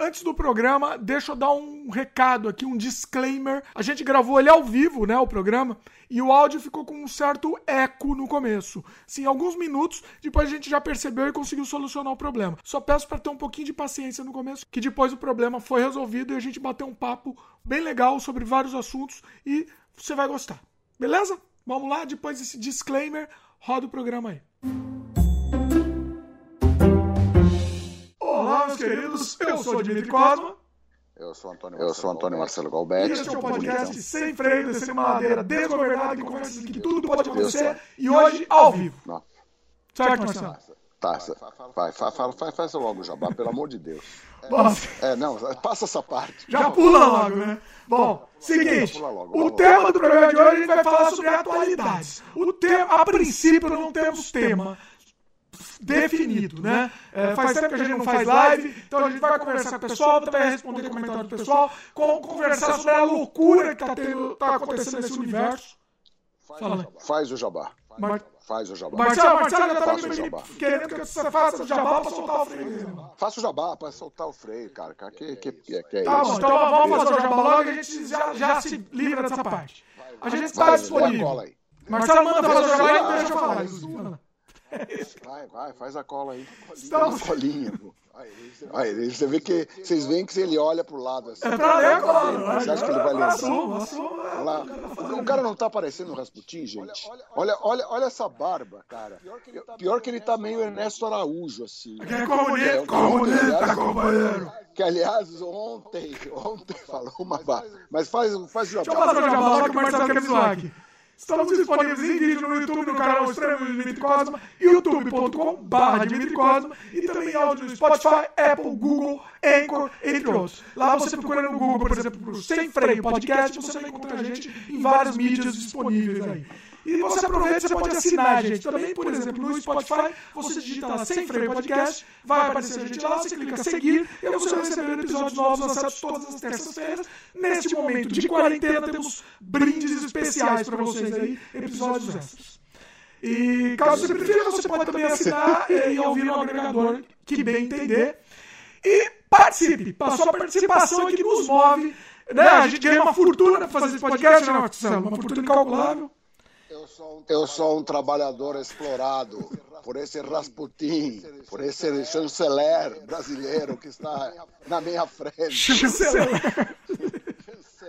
Antes do programa, deixa eu dar um recado aqui, um disclaimer. A gente gravou ele ao vivo, né, o programa, e o áudio ficou com um certo eco no começo. Sim, alguns minutos, depois a gente já percebeu e conseguiu solucionar o problema. Só peço para ter um pouquinho de paciência no começo, que depois o problema foi resolvido e a gente bateu um papo bem legal sobre vários assuntos e você vai gostar. Beleza? Vamos lá, depois desse disclaimer, roda o programa aí. Olá, queridos, eu sou o Dimitri Cosma. Eu sou Antônio, eu sou Antônio Marcelo Galbetti. E este é o podcast Sem Freio, descendo uma ladeira desgovernada e conversas em que tudo pode acontecer. E hoje, ao vivo. Não. Certo, Marcelo? Tá, vai, vai, vai, vai, faz logo o jabá, pelo amor de Deus. Bom, É, não, passa essa parte. já pula logo, né? Bom, seguinte, Pula logo, o tema do programa de hoje a gente vai falar sobre atualidades. O tema, a princípio, não temos tema definido, né? É, faz tempo que a gente não faz live, então a gente vai conversar com o pessoal, vai responder comentário do pessoal, com- conversar sobre a loucura que tá, tendo, tá acontecendo nesse universo. Fala aí. Faz o jabá. Mar- Faz o jabá. Marcelo, Marcelo já tá Faça o me jabá. querendo que você faça o jabá pra soltar o freio. Faça o jabá pra soltar o freio, cara. cara que, que, que, que é Tá isso? bom, então vamos fazer o jabá logo e a gente já, já se livra dessa parte. A gente está disponível. Marcelo manda fazer o jabá e deixa eu falar. Vai, vai, faz a cola aí. Estamos- Uma colinha. pô. Aí, você vê que vocês veem que ele olha pro lado assim. É pra ler, claro. Você acha que ele vai lembrar? Olha lá. O cara não tá parecendo um Rasputin, gente? Olha, olha, olha essa barba, cara. Pior que ele tá meio Ernesto Araújo, assim. É comunista, comunista, companheiro. Que, aliás, ontem, ontem falou uma barba. Mas faz, faz o Deixa eu jabá. fazer o jabá que o Marcelo quer me zoar aqui. Estamos disponíveis em vídeo no YouTube, no canal Extremo Dimitri Cosma, youtube.com.br Dimitri Cosma e também áudio no Spotify, Apple, Google, Anchor, entre outros. Lá você procura no Google, por exemplo, por Sem Freio Podcast, você vai encontrar a gente em várias mídias disponíveis aí. E você aproveita, você pode assinar a gente também, por exemplo, no Spotify, você digita lá Sem Freio Podcast, vai aparecer a gente lá, você clica seguir e você vai receber episódios novos lançados todas as terças-feiras. Neste momento de quarentena, temos brindes especiais para vocês aí, episódios extras. E caso você prefira, você pode também assinar e ouvir no agregador que bem entender. E participe! A sua participação é que nos move. Né? A gente ganha uma fortuna para fazer esse podcast, né, Marcelo? Uma fortuna incalculável. Eu sou um trabalhador explorado por esse Rasputin, por esse chanceler brasileiro que está na minha frente. Chanceler.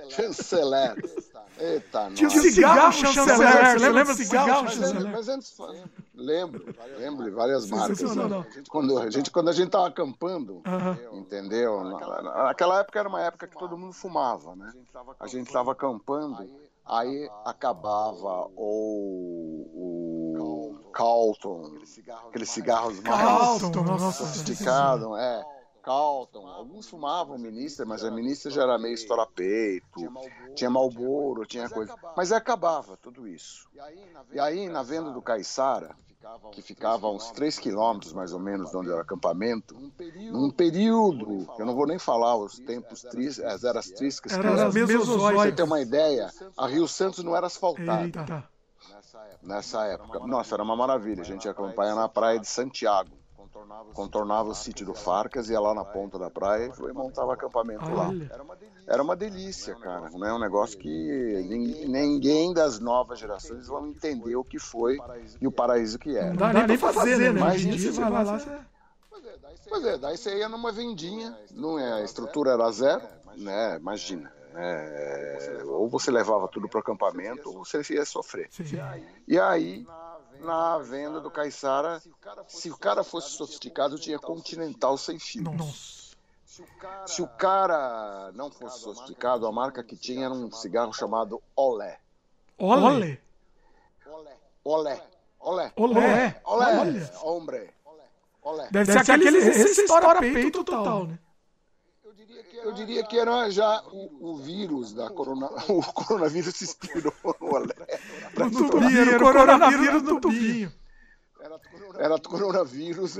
Chanceler. Eita, Tinha nossa. cigarro chanceler. Você lembra do cigarro chanceler? mas antes, lembro, lembro de várias marcas. Sensacional. Quando a gente, quando a gente tava acampando, entendeu? Na- na- Naquela época era uma época que todo mundo fumava, né? A gente tava acampando, aí acabava ou o Carlton, aqueles cigarros mais sofisticados, é. Carlton, alguns fumavam ministra, mas a ministra já era meio estoura-peito, tinha Malboro, tinha coisa. Mas acabava tudo isso. E aí, na venda do Caiçara, que ficava a uns 3 quilômetros mais ou menos de onde era o acampamento, num período, eu não vou nem falar os tempos tristes, as eras tristes, que Era era, pra você ter uma ideia, a Rio Santos não era asfaltada Eita. nessa época. Nossa, era uma maravilha. A gente ia acampar na praia de Santiago. Contornava o sítio do Farcas, ia lá na ponta da praia e montava acampamento lá. Era uma delícia, cara. Não é um negócio que nin- ninguém das novas gerações vão entender o que foi e o paraíso que Não era. dá nem pra fazer, né? Mas Hoje em dia isso você vai lá, você... Pois é, daí você ia numa vendinha, não é, a estrutura era zero, né? Imagina. né, ou você levava tudo para o acampamento, ou você ia sofrer. E aí, na venda do Caiçara, se o cara fosse sofisticado, tinha Continental sem fio. Nossa. Se o cara não fosse sofisticado, a marca que tinha era um cigarro chamado Olé. Olha. Olé. Olé. Olé. Olé. Olha. Hombre. Olé. Deve, ser aquele esse estoura peito total, né? Eu diria que era já o, o vírus da corona, o coronavírus se inspirou no Olé. No tubinho, era o coronavírus no tubinho. Era coronavírus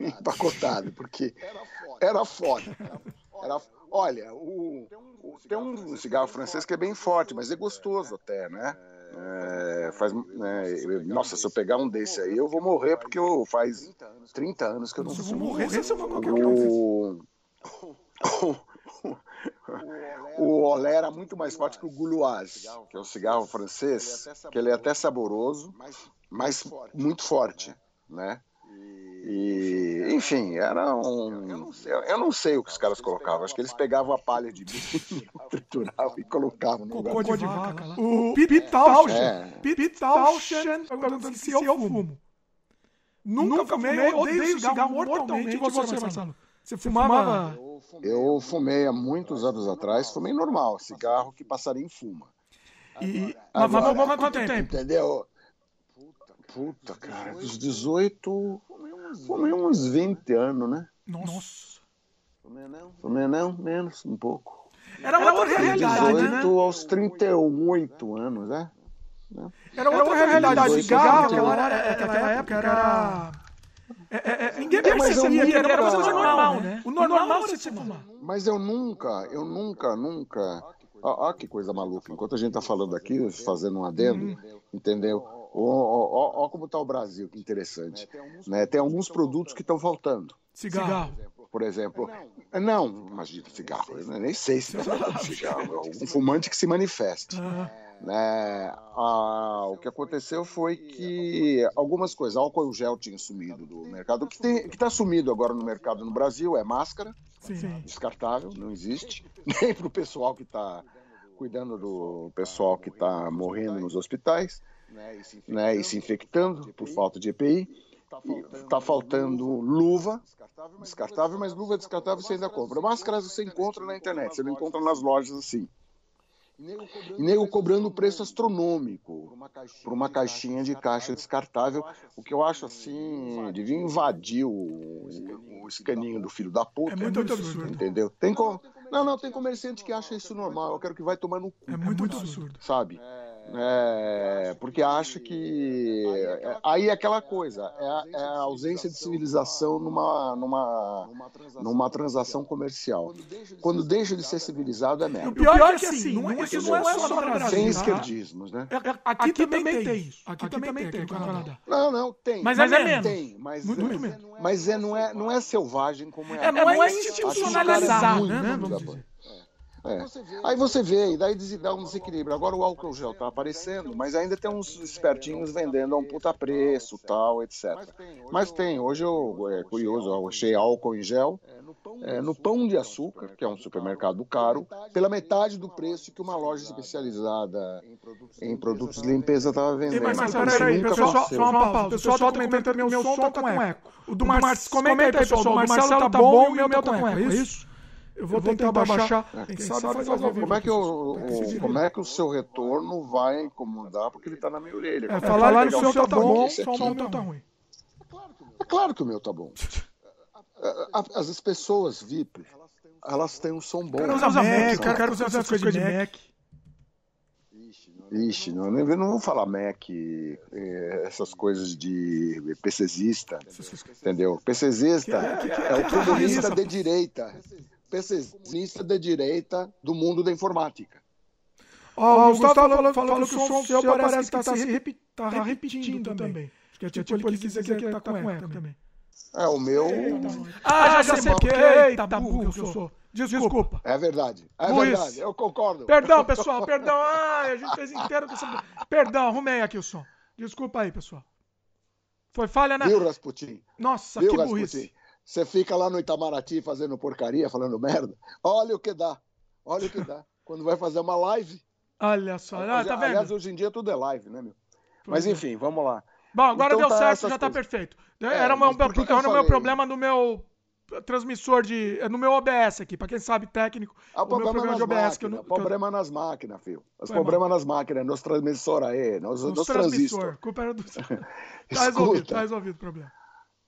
empacotado, porque era foda. Era, olha, o, o- tem um cigarro francês que é bem forte, mas é gostoso até, né? É, faz, né, nossa, se eu pegar um desse aí, eu vou morrer, porque eu, faz 30 anos que eu não Se eu vou fumo. morrer, se eu for qualquer um. O, o olé era muito mais forte que o gouloise, que é o cigarro francês, que ele é até saboroso, mas muito forte, né? E, enfim, era um. Eu não sei o que os caras colocavam. Acho que eles pegavam a palha de milho, trituravam e colocavam no lugar. Cocô de vaca lá. O Pitalchen. Pitalchen perguntando se eu fumo. Nunca fumei, odeio cigarro mortalmente. E você, Marcelo? Você fumava? Eu fumei há muitos anos atrás, fumei normal, cigarro que passarinho fuma. E, mas, mas, mas quanto tempo? Entendeu? Puta, cara, dos 18, fumei uns 20 anos, né? Nossa. Fumei não? Fumei não, menos, um pouco. Era outra realidade, 18 né? aos 38 anos, né? Era outra realidade. Cigarro, aquela, aquela época era... É, é, é, ninguém percebia que era coisa normal, né? O normal era você fumar. Mas eu nunca, eu nunca, nunca... Olha que coisa maluca. Enquanto a gente tá falando aqui, fazendo um adendo, entendeu? Olha como está o Brasil, que interessante. Né? Tem alguns produtos que estão faltando. Cigarro. Por exemplo. Não, imagina, cigarro. Eu nem sei se é cigarro. É um fumante que se manifesta. Né? Ah, o que aconteceu foi que algumas coisas, álcool gel tinha sumido do mercado. O que está sumido agora no mercado no Brasil é máscara, Sim. descartável, não existe. Nem para o pessoal que está cuidando do pessoal que está morrendo nos hospitais né, e se infectando por falta de EPI. Está faltando luva descartável, mas luva descartável você ainda compra. Máscaras você encontra na internet, você não encontra nas lojas assim. E nego cobrando preço astronômico por uma caixinha de caixa descartável, o que eu acho assim, devia invadir o, o escaninho do filho da puta. É muito absurdo. Entendeu? Tem com... Não, não, tem comerciante que acha isso normal. Eu quero que vai tomar no cu. É muito absurdo. Sabe? É, porque acha que aí é aquela coisa é a, é a, ausência de civilização numa, numa, numa transação comercial. Quando deixa de ser civilizado é merda. O pior é que assim, não é, isso não é só no Brasil. Sem tá? esquerdismos, né? Aqui, também tem isso. Aqui, também tem, no Canadá. Não, não, tem. Mas, mas é menos. Tem, mas, muito, é, menos. mas é, não, é, não é selvagem como é. É, não é institucionalizado, né? Vamos dizer. É. Aí você vê, e daí dá um desequilíbrio. Agora o álcool gel está aparecendo, mas ainda tem uns espertinhos vendendo a um puta preço, tal, etc. Mas tem, hoje eu, é curioso, eu achei álcool em gel é, no Pão de Açúcar, que é um supermercado caro, pela metade do preço que uma loja especializada em produtos de limpeza estava vendendo. Mas, mas peraí, pessoal, só uma pausa. O pessoal está comentando que meu som tá com eco. O do Marcelo, comenta aí, pessoal, o Marcelo tá bom e o meu tá com eco, é isso? Eu vou, eu tentar, tentar baixar. baixar. Quem, Quem sabe, sabe faz ao vivo. Como é, que o, o, como é que o seu retorno vai incomodar? Porque ele está na minha orelha. É, falar que o seu tá bom, só o meu tá ruim. É claro que o meu tá bom. As pessoas VIP, elas têm um som bom. Quero usar Mac, cara, quero usar essas coisas de Mac. Ixi, não, não vou falar Mac, essas coisas de PCzista, entendeu? PCzista é o comunista de direita. PCzista de direita do mundo da informática. Ó, oh, o Gustavo falou, falou, falou que o som seu parece que está se repi tá repetindo também. Acho que é tipo, tipo ele quis dizer que tá com eco também. É, o meu... Ah, já sei porque... Eita, burro que eu sou. Desculpa. É verdade. É verdade. Eu concordo. Perdão, pessoal. Perdão. Ai, a gente fez inteiro com essa... Perdão, arrumei aqui o som. Desculpa aí, pessoal. Foi falha, né? Viu, Rasputin? Nossa, Viu, que Rasputin? Você fica lá no Itamaraty fazendo porcaria, falando merda. Olha o que dá. Olha o que dá. Quando vai fazer uma live. Olha só. Ah, tá vendo? Aliás, hoje em dia tudo é live, né, meu? Mas enfim, vamos lá. Bom, agora então, deu tá certo, já tá perfeito. É, era o meu, meu problema no meu transmissor de. No meu OBS aqui, para quem sabe técnico. Ah, o, meu problema programa de OBS máquinas, que eu não. Problema nas máquinas, filho. Os problemas nas máquinas, nos transmissores aí, nos, nos, nos transistores. Culpa era do. tá resolvido, tá resolvido o problema.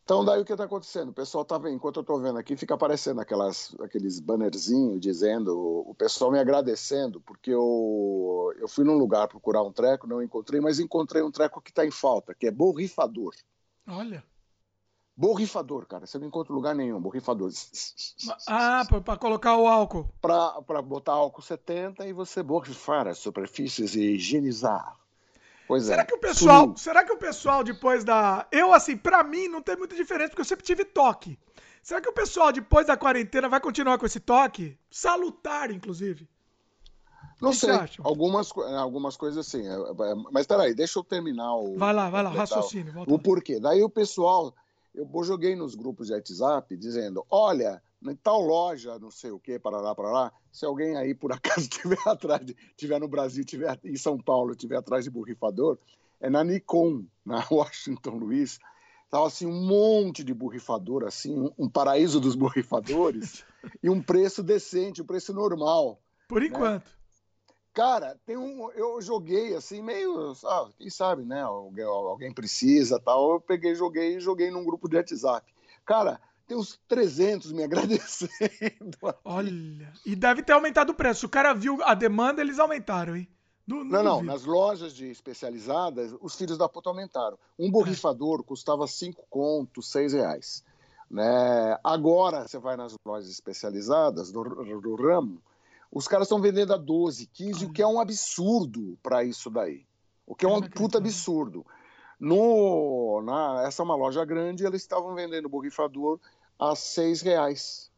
Então, daí o que está acontecendo? O pessoal tá vendo, enquanto eu estou vendo aqui, fica aparecendo aquelas, aqueles bannerzinhos dizendo, o pessoal me agradecendo, porque eu, eu fui num lugar procurar um treco, não encontrei, mas encontrei um treco que está em falta, que é borrifador. Olha. Borrifador, cara. Você não encontra lugar nenhum, borrifador. Ah, para colocar o álcool. Para botar álcool 70 e você borrifar as superfícies e higienizar. Pois será é. que o pessoal, será que o pessoal depois da, eu assim, para mim não tem muita diferença porque eu sempre tive toque. Será que o pessoal, depois da quarentena, vai continuar com esse toque? Salutar, inclusive. Não sei. Algumas, algumas coisas assim. É, é, mas peraí, deixa eu terminar o. Vai lá, vai lá, raciocínio. O porquê. Daí o pessoal, eu joguei nos grupos de WhatsApp dizendo: olha, em tal loja, não sei o que, para lá, para lá, se alguém aí por acaso estiver atrás, de, tiver no Brasil, tiver em São Paulo, estiver atrás de borrifador, é na Nikon, na Washington Luiz. Tava assim um monte de borrifador, assim, um, um paraíso dos borrifadores e um preço decente, um preço normal. Por né? enquanto. Cara, tem um, eu joguei assim meio, ah, quem sabe, né? Alguém, alguém precisa, tal. Eu peguei, joguei, joguei num grupo de WhatsApp. Cara, tem uns 300 me agradecendo. Olha, e deve ter aumentado o preço. O cara viu a demanda, eles aumentaram, hein? No, no não, não, nas lojas de especializadas, os filhos da puta aumentaram. Um borrifador é. custava 5 contos, 6 reais. Né? Agora, você vai nas lojas especializadas do, do ramo, os caras estão vendendo a 12, 15, Ai. o que é um absurdo para isso daí. O que é um puta absurdo. No, na, essa é uma loja grande, eles estavam vendendo borrifador a seis reais.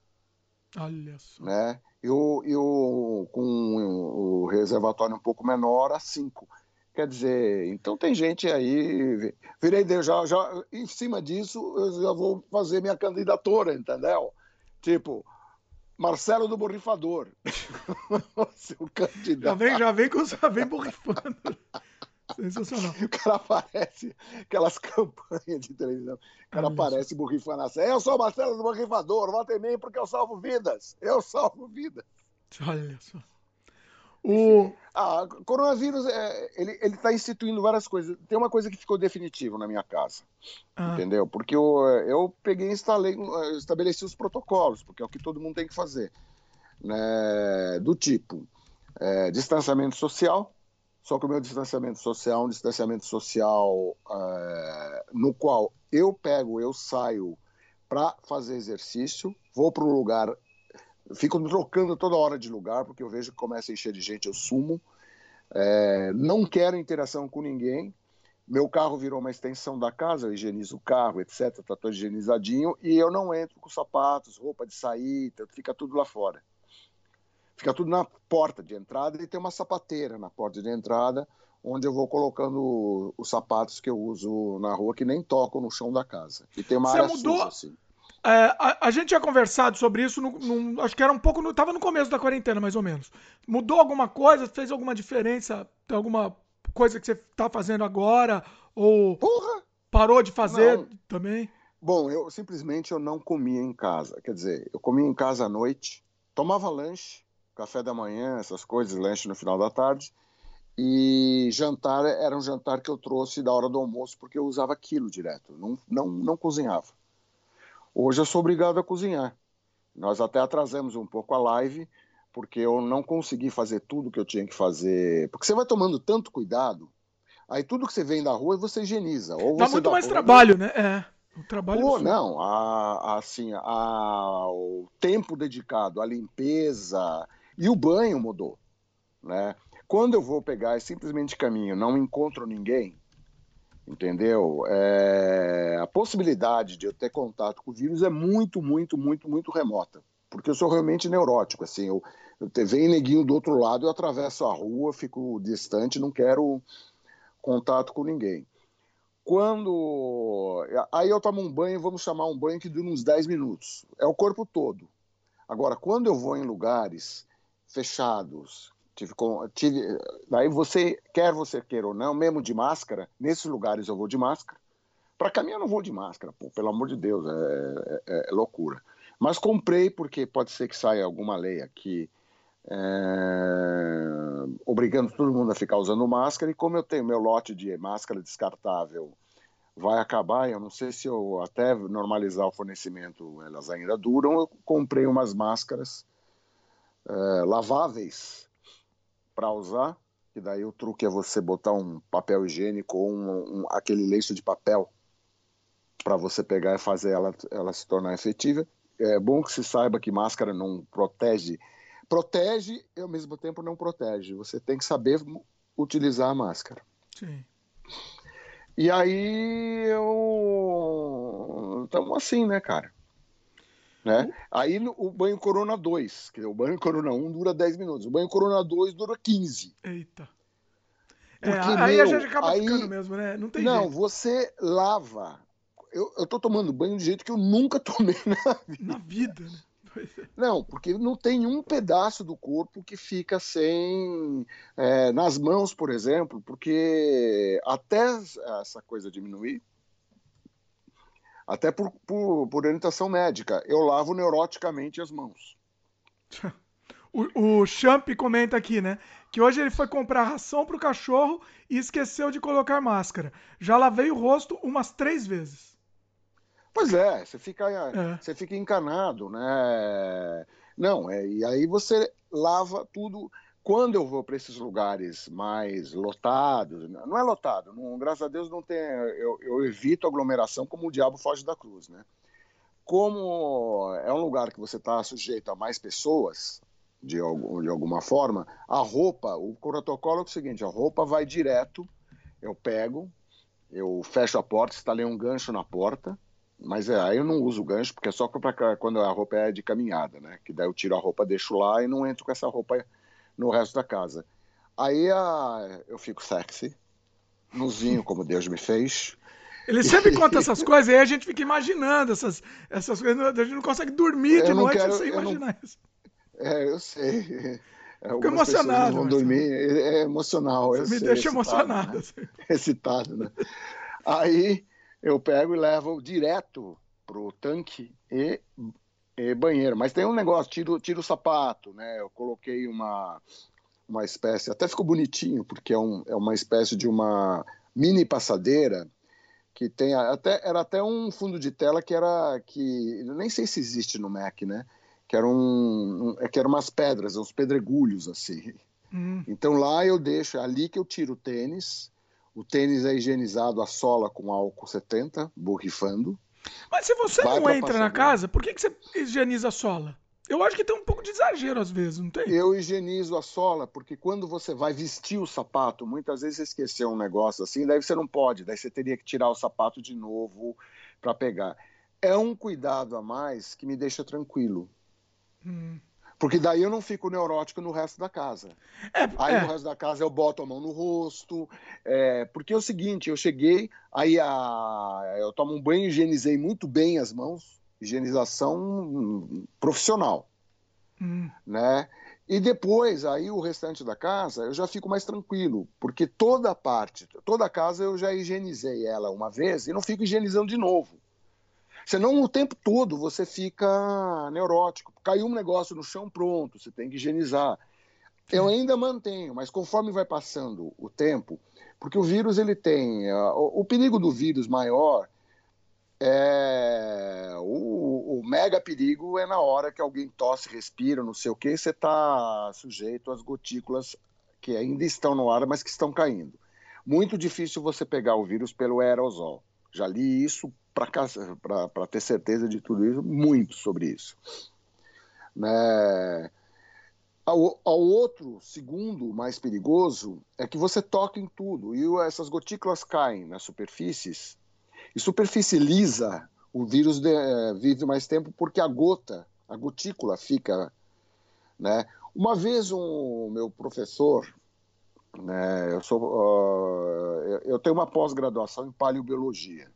Olha só. Né? E, o, e o, com o reservatório um pouco menor, a cinco. Quer dizer, então tem gente aí. Virei já, já, em cima disso, eu já vou fazer minha candidatura, entendeu? Tipo, Marcelo do Borrifador. Seu candidato. Já vem, já vem, com, já vem borrifando. Sensacional. O cara aparece, aquelas campanhas de televisão, o cara aparece borrifando assim. Eu sou o Marcelo do Borrifador, vote em mim porque eu salvo vidas. Eu salvo vidas. Olha só. O ah, coronavírus, é, ele está instituindo várias coisas. Tem uma coisa que ficou definitiva na minha casa, ah. entendeu? Porque eu, eu peguei e instalei, estabeleci os protocolos, porque é o que todo mundo tem que fazer. Né? Do tipo, é, distanciamento social, só que o meu distanciamento social é um distanciamento social é, no qual eu pego, eu saio para fazer exercício, vou para um lugar, fico trocando toda hora de lugar, porque eu vejo que começa a encher de gente, eu sumo. É, não quero interação com ninguém. Meu carro virou uma extensão da casa, eu higienizo o carro, etc. Está todo higienizadinho. E eu não entro com sapatos, roupa de sair, fica tudo lá fora. Fica tudo na porta de entrada e tem uma sapateira na porta de entrada, onde eu vou colocando os sapatos que eu uso na rua, que nem tocam no chão da casa. E tem uma Você área mudou... suja, assim. É, a, a, gente tinha conversado sobre isso, no, no, acho que era um pouco. No, tava no começo da quarentena, mais ou menos. Mudou alguma coisa? Fez alguma diferença? Tem alguma coisa que você tá fazendo agora? Ou Porra! parou de fazer não. também? Bom, eu simplesmente eu não comia em casa. Quer dizer, eu comia em casa à noite, tomava lanche, café da manhã, essas coisas, lanche no final da tarde. E jantar era um jantar que eu trouxe da hora do almoço, porque eu usava aquilo direto, não, não, não cozinhava. Hoje eu sou obrigado a cozinhar. Nós até atrasamos um pouco a live, porque eu não consegui fazer tudo que eu tinha que fazer. Porque você vai tomando tanto cuidado, aí tudo que você vem da rua você higieniza. Ou dá muito mais trabalho, né? É. O trabalho Pô, não, a, a, assim, a, o tempo dedicado à limpeza, e o banho mudou. Né? Quando eu vou pegar e simplesmente caminho, não encontro ninguém, entendeu? É... A possibilidade de eu ter contato com o vírus é muito, muito, muito, muito remota. Porque eu sou realmente neurótico, assim, eu, eu vem neguinho do outro lado, eu atravesso a rua, fico distante, não quero contato com ninguém. Quando. Aí eu tomo um banho, vamos chamar um banho que dura uns 10 minutos. É o corpo todo. Agora, quando eu vou em lugares fechados. Tive, tive, daí você, quer você queira ou não, mesmo de máscara, nesses lugares eu vou de máscara. Para caminhar eu não vou de máscara, pô, pelo amor de Deus, é, é, é, loucura. Mas comprei porque pode ser que saia alguma lei aqui é, obrigando todo mundo a ficar usando máscara. E como eu tenho meu lote de máscara descartável vai acabar, eu não sei se eu até normalizar o fornecimento elas ainda duram, eu comprei umas máscaras é, laváveis para usar, que daí o truque é você botar um papel higiênico ou um, um, aquele lenço de papel para você pegar e fazer ela, ela se tornar efetiva. É bom que se saiba que máscara não protege, protege e ao mesmo tempo não protege. Você tem que saber utilizar a máscara. Sim. E aí eu estamos assim, né, cara? Né? Aí o banho Corona 2, que o banho Corona 1 dura 10 minutos, o banho Corona 2 dura 15. Eita. É, aí meu, a gente acaba aí, ficando mesmo, né? Não tem Não, jeito. você lava. Eu, eu tô tomando banho de jeito que eu nunca tomei na vida. Na vida, né? É. Não, porque não tem um pedaço do corpo que fica sem. É, nas mãos, por exemplo, porque até essa coisa diminuir, até por, por, por orientação médica, eu lavo neuroticamente as mãos. O, o Champ comenta aqui, né? Que hoje ele foi comprar ração pro cachorro e esqueceu de colocar máscara. Já lavei o rosto umas três vezes. Pois é, você fica, é. Você fica encanado, né? Não, é, e aí você lava tudo. Quando eu vou para esses lugares mais lotados, não é lotado, não, graças a Deus não tem. Eu, eu evito aglomeração como o diabo foge da cruz, né? Como é um lugar que você está sujeito a mais pessoas, de, de alguma forma, a roupa, o protocolo é o seguinte: a roupa vai direto, eu pego, eu fecho a porta, instalei um gancho na porta, mas é, aí eu não uso gancho, porque é só para quando a roupa é de caminhada, né? Que daí eu tiro a roupa, deixo lá e não entro com essa roupa no resto da casa. Aí a, eu fico sexy, nozinho como Deus me fez. Ele sempre conta essas coisas e aí a gente fica imaginando essas, essas coisas. A gente não consegue dormir de noite quero, sem imaginar não... isso. É, eu sei. Fico emocionado. Não vão dormir, é, é emocional. Você me sei, deixa excitado, emocionado. Né? Excitado, né? Aí eu pego e levo direto pro tanque e, e, banheiro. Mas tem um negócio, tiro, tiro o sapato, né? Eu coloquei uma, uma espécie, até ficou bonitinho, porque é, um, é uma espécie de uma mini passadeira que tem até era até um fundo de tela que era que nem sei se existe no Mac, né? Que era um, um é que eram umas pedras, uns pedregulhos assim. Hum. Então lá eu deixo é ali que eu tiro o tênis o tênis é higienizado a sola com álcool 70, borrifando. Mas se você Vai não entra na casa, por que, que você higieniza a sola? Eu acho que tem um pouco de exagero às vezes, não tem? Eu higienizo a sola, porque quando você vai vestir o sapato, muitas vezes você esqueceu um negócio assim, daí você não pode, daí você teria que tirar o sapato de novo para pegar. É um cuidado a mais que me deixa tranquilo. Hum. Porque daí eu não fico neurótico no resto da casa. É, aí é. no resto da casa eu boto a mão no rosto. É, porque é o seguinte, eu cheguei, aí a, eu tomo um banho, higienizei muito bem as mãos, higienização profissional. Hum. Né? E depois, aí o restante da casa, eu já fico mais tranquilo, porque toda a parte, toda a casa eu já higienizei ela uma vez e não fico higienizando de novo. Senão, o tempo todo você fica neurótico. Caiu um negócio no chão, pronto, você tem que higienizar. Eu ainda mantenho, mas conforme vai passando o tempo, porque o vírus ele tem. O, o perigo do vírus maior é. O, o, mega perigo é na hora que alguém tosse, respira, não sei o que, você está sujeito às gotículas que ainda estão no ar, mas que estão caindo. Muito difícil você pegar o vírus pelo aerosol. Já li isso para ter certeza de tudo isso, muito sobre isso. Né? Ao, ao, outro, segundo, mais perigoso, é que você toca em tudo e essas gotículas caem nas superfícies e superfície lisa, o vírus de, é, vive mais tempo porque a gota, a gotícula fica, né? Uma vez um meu professor, né, eu sou, uh, eu tenho uma pós-graduação em paleobiologia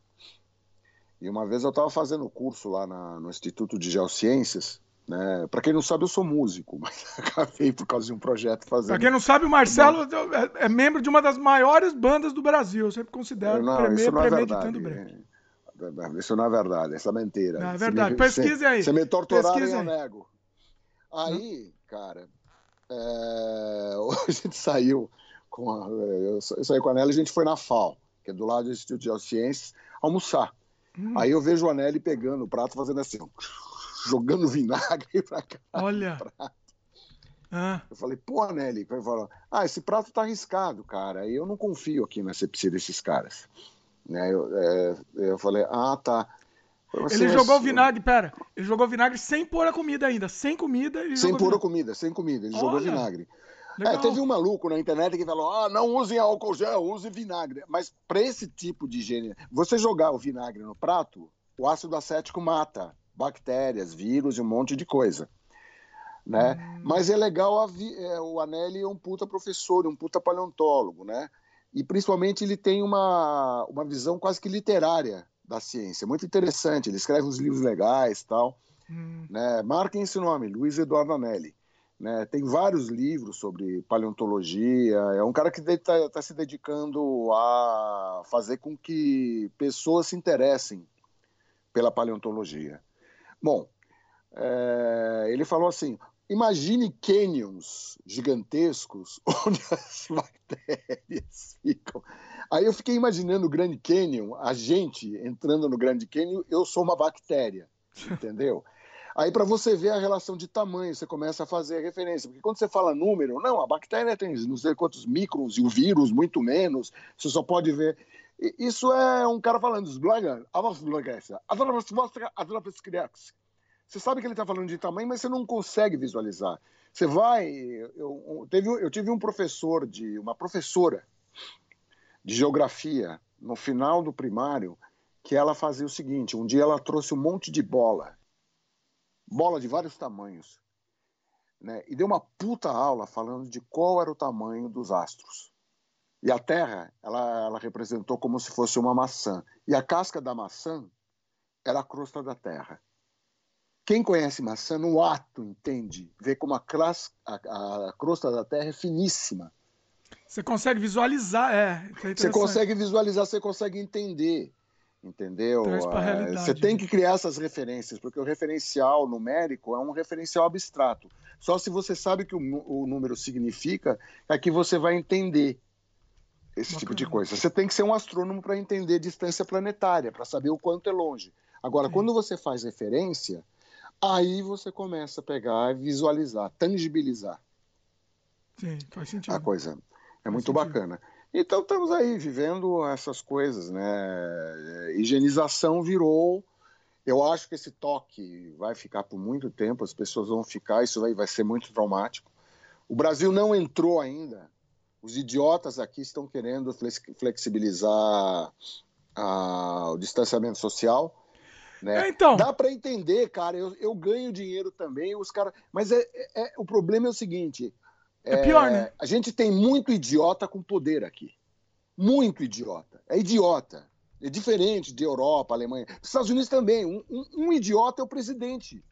e uma vez eu estava fazendo curso lá na, no Instituto de Geociências. Né? Para quem não sabe, eu sou músico, mas acabei por causa de um projeto fazendo. Para quem não sabe, o Marcelo é, é, membro de uma das maiores bandas do Brasil. Eu sempre considero não, premier, isso não é verdade. Break. Isso não é verdade, essa é mentira. Não, é verdade. Pesquise aí. Você me torturaram e eu nego. Aí, cara, é, a gente saiu com a, eu saí com a Nelly, a gente foi na FAO, que é do lado do Instituto de Geociências, almoçar. Hum. Aí eu vejo o Anelli pegando o prato, fazendo assim, jogando vinagre pra cá. Olha. Ah. Eu falei, pô, Anelli, ele falou, ah, esse prato tá arriscado, cara. Eu não confio aqui na sepsia desses caras. Né? Eu, é, eu falei, ah, tá. Ele jogou o vinagre, pera, ele jogou vinagre sem pôr a comida ainda, sem comida. sem pôr a comida, sem comida, ele Olha. jogou vinagre. É, teve um maluco na internet que falou: ah, não usem álcool gel, use vinagre. Mas para esse tipo de higiene, você jogar o vinagre no prato, o ácido acético mata bactérias, vírus e um monte de coisa. Né? Hum. Mas é legal, é, o Anelli é um puta professor, um puta paleontólogo, né? E principalmente ele tem uma, uma visão quase que literária da ciência, muito interessante. Ele escreve uns livros legais tal. Hum. Né? Marquem esse nome, Luiz Eduardo Anelli. Né? Tem vários livros sobre paleontologia. É um cara que está tá se dedicando a fazer com que pessoas se interessem pela paleontologia. Bom, é, ele falou assim: imagine canyons gigantescos onde as bactérias ficam. Aí eu fiquei imaginando o Grand Canyon, a gente entrando no Grand Canyon, eu sou uma bactéria, entendeu? Aí, para você ver a relação de tamanho, você começa a fazer a referência. Porque quando você fala número, não, a bactéria tem não sei quantos microns e o vírus muito menos, você só pode ver. Isso é um cara falando, você sabe que ele está falando de tamanho, mas você não consegue visualizar. Você vai. Eu, teve, eu tive um professor, de uma professora de geografia, no final do primário, que ela fazia o seguinte: um dia ela trouxe um monte de bola bola de vários tamanhos. Né? E deu uma puta aula falando de qual era o tamanho dos astros. E a Terra, ela, ela representou como se fosse uma maçã. E a casca da maçã era a crosta da Terra. Quem conhece maçã, no ato, entende, vê como a, clas, a, a crosta da Terra é finíssima. Você consegue visualizar, é. é você consegue visualizar, você consegue entender entendeu? É, você tem né? que criar essas referências, porque o referencial numérico é um referencial abstrato. Só se você sabe o que o, número significa, é que você vai entender esse Bacana. tipo de coisa. Você tem que ser um astrônomo para entender distância planetária, para saber o quanto é longe. Agora, Sim. quando você faz referência, aí você começa a pegar, visualizar, tangibilizar. Sim, faz sentido. A coisa. É faz muito sentido. bacana. Então estamos aí vivendo essas coisas, né? Higienização virou. Eu acho que esse toque vai ficar por muito tempo, as pessoas vão ficar, isso aí vai ser muito traumático. O Brasil não entrou ainda. Os idiotas aqui estão querendo flexibilizar a, o distanciamento social. Né? É, então. Dá para entender, cara. Eu, eu, ganho dinheiro também, os caras. Mas é, é, o problema é o seguinte: é, pior, né? A gente tem muito idiota com poder aqui. Muito idiota. É idiota. É diferente de Europa, Alemanha. Estados Unidos também. Um, um, um idiota é o presidente.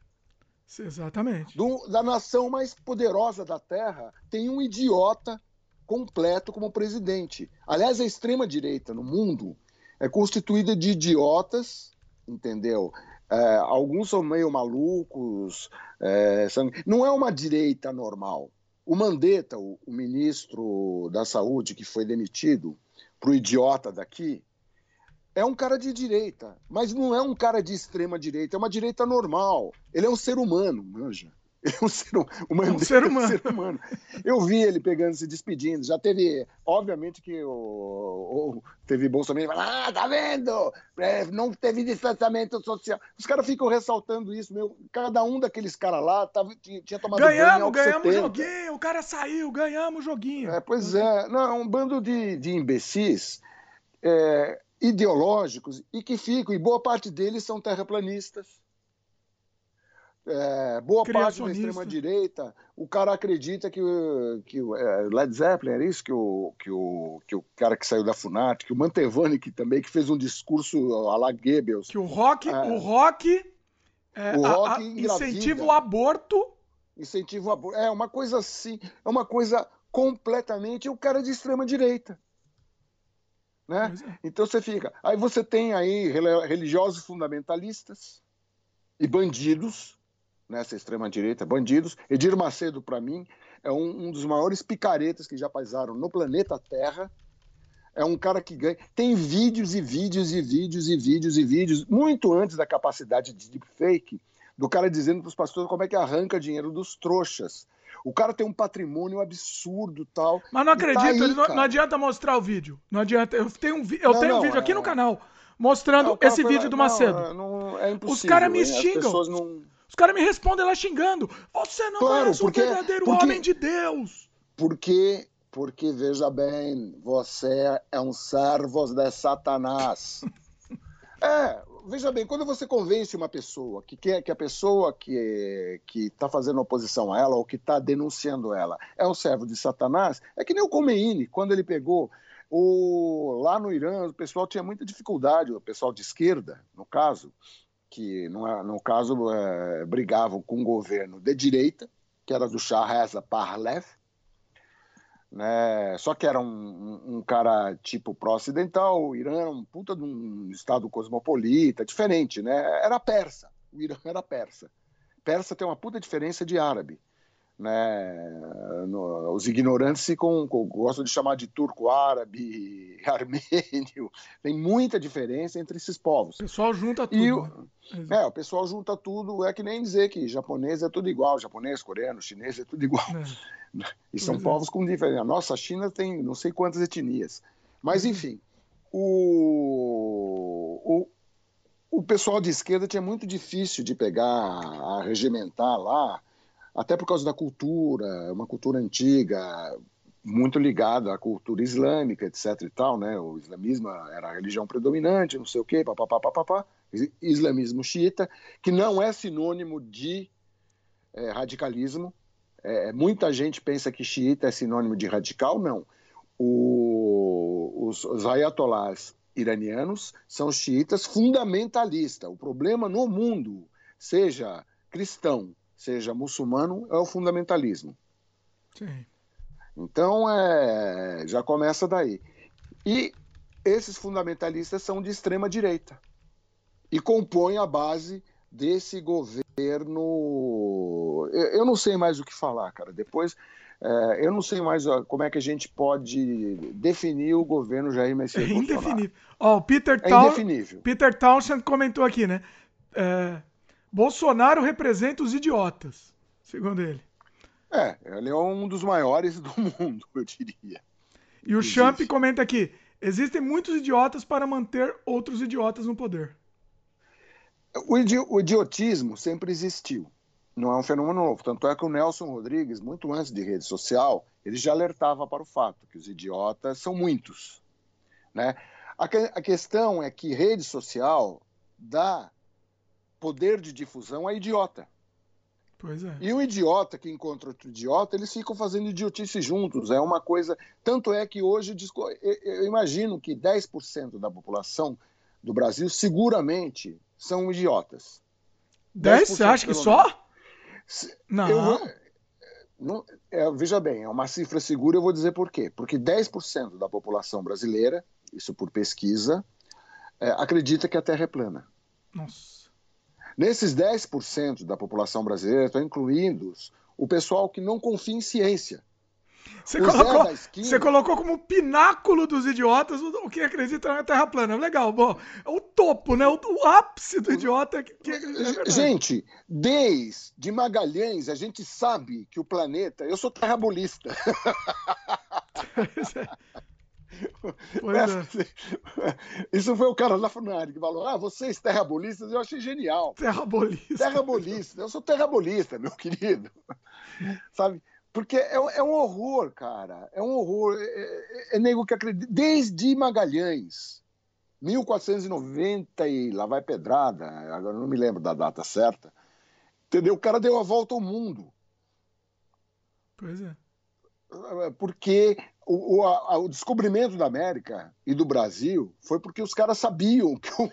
Exatamente. Do, da nação mais poderosa da Terra, tem um idiota completo como presidente. Aliás, a extrema-direita no mundo é constituída de idiotas, entendeu? É, alguns são meio malucos. É, são... Não é uma direita normal. O Mandetta, o, o ministro da Saúde que foi demitido para o idiota daqui, é um cara de direita, mas não é um cara de extrema direita, é uma direita normal. Ele é um ser humano, manja. É um ser, uma, é um ser humano. ser humano. Eu vi ele pegando, se despedindo. Já teve, obviamente que o, o teve Bolsonaro, ah, tá vendo? É, não teve distanciamento social. Os caras ficam ressaltando isso, meu. Cada um daqueles caras lá tava, tinha tomado ganhamos, Ganhamos, o joguinho, o cara saiu, ganhamos o joguinho. É, pois é, não, um bando de, de imbecis é, ideológicos e que ficam, e boa parte deles são terraplanistas é, boa parte da extrema-direita, o cara acredita que, que é, Led Zeppelin, era isso? Que o, que, o, que o cara que saiu da Funat, que o Mantevani que também, que fez um discurso a la Goebbels. Que o rock, é, o rock, é, o rock a, a, incentiva o aborto. Incentiva o aborto. É uma coisa assim, é uma coisa completamente o cara de extrema-direita. Né? É. Então você fica. Aí você tem aí religiosos fundamentalistas e bandidos nessa extrema-direita, bandidos. Edir Macedo, para mim, é um, um, dos maiores picaretas que já passaram no planeta Terra. É um cara que ganha. Tem vídeos e vídeos e vídeos e vídeos e vídeos, muito antes da capacidade de deepfake, do cara dizendo para os pastores como é que arranca dinheiro dos trouxas. O cara tem um patrimônio absurdo tal. Mas não acredito, tá aí, não, não, adianta mostrar o vídeo. Não adianta. Eu tenho um, eu não, tenho um vídeo é... aqui no canal mostrando esse vídeo do Macedo. Não, é impossível. Os caras me xingam. Não... Os caras me respondem lá xingando. Você não claro, é porque, o verdadeiro porque, homem de Deus. Porque, porque, veja bem, você é um servo de Satanás. é, veja bem, quando você convence uma pessoa que quer que a pessoa que que está fazendo oposição a ela ou que está denunciando ela é um servo de Satanás, é que nem o Khomeini, quando ele pegou o, lá no Irã, o pessoal tinha muita dificuldade, o pessoal de esquerda, no caso, que no, é, no caso é, brigavam com o governo de direita, que era do Shah Reza Pahlavi, né? Só que era um, um cara tipo pró-ocidental, o Irã era um puta de um estado cosmopolita, diferente, né? Era persa, o Irã era persa. Persa tem uma puta diferença de árabe. Né? No, os ignorantes ficam, gostam de chamar de turco, árabe, armênio. Tem muita diferença entre esses povos. O pessoal junta tudo. E o, né? é, o pessoal junta tudo. É que nem dizer que japonês é tudo igual. Japonês, coreano, chinês é tudo igual. É. E são pois é. povos é. com diferença. A nossa China tem não sei quantas etnias. Mas, uhum. enfim, o, o, o pessoal de esquerda tinha muito difícil de pegar, a regimentar lá, até por causa da cultura, uma cultura antiga, muito ligada à cultura islâmica, etc e tal, né? O islamismo era a religião predominante, não sei o quê, papapá, papapá. Islamismo xiita, que não é sinônimo de é, radicalismo, é, muita gente pensa que xiita é sinônimo de radical, não. O, os, os ayatolás iranianos são xiitas fundamentalistas. O problema no mundo, seja cristão, seja muçulmano, é o fundamentalismo. Sim. Então, é, já começa daí. E esses fundamentalistas são de extrema direita e compõem a base desse governo. Eu não sei mais o que falar, cara. Depois, é, eu não sei mais como é que a gente pode definir o governo Jair Messias é indefinível. Ó, o Peter, é indefinível. Peter Townshend comentou aqui, né? É, Bolsonaro representa os idiotas, segundo ele. É, ele é um dos maiores do mundo, eu diria. E o Champ comenta aqui: existem muitos idiotas para manter outros idiotas no poder. O, idi o idiotismo sempre existiu, não é um fenômeno novo. Tanto é que o Nelson Rodrigues, muito antes de rede social, ele já alertava para o fato que os idiotas são muitos. Né? A, que, a questão é que rede social dá poder de difusão a idiota. Pois é. E o idiota que encontra outro idiota, eles ficam fazendo idiotice juntos. É uma coisa. Tanto é que hoje, eu imagino que 10% da população do Brasil seguramente são idiotas. 10? Você acha que só? Não. Eu, não é, veja bem, é uma cifra segura, eu vou dizer por quê. Porque 10% da população brasileira, isso por pesquisa, é, acredita que a Terra é plana. Nossa. Nesses 10% da população brasileira, estou incluindo o pessoal que não confia em ciência. Você colocou, você colocou como pináculo dos idiotas o, que acredita na Terra plana. Legal, bom. É o topo, né? O, o ápice do idiota que, que acredita Gente, desde Magalhães a gente sabe que o planeta. Eu sou terrabolista. É. Isso foi o cara lá Funari que falou: Ah, vocês terrabolistas, eu achei genial. Terrabolista. Terrabolista. Eu sou terrabolista, meu querido. Sabe? Porque é, é, um horror, cara. É um horror. É, é, é nego que acredita. Desde Magalhães, 1490 e lá vai pedrada, agora não me lembro da data certa. Entendeu? O cara deu a volta ao mundo. Pois é. Porque o, o, a, o descobrimento da América e do Brasil foi porque os caras sabiam que o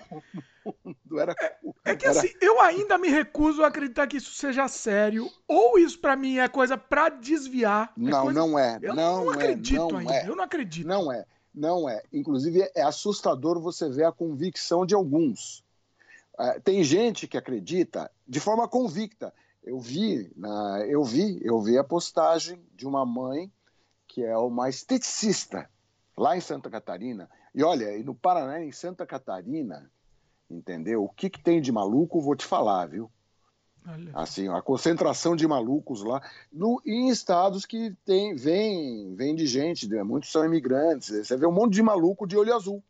mundo era. É, é que era... assim, eu ainda me recuso a acreditar que isso seja sério, ou isso para mim é coisa para desviar. É não, coisa... não é. Eu não, não acredito é, não ainda. É. Eu não acredito. Não é. Não é. Inclusive, é assustador você ver a convicção de alguns. É, tem gente que acredita de forma convicta. Eu vi, na, eu vi, eu vi a postagem de uma mãe que é uma esteticista lá em Santa Catarina. E olha, e no Paraná, em Santa Catarina, entendeu? O que, que tem de maluco, vou te falar, viu? Olha. Assim, a concentração de malucos lá, no, em estados que tem, vem, vem de gente, muitos são imigrantes, você vê um monte de maluco de olho azul,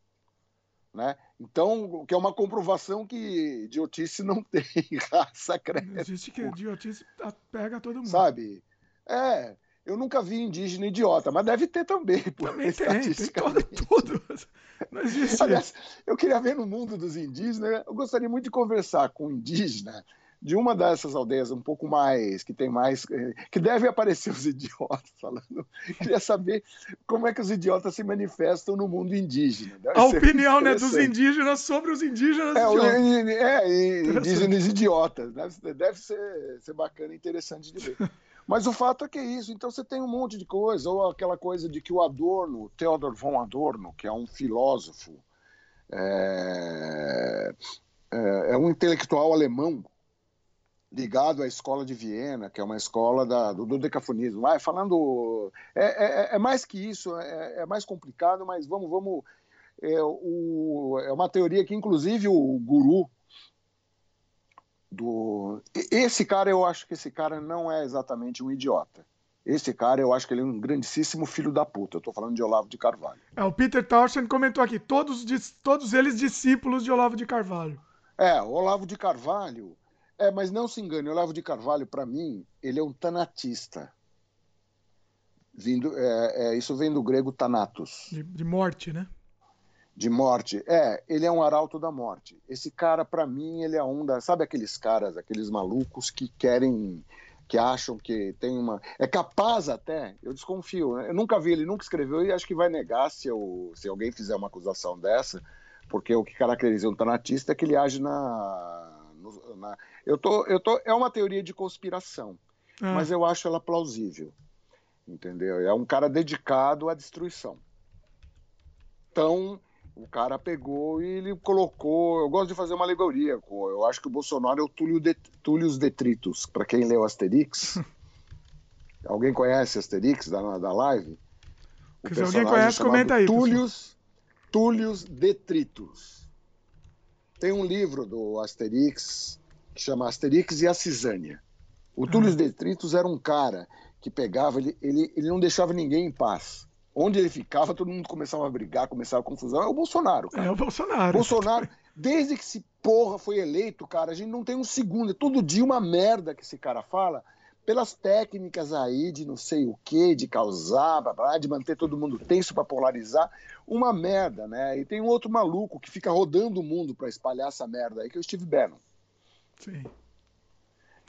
né? Então, que é uma comprovação que idiotice não tem raça credo. Existe que idiotice pega todo mundo. Sabe? É, Eu nunca vi indígena idiota, mas deve ter também. Por também tem, tem todo, tudo. Não existe. Aliás, eu queria ver no mundo dos indígenas, eu gostaria muito de conversar com um indígena de uma dessas aldeias um pouco mais, que tem mais, que deve aparecer os idiotas falando. Queria saber como é que os idiotas se manifestam no mundo indígena. Deve a opinião né, dos indígenas sobre os indígenas é, idiotas. É, indígenas idiotas. Deve, deve ser, ser bacana e interessante de ver. Mas o fato é que é isso. Então você tem um monte de coisa, ou aquela coisa de que o Adorno, Theodor von Adorno, que é um filósofo, é, é, é um intelectual alemão ligado à escola de Viena, que é uma escola da, do, do decafonismo. Ah, falando. É, é, é, mais que isso, é, é, mais complicado, mas vamos. vamos é, o, é uma teoria que, inclusive, o guru do. Esse cara, eu acho que esse cara não é exatamente um idiota. Esse cara, eu acho que ele é um grandíssimo filho da puta. Eu tô falando de Olavo de Carvalho. É, o Peter Townsend comentou aqui, todos, todos eles discípulos de Olavo de Carvalho. É, Olavo de Carvalho. É, mas não se engane, o Olavo de Carvalho, para mim, ele é um tanatista. Vindo, é, é, isso vem do grego thanatos. De, de morte, né? de morte. É, ele é um arauto da morte. Esse cara, para mim, ele é um da. Sabe aqueles caras, aqueles malucos que querem. que acham que tem uma. É capaz até, eu desconfio, né? eu nunca vi, ele nunca escreveu e acho que vai negar se, eu, se alguém fizer uma acusação dessa, porque o que caracteriza um tanatista é que ele age na. Na eu tô, eu tô, é uma teoria de conspiração, ah. mas eu acho ela plausível. Entendeu? É um cara dedicado à destruição. Então, o cara pegou e ele colocou. Eu gosto de fazer uma alegoria. Eu acho que o Bolsonaro é o Túlio de, Túlios Detritos. Para quem leu Asterix. alguém conhece Asterix da, da live? Se alguém conhece, comenta aí. Túlios, Túlios Detritos. Tem um livro do Asterix que chama Asterix e a Cisânia. O Túlios ah. Detritos era um cara que pegava, ele, ele, ele não deixava ninguém em paz onde ele ficava, todo mundo começava a brigar, começava a confusão. É o Bolsonaro, cara. É o Bolsonaro. Bolsonaro, desde que esse porra foi eleito, cara, a gente não tem um segundo. É todo dia uma merda que esse cara fala, pelas técnicas aí de não sei o que, de causar, blá, blá, de manter todo mundo tenso para polarizar. Uma merda, né? E tem um outro maluco que fica rodando o mundo para espalhar essa merda aí, que é o Steve Bannon. Sim.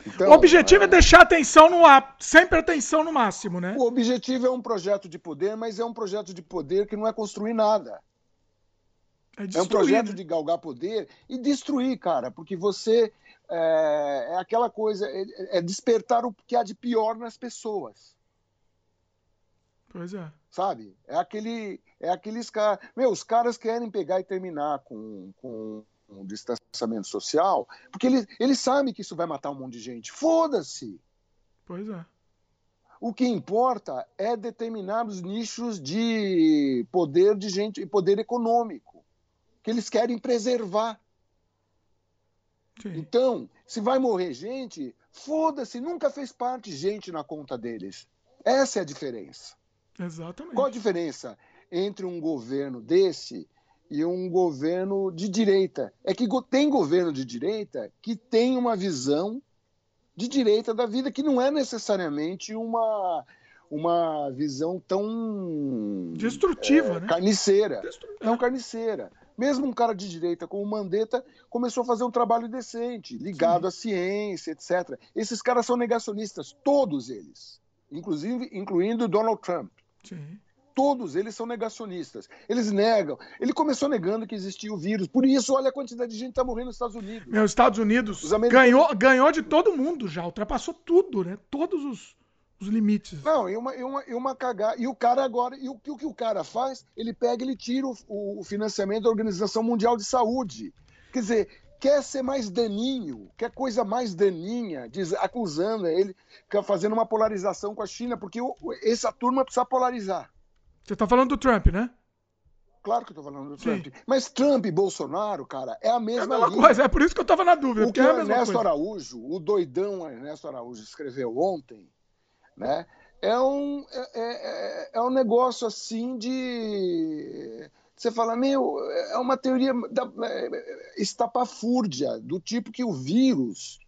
Então, o objetivo é... é deixar atenção no ar, sempre atenção no máximo, né? O objetivo é um projeto de poder, mas é um projeto de poder que não é construir nada. É, é um projeto né? de galgar poder e destruir, cara, porque você é, é aquela coisa, é, é, despertar o que há de pior nas pessoas. Pois é. Sabe? É aquele, é aqueles caras, meu, os caras querem pegar e terminar com, com um distanciamento social, porque ele, ele sabe que isso vai matar um monte de gente. Foda-se! Pois é. O que importa é determinados nichos de poder de gente, poder econômico, que eles querem preservar. Sim. Então, se vai morrer gente, foda-se, nunca fez parte gente na conta deles. Essa é a diferença. Exatamente. Qual a diferença entre um governo desse e um governo de direita. É que tem governo de direita que tem uma visão de direita da vida que não é necessariamente uma uma visão tão destrutiva, é, né? carniceira, Destru... não carniceira. Mesmo um cara de direita como Mandetta começou a fazer um trabalho decente, ligado Sim. à ciência, etc. Esses caras são negacionistas, todos eles, inclusive incluindo Donald Trump. Sim todos eles são negacionistas. Eles negam. Ele começou negando que existia o vírus. Por isso, olha a quantidade de gente que está morrendo nos Estados Unidos. Meu, Estados Unidos ganhou, ganhou de todo mundo já, ultrapassou tudo, né? Todos os, os limites. Não, e uma, e uma, e uma cagada. E o cara agora, e o, o que o cara faz? Ele pega, ele tira o, o financiamento da Organização Mundial de Saúde. Quer dizer, quer ser mais daninho, quer coisa mais daninha, diz, acusando ele, fazendo uma polarização com a China, porque o, essa turma precisa polarizar. Você tá falando do Trump, né? Claro que eu tô falando do Trump. Sim. Mas Trump e Bolsonaro, cara, é a mesma, é a mesma coisa. É por isso que eu tava na dúvida. O que é o Ernesto coisa. Araújo, o doidão Ernesto Araújo, escreveu ontem, né? É um, é, é, é, é um negócio assim de. Você fala, meu, é uma teoria da, é, estapafúrdia, do tipo que o vírus.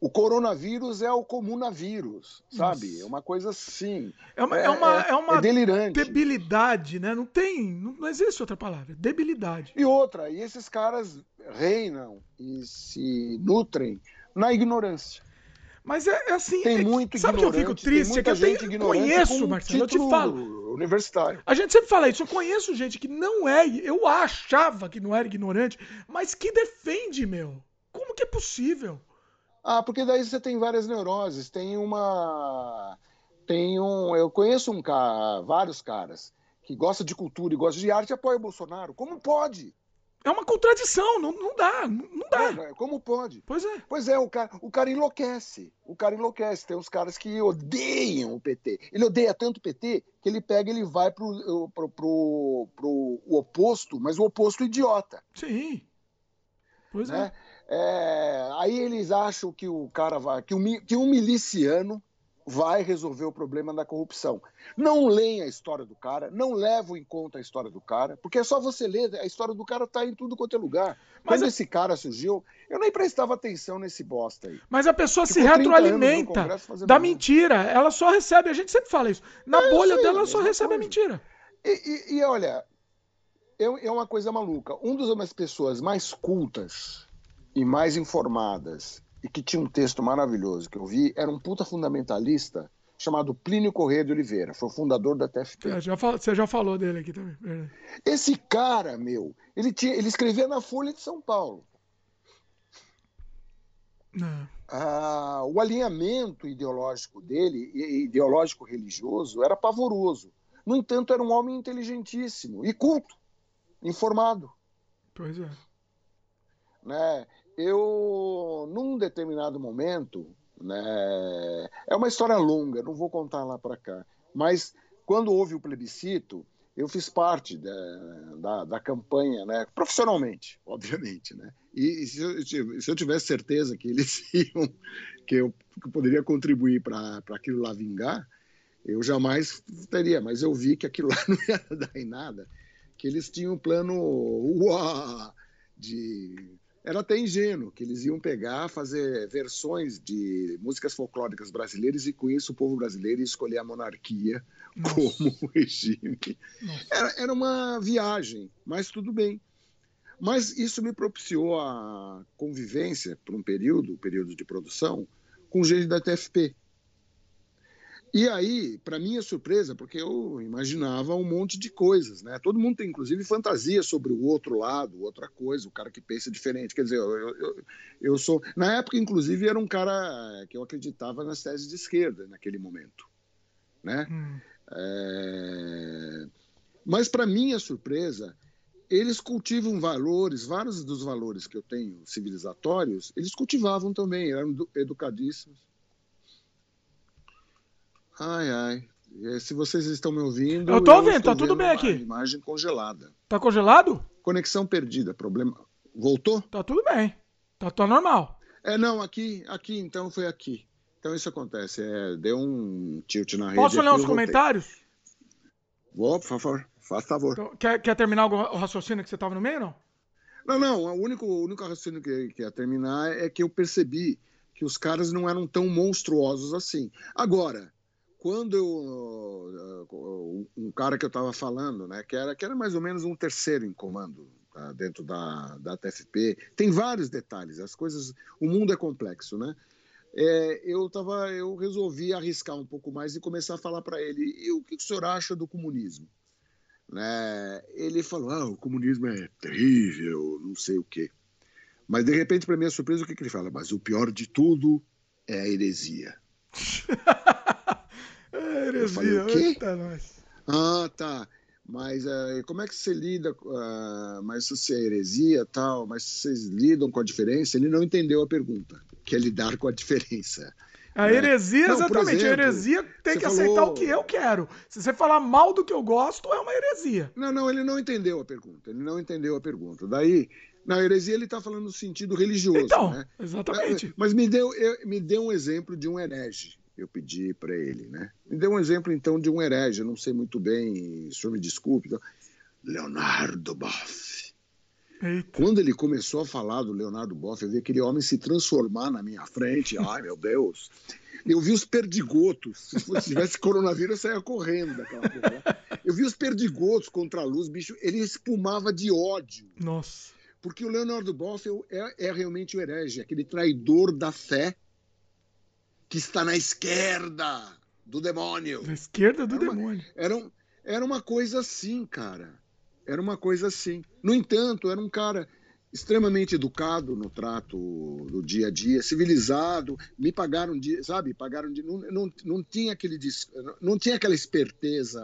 o coronavírus é o comunavírus, sabe? Nossa. É uma coisa assim. É uma, é, é uma, é, é uma delirante. debilidade, né? Não tem, não existe outra palavra. Debilidade. E outra, e esses caras reinam e se nutrem na ignorância. Mas é, é assim. Tem é muito Sabe que eu fico triste? É que eu tenho, conheço, Marcelo, eu te falo. Universitário. A gente sempre fala isso. Eu conheço gente que não é. Eu achava que não era ignorante, mas que defende, meu. Como que é possível? Ah, porque daí você tem várias neuroses. Tem uma. Tem um. Eu conheço um cara, vários caras que gosta de cultura e gosta de arte e apoia o Bolsonaro. Como pode? É uma contradição, não, não dá, não dá. É, como pode? Pois é. Pois é, o cara, o cara enlouquece. O cara enlouquece. Tem uns caras que odeiam o PT. Ele odeia tanto o PT que ele pega ele vai pro, pro, pro, pro o oposto, mas o oposto idiota. Sim. Pois né? é. É, aí eles acham que o cara vai, que um, que um miliciano vai resolver o problema da corrupção. Não leem a história do cara, não levam em conta a história do cara, porque é só você ler, a história do cara tá em tudo quanto é lugar. Mas Quando esse cara surgiu, eu nem prestava atenção nesse bosta aí. Mas a pessoa Ficou se retroalimenta da mentira, ela só recebe, a gente sempre fala isso, na é, bolha sei, dela ela só recebe coisa. a mentira. E, e, e olha, é, é uma coisa maluca. Um das pessoas mais cultas e mais informadas e que tinha um texto maravilhoso que eu vi, era um puta fundamentalista chamado Plínio Corrêa de Oliveira, foi o fundador da TFP. É, já você já falou dele aqui também. Esse cara, meu, ele, tinha, ele escrevia na Folha de São Paulo. Ah, o alinhamento ideológico dele, ideológico religioso, era pavoroso. No entanto, era um homem inteligentíssimo e culto, informado. Pois é. Né? Eu, num determinado momento, né, é uma história longa, não vou contar lá para cá, mas quando houve o plebiscito, eu fiz parte da, da, da campanha, né, profissionalmente, obviamente, né, e, e se, eu, se, eu, tivesse certeza que eles iam, que eu, que eu poderia contribuir para aquilo lá vingar, eu jamais teria, mas eu vi que aquilo lá não ia dar em nada, que eles tinham um plano uá, de era até ingênuo, que eles iam pegar, fazer versões de músicas folclóricas brasileiras e com isso o povo brasileiro ia escolher a monarquia Nossa. como regime. Era, era uma viagem, mas tudo bem. Mas isso me propiciou a convivência por um período, período de produção, com gente da TFP. E aí, para minha surpresa, porque eu imaginava um monte de coisas, né? Todo mundo tem, inclusive, fantasia sobre o outro lado, outra coisa, o cara que pensa diferente. Quer dizer, eu, eu, eu sou. Na época, inclusive, era um cara que eu acreditava nas teses de esquerda naquele momento, né? Hum. É... Mas, para minha surpresa, eles cultivam valores, vários dos valores que eu tenho civilizatórios, eles cultivavam também, eram educadíssimos Ai, ai. Se vocês estão me ouvindo. Eu tô ouvindo, tá tudo bem aqui. Imagem congelada. Tá congelado? Conexão perdida, problema. Voltou? Tá tudo bem. Tá, tá normal. É, não, aqui, aqui, então foi aqui. Então isso acontece. É, deu um tilt na rede. Posso ler os comentários? Vou, por favor. Faz favor. Então, quer, quer terminar o raciocínio que você estava no meio, não? Não, não. O único, o único raciocínio que, que ia terminar é que eu percebi que os caras não eram tão monstruosos assim. Agora, quando eu, uh, um cara que eu estava falando, né, que era, que era mais ou menos um terceiro em comando tá, dentro da, da TFP, tem vários detalhes, as coisas, o mundo é complexo, né? É, eu tava, eu resolvi arriscar um pouco mais e começar a falar para ele, e o que o senhor acha do comunismo? Né? Ele falou, ah, o comunismo é terrível, não sei o quê. Mas de repente, para minha surpresa, o que, que ele fala? Mas o pior de tudo é a heresia. É heresia. Falei, o quê? Eita, nós. Ah, tá. Mas uh, como é que você lida? Uh, mas se é heresia tal, mas vocês lidam com a diferença? Ele não entendeu a pergunta, que é lidar com a diferença. A né? heresia, não, exatamente. Exemplo, a heresia tem que falou... aceitar o que eu quero. Se você falar mal do que eu gosto, é uma heresia. Não, não, ele não entendeu a pergunta. Ele não entendeu a pergunta. Daí, na heresia, ele está falando no sentido religioso. Então, né? exatamente. Mas me deu, me deu um exemplo de um herege eu pedi para ele, né? Me deu um exemplo, então, de um herege, eu não sei muito bem, o senhor me desculpe. Então, Leonardo Boff. Eita. Quando ele começou a falar do Leonardo Boff, eu vi aquele homem se transformar na minha frente. Ai, meu Deus. Eu vi os perdigotos. Se tivesse coronavírus, eu saia correndo daquela porra. Eu vi os perdigotos contra a luz, bicho. Ele espumava de ódio. Nossa. Porque o Leonardo Boff é, é realmente o herege, aquele traidor da fé que está na esquerda do demônio. Na esquerda do era demônio. Uma, era, um, era uma coisa assim, cara. Era uma coisa assim. No entanto, era um cara extremamente educado no trato do dia a dia, civilizado, me pagaram, de, sabe, pagaram de, não, não, não tinha aquele não tinha aquela esperteza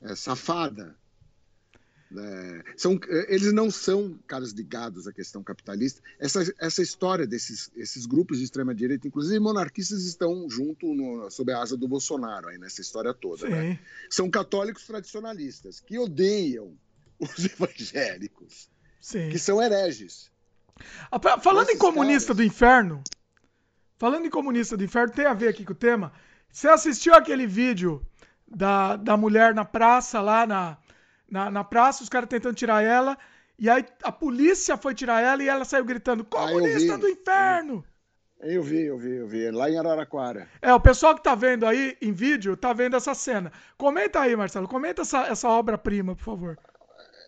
é, safada. É, são, eles não são caras ligados à questão capitalista. Essa, essa história desses esses grupos de extrema direita, inclusive monarquistas, estão junto no, sob a asa do Bolsonaro aí nessa história toda. Né? São católicos tradicionalistas que odeiam os evangélicos Sim. que são hereges. Falando Esses em comunista caras... do inferno, falando em comunista do inferno, tem a ver aqui com o tema. Você assistiu aquele vídeo da, da mulher na praça, lá na, na, na praça, os caras tentando tirar ela, e aí a polícia foi tirar ela e ela saiu gritando: ah, Comunista ah, do inferno! Eu vi, eu vi, eu vi. Lá em Araraquara. É, o pessoal que tá vendo aí em vídeo tá vendo essa cena. Comenta aí, Marcelo. Comenta essa, essa obra-prima, por favor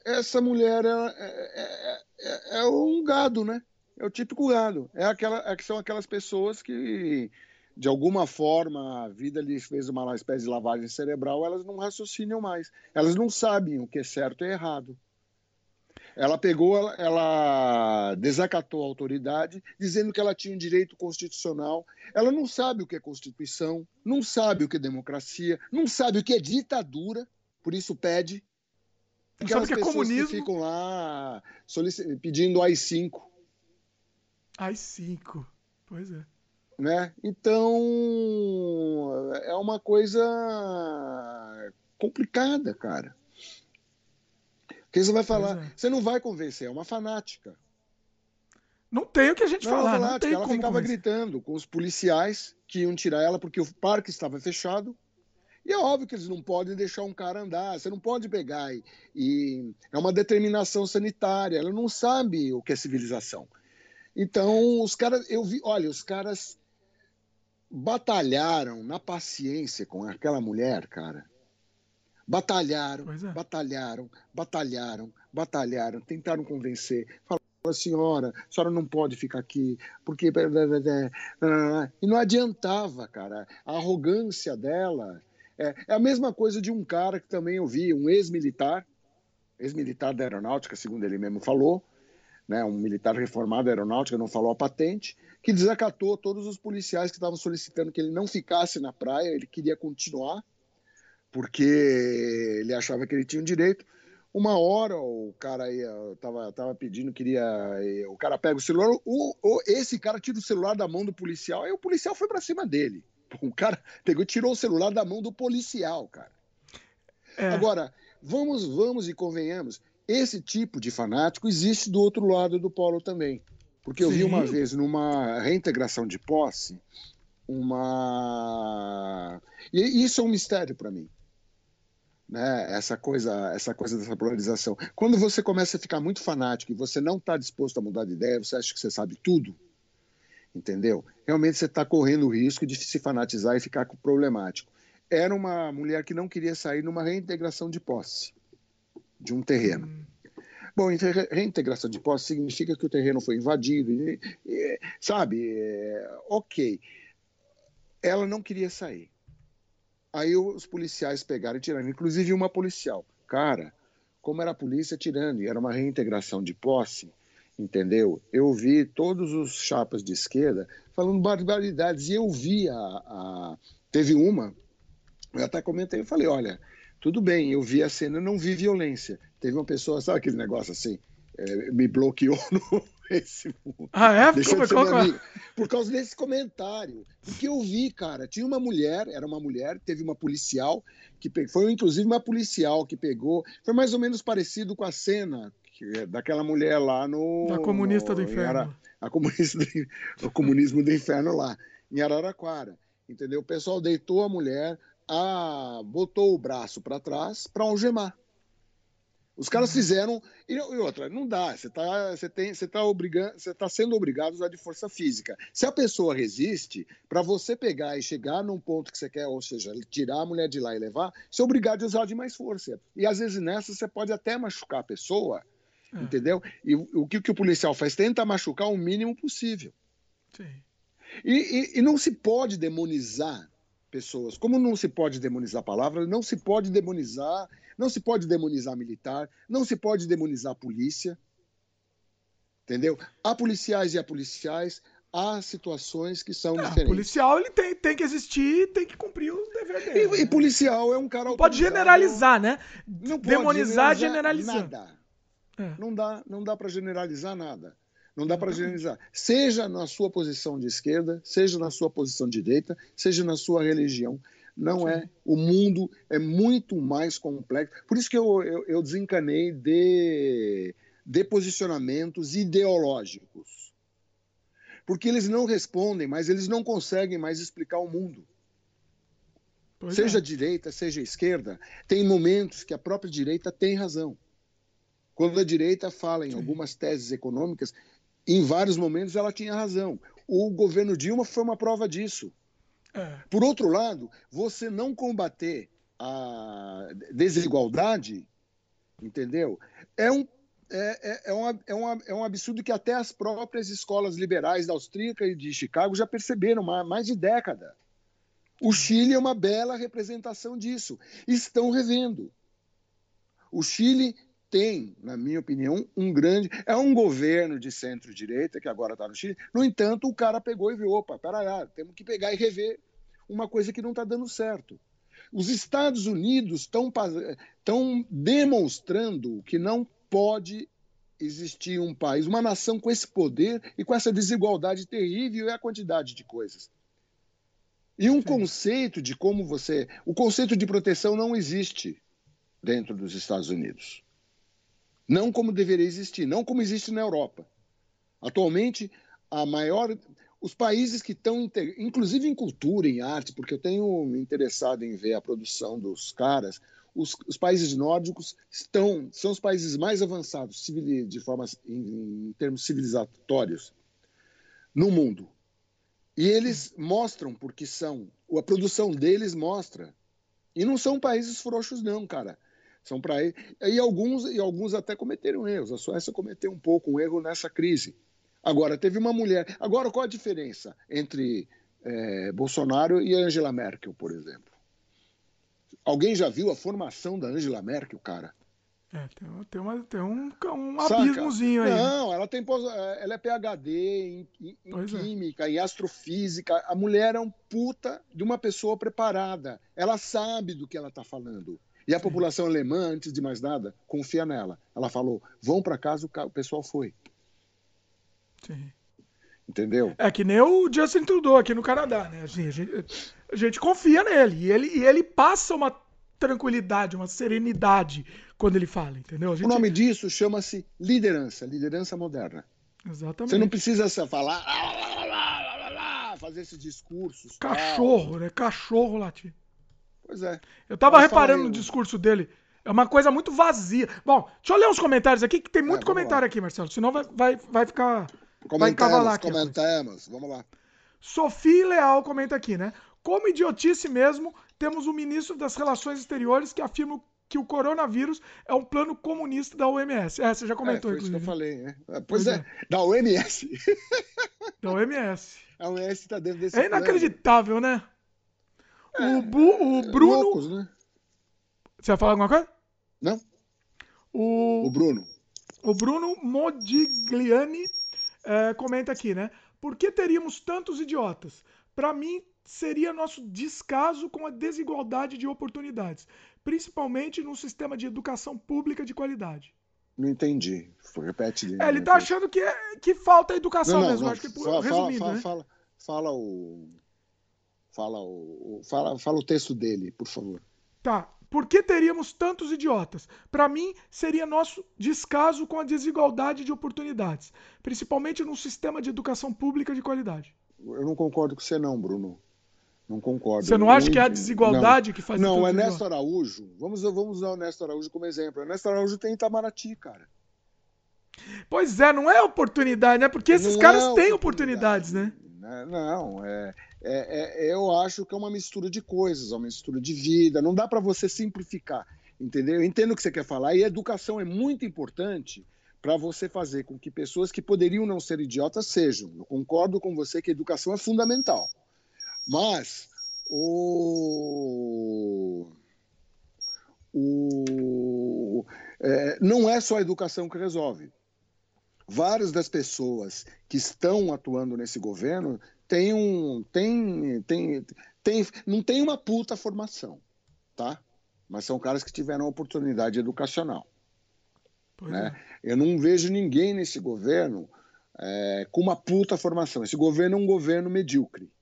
essa mulher é, é, é, é, um gado, né? É o típico gado. É aquela, é que são aquelas pessoas que, de alguma forma, a vida lhes fez uma espécie de lavagem cerebral, elas não raciocinam mais. Elas não sabem o que é certo e errado. Ela pegou, ela, ela desacatou a autoridade, dizendo que ela tinha um direito constitucional. Ela não sabe o que é Constituição, não sabe o que é democracia, não sabe o que é ditadura, por isso pede Aquelas sabe que é comunismo. Que ficam lá pedindo AI-5. AI-5, pois é. Né? Então, é uma coisa complicada, cara. Porque você vai falar, é. você não vai convencer, é uma fanática. Não tem o que a gente não, falar. Fanática, não tem ela ficava convencer. gritando com os policiais que iam tirar ela porque o parque estava fechado e é óbvio que eles não podem deixar um cara andar, você não pode pegar e, e, é uma determinação sanitária, ela não sabe o que é civilização. Então, os caras, eu vi, olha, os caras batalharam na paciência com aquela mulher, cara. Batalharam, é. batalharam, batalharam, batalharam, tentaram convencer. Falaram, senhora, a senhora não pode ficar aqui, porque. E não adiantava, cara. A arrogância dela é, é a mesma coisa de um cara que também eu vi, um ex-militar, ex-militar da aeronáutica, segundo ele mesmo falou, né, um militar reformado aeronáutica, não falou a patente, que desacatou todos os policiais que estavam solicitando que ele não ficasse na praia, ele queria continuar, porque ele achava que ele tinha o um direito. Uma hora o cara ia, tava, tava pedindo, queria. O cara pega o celular, o, o, esse cara tira o celular da mão do policial, aí o policial foi para cima dele. O cara pegou tirou o celular da mão do policial, cara. É. Agora, vamos, vamos e convenhamos, esse tipo de fanático existe do outro lado do polo também. Porque eu Sim. vi uma vez numa reintegração de posse, uma. E isso é um mistério para mim. Né? Essa coisa, essa coisa dessa polarização. Quando você começa a ficar muito fanático e você não está disposto a mudar de ideia, você acha que você sabe tudo, entendeu? Realmente você está correndo o risco de se fanatizar e ficar problemático. Era uma mulher que não queria sair numa reintegração de posse de um terreno. Bom, reintegração de posse significa que o terreno foi invadido, e, e, sabe? É, ok. Ela não queria sair. Aí os policiais pegaram e tiraram, inclusive uma policial. Cara, como era a polícia tirando, e era uma reintegração de posse, entendeu? Eu vi todos os chapas de esquerda falando barbaridades e eu vi a, a... teve uma, eu até comentei, eu falei, olha, tudo bem, eu vi a cena, não vi violência. Teve uma pessoa, sabe aquele negócio assim, é, me bloqueou no Facebook. Ah, é? Deixa de ser minha Por causa desse comentário. Porque eu vi, cara, tinha uma mulher, era uma mulher, teve uma policial, que foi inclusive uma policial que pegou, foi mais ou menos parecido com a cena que, daquela mulher lá no. Da comunista do inferno. Ara, a comunista do, o comunismo do inferno lá, em Araraquara. Entendeu? O pessoal deitou a mulher, a, botou o braço para trás para algemar. Os caras uhum. fizeram. E, outra, não dá. Você está você tem, você tá obrigando, você tá sendo obrigado a usar de força física. Se a pessoa resiste, para você pegar e chegar num ponto que você quer, ou seja, tirar a mulher de lá e levar, você é obrigado a usar de mais força. E às vezes nessa você pode até machucar a pessoa, é. entendeu? E o que, que o policial faz? Tenta machucar o mínimo possível. Sim. E, e, e não se pode demonizar pessoas. Como não se pode demonizar a palavra, não se pode demonizar não se pode demonizar militar, não se pode demonizar polícia. Entendeu? Há policiais e há policiais, há situações que são é, diferentes. policial ele tem, tem que existir tem que cumprir o dever dele. E, né? e policial é um cara Não pode generalizar, né? Não Demonizar generalizar. Nada. É. Não dá, não dá para generalizar nada. Não dá para generalizar. Seja na sua posição de esquerda, seja na sua posição de direita, seja na sua religião. Não é. O mundo é muito mais complexo. Por isso que eu, eu, eu desencanei de, de posicionamentos ideológicos. Porque eles não respondem, mas eles não conseguem mais explicar o mundo. Pois seja é. direita, seja esquerda, tem momentos que a própria direita tem razão. Quando a direita fala em algumas teses econômicas, em vários momentos ela tinha razão. O governo Dilma foi uma prova disso. É. Por outro lado, você não combater a desigualdade, entendeu? É um, é, é, é, uma, é, uma, é um absurdo que até as próprias escolas liberais da Austríaca e de Chicago já perceberam há mais de década. O Chile é uma bela representação disso. Estão revendo. O Chile tem, na minha opinião, um grande. É um governo de centro-direita que agora está no Chile. No entanto, o cara pegou e viu: opa, peraí, temos que pegar e rever uma coisa que não está dando certo. Os Estados Unidos estão demonstrando que não pode existir um país, uma nação com esse poder e com essa desigualdade terrível e a quantidade de coisas. E um Sim. conceito de como você. O conceito de proteção não existe dentro dos Estados Unidos. Não como deveria existir, não como existe na Europa. Atualmente, a maior. Os países que estão, inclusive em cultura, em arte, porque eu tenho me interessado em ver a produção dos caras, os, os países nórdicos estão, são os países mais avançados de forma, em, em termos civilizatórios no mundo. E eles mostram porque são. A produção deles mostra. E não são países frouxos, não, cara. São para e alguns e alguns até cometeram erros. A Suécia cometeu um pouco um erro nessa crise. Agora teve uma mulher. Agora qual a diferença entre é, Bolsonaro e Angela Merkel, por exemplo? Alguém já viu a formação da Angela Merkel, cara? É, tem, tem, uma, tem um, um abismozinho aí. Não, ela tem ela é PhD em, em, em é. química, é. em astrofísica. A mulher é um puta de uma pessoa preparada. Ela sabe do que ela está falando. E a população alemã, antes de mais nada, confia nela. Ela falou: vão para casa, o pessoal foi. Sim. Entendeu? É que nem o Justin Trudeau aqui no Canadá, né? Assim, a, gente, a gente confia nele. E ele, e ele passa uma tranquilidade, uma serenidade quando ele fala, entendeu? Gente... O nome disso chama-se liderança, liderança moderna. Exatamente. Você não precisa falar, fazer esses discursos. Cachorro, tal. né? Cachorro latir. Pois é. Eu tava reparando no discurso dele. É uma coisa muito vazia. Bom, deixa eu ler uns comentários aqui, que tem muito é, comentário lá. aqui, Marcelo. Senão vai, vai, vai ficar. Comentamos, vai encavalar aqui. Comentamos, vamos lá. Sofia Leal comenta aqui, né? Como idiotice mesmo, temos o ministro das Relações Exteriores que afirma que o coronavírus é um plano comunista da OMS. É, você já comentou, é, foi inclusive. Isso que eu falei, né? Pois, pois é, é, da OMS. Da OMS. A OMS está dentro desse É inacreditável, plano. né? É, o, Bu, o Bruno. Loucos, né? Você vai falar alguma coisa? Não. O, o Bruno. O Bruno Modigliani é, comenta aqui, né? Por que teríamos tantos idiotas? Para mim, seria nosso descaso com a desigualdade de oportunidades, principalmente num sistema de educação pública de qualidade. Não entendi. Repete. É, ele tá achando que, é, que falta educação não, não, mesmo. Não. Acho que por, fala, resumindo, fala, né? fala, fala, o, fala o, fala, fala o texto dele, por favor. Tá. Por que teríamos tantos idiotas? Para mim, seria nosso descaso com a desigualdade de oportunidades, principalmente num sistema de educação pública de qualidade. Eu não concordo com você não, Bruno. Não concordo. Você não acha que é a desigualdade não. que faz Não, Ernesto Araújo. Vamos, vamos usar o Ernesto Araújo como exemplo. Ernesto Araújo tem Itamaraty, cara. Pois é, não é oportunidade, né? Porque esses Não caras é têm oportunidades? Né? Não, é, é, é- eu acho que é uma mistura de coisas, é uma mistura de vida. Não dá para você simplificar, entendeu? Eu entendo o que você quer falar. E educação é muito importante para você fazer com que pessoas que poderiam não ser idiotas sejam. Eu concordo com você que educação é fundamental. Mas o, o é, não é só a educação que resolve. Várias das pessoas que estão atuando nesse governo têm um, têm, têm, têm, não tem uma puta formação, tá? Mas são caras que tiveram oportunidade educacional. Pois né? é. Eu não vejo ninguém nesse governo é, com uma puta formação. Esse governo é um governo medíocre,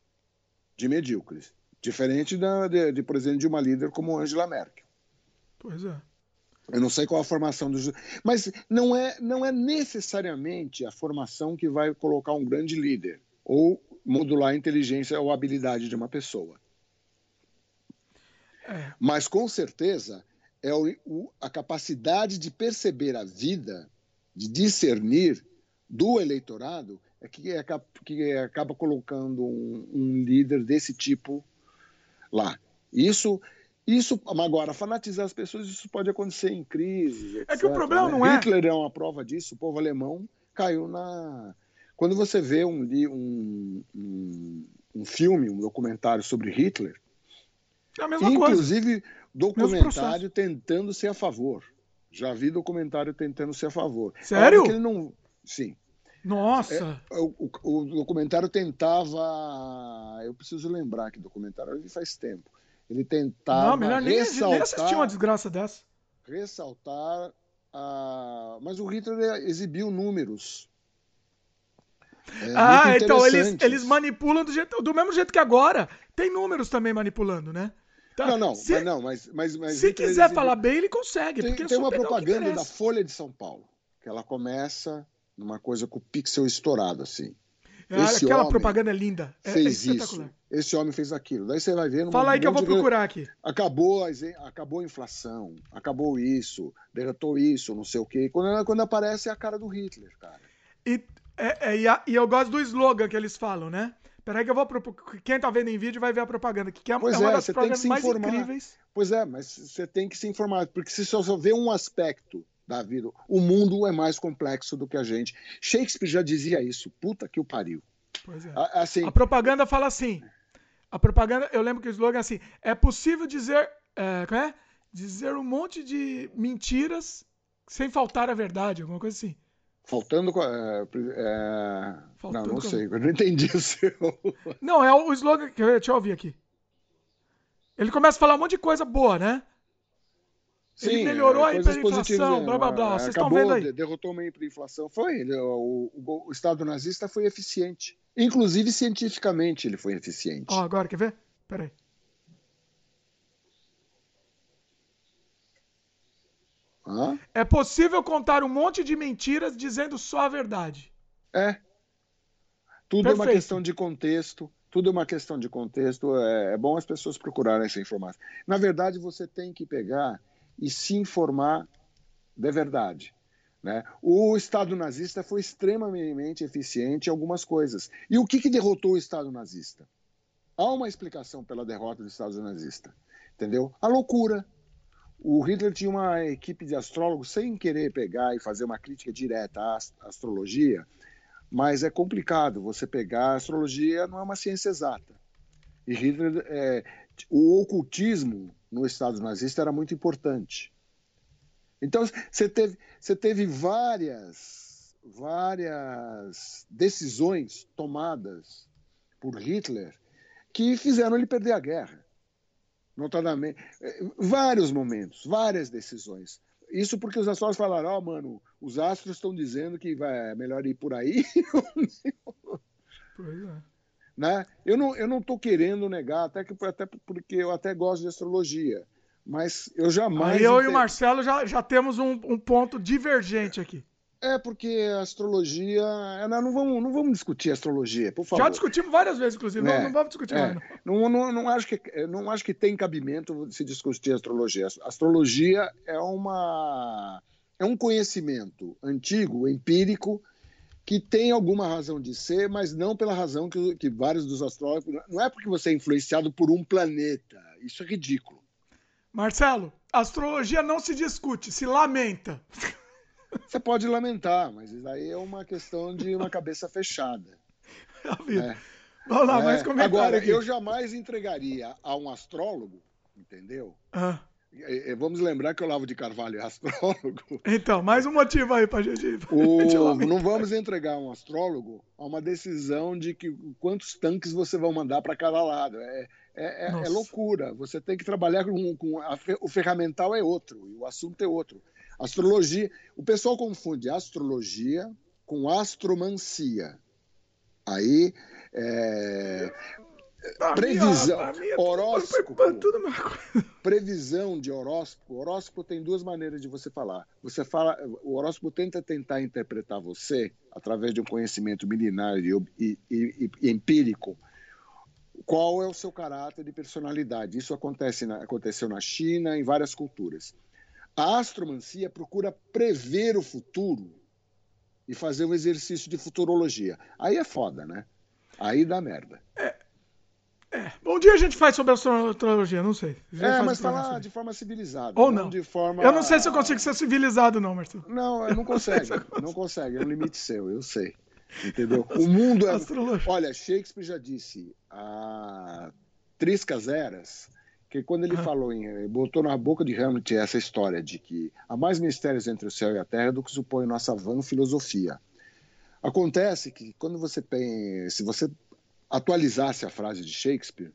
de medíocres, diferente da, de, de, por exemplo, de uma líder como Angela Merkel. Pois é. Eu não sei qual a formação do ju- mas não é não é necessariamente a formação que vai colocar um grande líder ou modular a inteligência ou a habilidade de uma pessoa. É. Mas com certeza é o- o- a capacidade de perceber a vida, de discernir do eleitorado é que, é que acaba colocando um, um líder desse tipo lá. Isso, isso agora fanatizar as pessoas isso pode acontecer em crises. É que o etc, problema né? não é- Hitler é uma prova disso. O povo alemão caiu na quando você vê um, um, um, um filme, um documentário sobre Hitler, É coisa. Inclusive, processo. documentário tentando ser a favor. Já vi documentário tentando ser a favor. Sério? Óbvio que ele não. Sim. Nossa. O, o- o documentário tentava. Eu preciso lembrar que documentário vi faz tempo. Ele tentava não, melhor nem, nem ressaltar, assistir uma desgraça dessa. ressaltar a... Mas o Hitler exibiu números. É, ah, então eles, eles manipulam do, jeito, do mesmo jeito que agora. Tem números também manipulando, né? Tá? Não, não, se, mas não, mas, mas, mas se quiser exibiu- falar bem, ele consegue. Tem, porque é tem só uma propaganda da. Folha de São Paulo, que ela começa numa coisa com o pixel estourado, assim. Ah, esse Aquela propaganda é linda. É, é fez isso. espetacular. Esse homem fez aquilo. Daí você vai ver. Fala aí que eu vou de- procurar aqui. Acabou acabou a inflação, acabou isso, derrotou isso, não sei o quê. Quando, quando aparece é a cara do Hitler, cara. E, é, é, e, a- e eu gosto do slogan que eles falam, né? Peraí que eu vou... Pro... Quem tá vendo em vídeo vai ver a propaganda, que é, Pois é uma é, das propagandas mais informar. incríveis. Pois é, mas você tem que se informar, porque se só vê um aspecto da vida, o mundo é mais complexo do que a gente. Shakespeare já dizia isso. Puta que o pariu. Pois é. A- Assim, A propaganda fala assim. A propaganda, eu lembro que o slogan é assim: é possível dizer, é, é? Dizer um monte de mentiras sem faltar a verdade, alguma coisa assim. Faltando. é, é, Faltando não, não sei, eu não entendi o seu. Não, é o slogan que deixa eu ouvir aqui. Ele começa a falar um monte de coisa boa, né? Ele melhorou a hiperinflação, positivas, blá, blá, blá. Vocês estão vendo aí. de- Derrotou uma hiperinflação. Foi. ele- o, o- o Estado nazista foi eficiente. Inclusive, cientificamente, ele foi eficiente. Ó, agora, quer ver? Pera Hã? É possível contar um monte de mentiras dizendo só a verdade. É. Tudo é uma Perfeito. questão de contexto. Tudo é uma questão de contexto. É, é bom as pessoas procurarem essa informação. Na verdade, você tem que pegar e se informar de verdade. Né? O Estado nazista foi extremamente eficiente em algumas coisas. E o que, que derrotou o Estado nazista? Há uma explicação pela derrota do Estado nazista. Entendeu? A loucura. O Hitler tinha uma equipe de astrólogos, sem querer pegar e fazer uma crítica direta à ast- astrologia, mas é complicado você pegar. A astrologia não é uma ciência exata. E Hitler, é, o ocultismo no Estado nazista era muito importante. Então, você teve, você teve várias, várias decisões tomadas por Hitler que fizeram ele perder a guerra. Notadamente, eh, vários momentos, várias decisões. Isso porque os astrólogos falaram: Ó, mano, os astros estão dizendo que vai, é melhor ir por aí. Pois é. né? Eu não eu não tô querendo negar, até, que, até porque eu até gosto de astrologia, mas eu jamais. Aí eu e o Marcelo já, já temos um, um ponto divergente aqui. É porque a astrologia. é, Não, não vamos, não vamos discutir astrologia, por favor. Já discutimos várias vezes, inclusive. Não, É, não vamos discutir É, mais. não. não, não, não, acho que, não acho que tem cabimento se discutir astrologia. Astrologia é, uma, é um conhecimento antigo, empírico, que tem alguma razão de ser, mas não pela razão que, que vários dos astrólogos. Não é porque você é influenciado por um planeta. Isso é ridículo. Marcelo, astrologia não se discute, se lamenta. Você pode lamentar, mas isso aí é uma questão de uma cabeça fechada. É a vida. É. Vamos lá, É, mais comentário Agora, aqui. eu jamais entregaria a um astrólogo, entendeu? Ah, Vamos lembrar que o Olavo de Carvalho é astrólogo. então, mais um motivo aí pra gente. O- não vamos entregar um astrólogo a uma decisão de que quantos tanques você vai mandar para cada lado. É, é- é- loucura. Você tem que trabalhar com, com a o ferramental é outro e o assunto é outro. Astrologia, o pessoal confunde astrologia com astromancia. Aí é, mim, previsão, mim é horóscopo. a previsão de horóscopo, horóscopo tem duas maneiras de você falar. Você fala, o horóscopo tenta tentar interpretar você através de um conhecimento milenar e, e- e- e empírico. Qual é o seu caráter de personalidade? Isso acontece na- aconteceu na China, em várias culturas. A astromancia procura prever o futuro e fazer um exercício de futurologia. Aí é foda, né? Aí dá merda. Um dia a gente faz sobre astrologia, não sei. É, mas falar sobre. de forma civilizada. Ou não. de forma. Eu não sei se eu consigo ser civilizado, não, Marcelo. Não, não consegue. Não consegue. É um limite seu, eu sei. Entendeu? O mundo é. Astrologia. Olha, Shakespeare já disse a Triscas Eras que quando ele falou em. botou na boca de Hamlet essa história de que há mais mistérios entre o céu e a terra do que supõe nossa vã filosofia. Acontece que quando você tem. Se você atualizasse a frase de Shakespeare,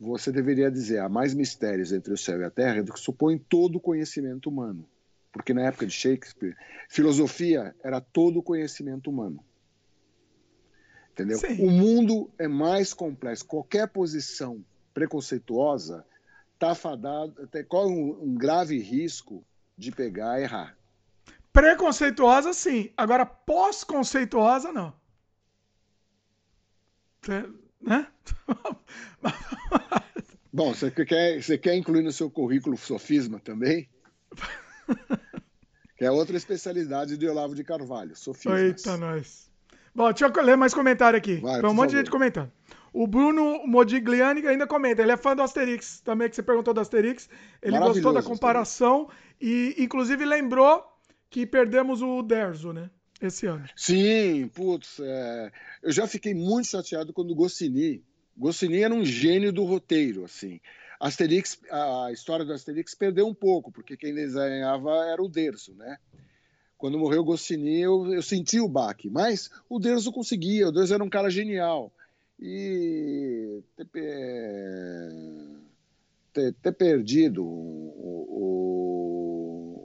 você deveria dizer há mais mistérios entre o céu e a terra do que supõe todo o conhecimento humano. Porque na época de Shakespeare, filosofia era todo o conhecimento humano. Entendeu? Sim. O mundo é mais complexo. Qualquer posição preconceituosa está fadada, tem- corre um, um grave risco de pegar e errar. Preconceituosa, sim. Agora, pós-conceituosa, não. Né? Bom, você quer, você quer incluir no seu currículo sofisma também? que é outra especialidade de Olavo de Carvalho, sofismas. Eita, nós. Bom, deixa eu ler mais comentário aqui. Vai, Tem um monte de favor. gente comentando. O Bruno Modigliani ainda comenta. Ele é fã do Asterix, também que você perguntou do Asterix. Ele gostou da comparação e, inclusive, lembrou que perdemos o Derzo, né? Esse ano. Sim, putz, é, eu já fiquei muito chateado quando o Goscinny, Goscinny era um gênio do roteiro, assim. Asterix, a história do Asterix perdeu um pouco, porque quem desenhava era o Derso, né? Quando morreu o Goscinny, eu, eu senti o baque, mas o Derso conseguia, o Derso era um cara genial. E ter, ter- ter perdido o,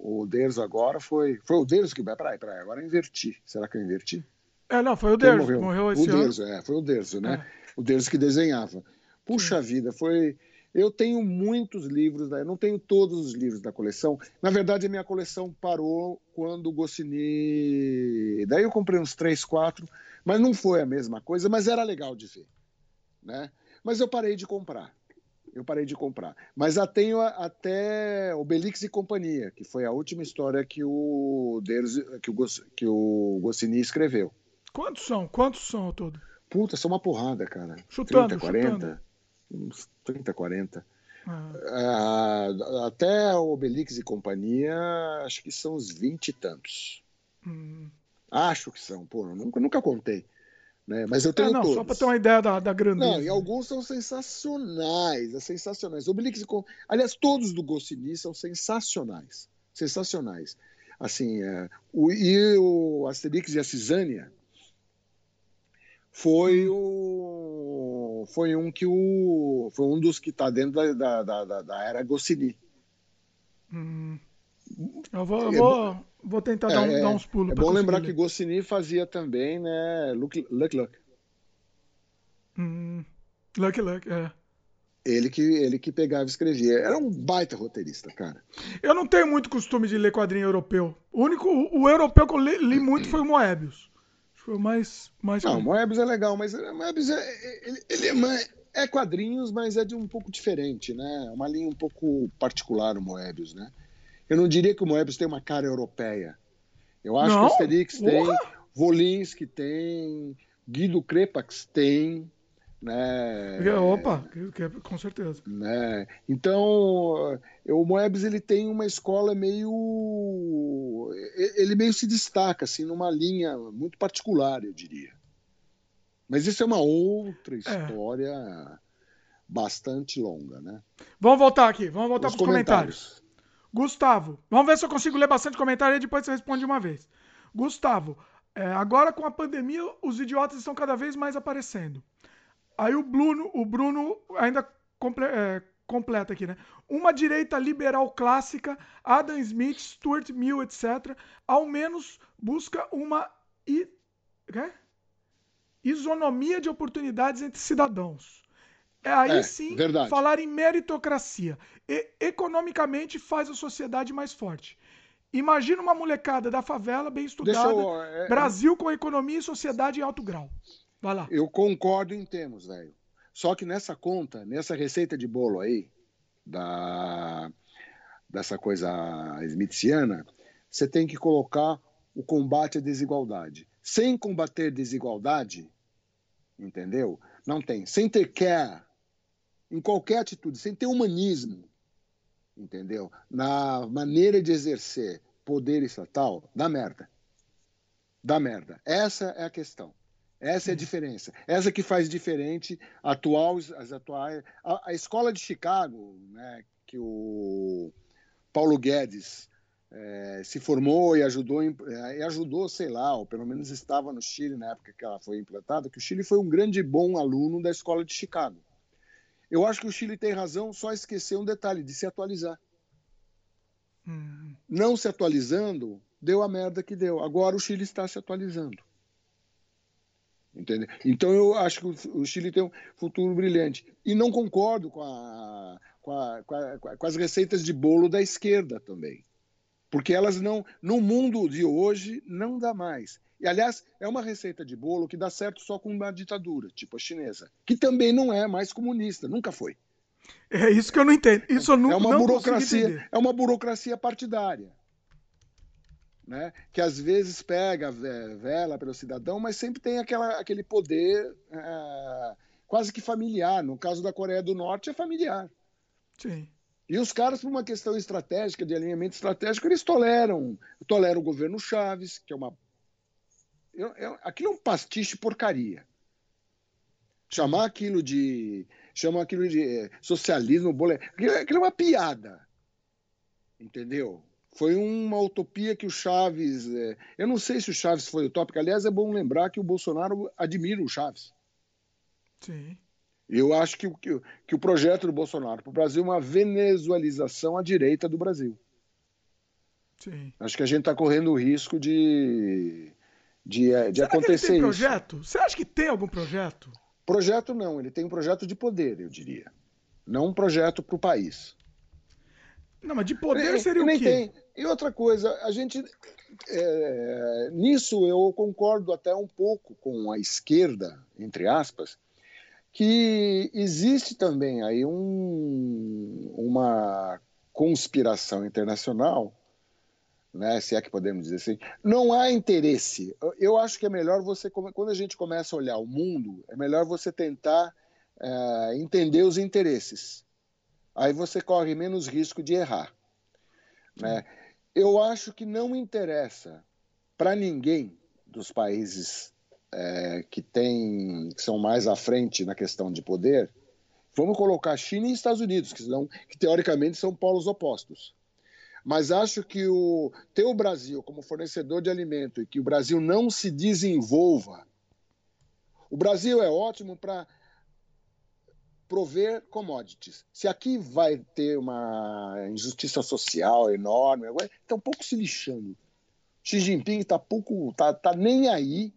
o, o agora foi. Foi o Derso que. Peraí, peraí, agora eu inverti. Será que eu inverti? É, não, foi o Quem Derzo. Morreu, esse o. Derzo, é, foi o Derzo, né? É. O Derzo que desenhava. Puxa vida, foi. Eu tenho muitos livros, né? eu não tenho todos os livros da coleção. Na verdade, a minha coleção parou quando o Goscinny. Daí eu comprei uns três, quatro, mas não foi a mesma coisa, mas era legal de ver, né? Mas eu parei de comprar. Eu parei de comprar. Mas já tenho a- até Obelix e Companhia, que foi a última história que o Derzo, que o, que o Goscinny escreveu. Quantos são? Quantos são ao todo? Puta, só uma porrada, cara. Chutando, 30, 40. chutando. Uns 30, 40. Ah, Ah, até o Obelix e companhia, acho que são uns 20 e tantos. hum. Acho que são, pô, nunca, nunca contei. Né? Mas eu tenho É, não, todos. só pra ter uma ideia da, da grandeza. Não, e alguns são sensacionais, é sensacionais. Obelix e Com- Aliás, todos do Goscinny são sensacionais. Sensacionais. Assim, é, o, e o Asterix e a Cisânia foi o foi um que o foi um dos que está dentro da, da, da- da, da era Goscinny. Hum. Eu vou, eu É vou, vou tentar dar, um- É, dar uns pulos. É bom lembrar ler. que Goscinny fazia também, né, Lucky Lucky Luck. Hum. Luck, é. Ele que, ele que pegava e escrevia. Era um baita roteirista, cara. Eu não tenho muito costume de ler quadrinho europeu. O único, o, europeu que eu li, li, muito foi o Moebius. Foi o mais. mais não, o Moebius é legal, mas o Moebius é, ele, ele é, mais, é quadrinhos, mas é de um pouco diferente, né? É uma linha um pouco particular o Moebius, né? Eu não diria que o Moebius tem uma cara europeia. Eu acho não? que o Asterix tem, Volinski tem, Guido Crepax tem, né? Opa, com certeza. Né? Então, o Moebius ele tem uma escola meio, ele meio se destaca assim numa linha muito particular, eu diria. Mas isso é uma outra é. história é. bastante longa, né? Vamos voltar aqui, vamos voltar para os comentários. comentários. Gustavo, vamos ver se eu consigo ler bastante comentário e depois você responde uma vez. Gustavo, é, agora com a pandemia, os idiotas estão cada vez mais aparecendo. Aí o Bruno, o Bruno ainda comple, é, completa aqui, né? Uma direita liberal clássica, Adam Smith, Stuart Mill, etc., ao menos busca uma i, isonomia de oportunidades entre cidadãos. É aí é, sim verdade. falar em meritocracia. E, economicamente faz a sociedade mais forte. Imagina uma molecada da favela bem estudada, eu, é, é, Brasil com economia e sociedade em alto grau. Vai lá. Eu concordo em termos, velho. Só que nessa conta, nessa receita de bolo aí, da, dessa coisa smithiana, você tem que colocar o combate à desigualdade. Sem combater desigualdade, entendeu? Não tem. Sem ter care, em qualquer atitude, sem ter humanismo, entendeu? Na maneira de exercer poder estatal, dá merda. Dá merda. Essa é a questão. Essa é a diferença. Essa que faz diferente atual, as atuais. A, a escola de Chicago, né, que o Paulo Guedes é, se formou e ajudou, é, e ajudou, sei lá, ou pelo menos estava no Chile na época que ela foi implantada, que o Chile foi um grande bom aluno da escola de Chicago. Eu acho que o Chile tem razão, só esquecer um detalhe, de se atualizar. Hum. Não se atualizando, deu a merda que deu. Agora o Chile está se atualizando. Entendeu? Então eu acho que o Chile tem um futuro brilhante. E não concordo com, a, com, a, com, a, com as receitas de bolo da esquerda também. Porque elas não, no mundo de hoje, não dá mais. E, aliás, é uma receita de bolo que dá certo só com uma ditadura, tipo a chinesa, que também não é mais comunista, nunca foi. É isso que eu não entendo. Isso eu não, é uma não burocracia, é uma burocracia partidária né? que às vezes pega vela pelo cidadão, mas sempre tem aquela, aquele poder é, quase que familiar. No caso da Coreia do Norte, é familiar. Sim. E os caras, por uma questão estratégica, de alinhamento estratégico, eles toleram. Toleram o governo Chaves, que é uma. Eu, eu, aquilo é um pastiche porcaria. Chamar aquilo de. Chamar aquilo de é, socialismo, bole... aquilo, aquilo é uma piada. Entendeu? Foi uma utopia que o Chaves. É... Eu não sei se o Chaves foi utópico. Aliás, é bom lembrar que o Bolsonaro admira o Chaves. Sim. Eu acho que, que, que o projeto do Bolsonaro para o Brasil é uma venezualização à direita do Brasil. Sim. Acho que a gente está correndo o risco de, de, é, de acontecer que ele tem isso. projeto? Você acha que tem algum projeto? Projeto não, ele tem um projeto de poder, eu diria. Não um projeto para o país. Não, mas de poder seria o quê? Tem. E outra coisa, a gente. É, nisso eu concordo até um pouco com a esquerda, entre aspas, que existe também aí um, uma conspiração internacional, né, se é que podemos dizer assim. Não há interesse. Eu acho que é melhor você, quando a gente começa a olhar o mundo, é melhor você tentar é, entender os interesses. Aí você corre menos risco de errar. Né? Eu acho que não interessa para ninguém dos países é, que, tem, que são mais à frente na questão de poder. Vamos colocar China e Estados Unidos, que, são, que teoricamente são polos opostos. Mas acho que o, ter o Brasil como fornecedor de alimento e que o Brasil não se desenvolva. O Brasil é ótimo para prover commodities. Se aqui vai ter uma injustiça social enorme, está um pouco se lixando. Xi Jinping está pouco, tá, tá nem aí,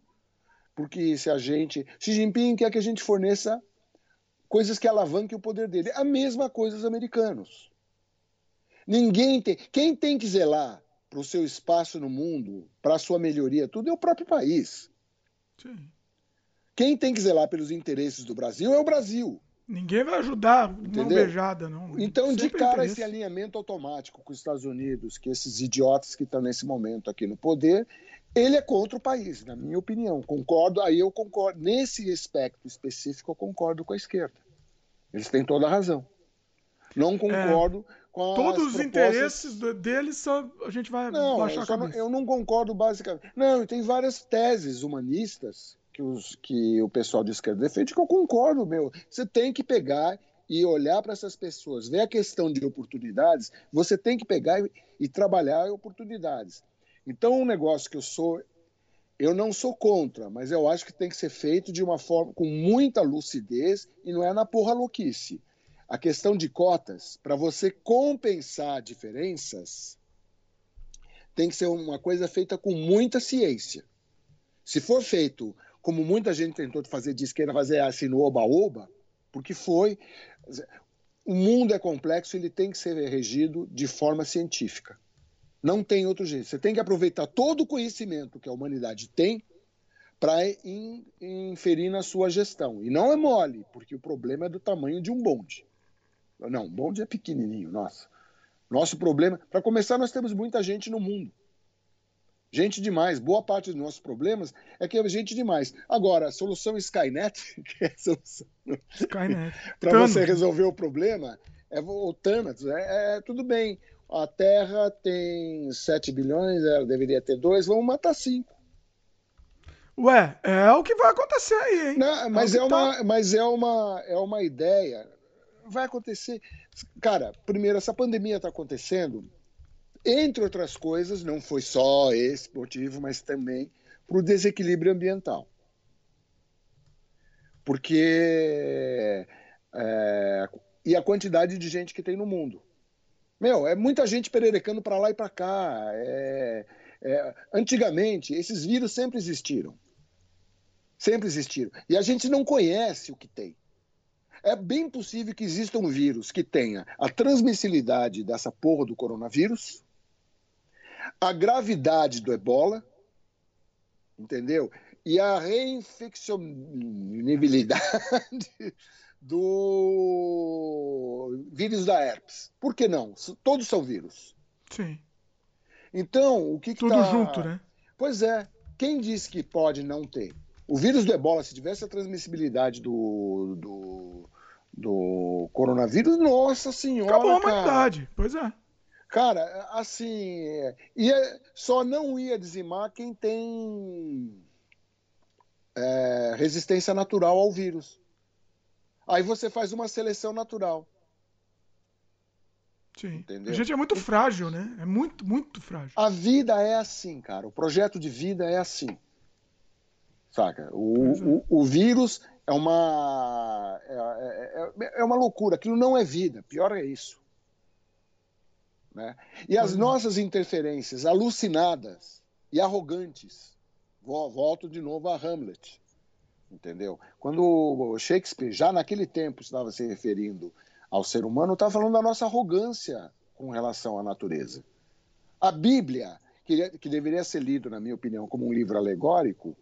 porque se a gente, Xi Jinping quer que a gente forneça coisas que alavanquem o poder dele. A mesma coisa os americanos. Ninguém tem. Quem tem que zelar para o seu espaço no mundo, para a sua melhoria, tudo é o próprio país. Sim. Quem tem que zelar pelos interesses do Brasil é o Brasil. Ninguém vai ajudar uma beijada, não. Então, Sempre de cara, interesse. esse alinhamento automático com os Estados Unidos, que esses idiotas que estão nesse momento aqui no poder, ele é contra o país, na minha opinião. Concordo, aí eu concordo. Nesse aspecto específico, eu concordo com a esquerda. Eles têm toda a razão. Não é. concordo é, com Todos os interesses deles só a gente vai não, baixar eu, não, eu não concordo basicamente. Não, tem várias teses humanistas que, os, que o pessoal de esquerda defende que eu concordo, meu. Você tem que pegar e olhar para essas pessoas, ver a questão de oportunidades, você tem que pegar e, e trabalhar oportunidades. Então, um negócio que eu sou eu não sou contra, mas eu acho que tem que ser feito de uma forma com muita lucidez e não é na porra louquice. A questão de cotas, para você compensar diferenças, tem que ser uma coisa feita com muita ciência. Se for feito como muita gente tentou fazer de esquerda, fazer assim no oba-oba, porque foi. O mundo é complexo, ele tem que ser regido de forma científica. Não tem outro jeito. Você tem que aproveitar todo o conhecimento que a humanidade tem para inferir na sua gestão. E não é mole, porque o problema é do tamanho de um bonde. Não, um bonde é pequenininho, nossa. Nosso problema, para começar, nós temos muita gente no mundo. Gente demais. Boa parte dos nossos problemas é que é gente demais. Agora, a solução Skynet, que é a solução para você resolver o problema, é o Thanatos. É, é, tudo bem a Terra tem 7 bilhões, ela deveria ter 2, vamos matar 5. Ué, é o que vai acontecer aí, hein? Não, mas, é, é uma, tá... mas é, uma, é uma ideia. Vai acontecer. Cara, primeiro, essa pandemia está acontecendo, entre outras coisas, não foi só esse motivo, mas também para o desequilíbrio ambiental. Porque. É, e a quantidade de gente que tem no mundo. Meu, é muita gente pererecando para lá e para cá. É, é, antigamente, esses vírus sempre existiram. Sempre existiram. E a gente não conhece o que tem. É bem possível que exista um vírus que tenha a transmissibilidade dessa porra do coronavírus, a gravidade do ebola, entendeu? E a reinfeccionabilidade do vírus da herpes. Por que não? Todos são vírus. Sim. Então, o que, que Tudo tá... junto, né? Pois é. Quem disse que pode não ter? O vírus do ebola, se tivesse a transmissibilidade do, do, do coronavírus, nossa senhora. Acabou a humanidade, cara. pois é. Cara, assim, ia, só não ia dizimar quem tem é, resistência natural ao vírus. Aí você faz uma seleção natural. Sim. Entendeu? A gente é muito frágil, né? É muito, muito frágil. A vida é assim, cara. O projeto de vida é assim. Saca? O, o, o vírus é uma. É, é, é, é, uma loucura. Aquilo não é vida. Pior é isso. Né? E as uhum. nossas interferências alucinadas e arrogantes. Volto de novo a Hamlet entendeu? Quando Shakespeare, já naquele tempo, estava se referindo ao ser humano, estava falando da nossa arrogância com relação à natureza. A Bíblia, que, que deveria ser lido, na minha opinião, como um livro alegórico,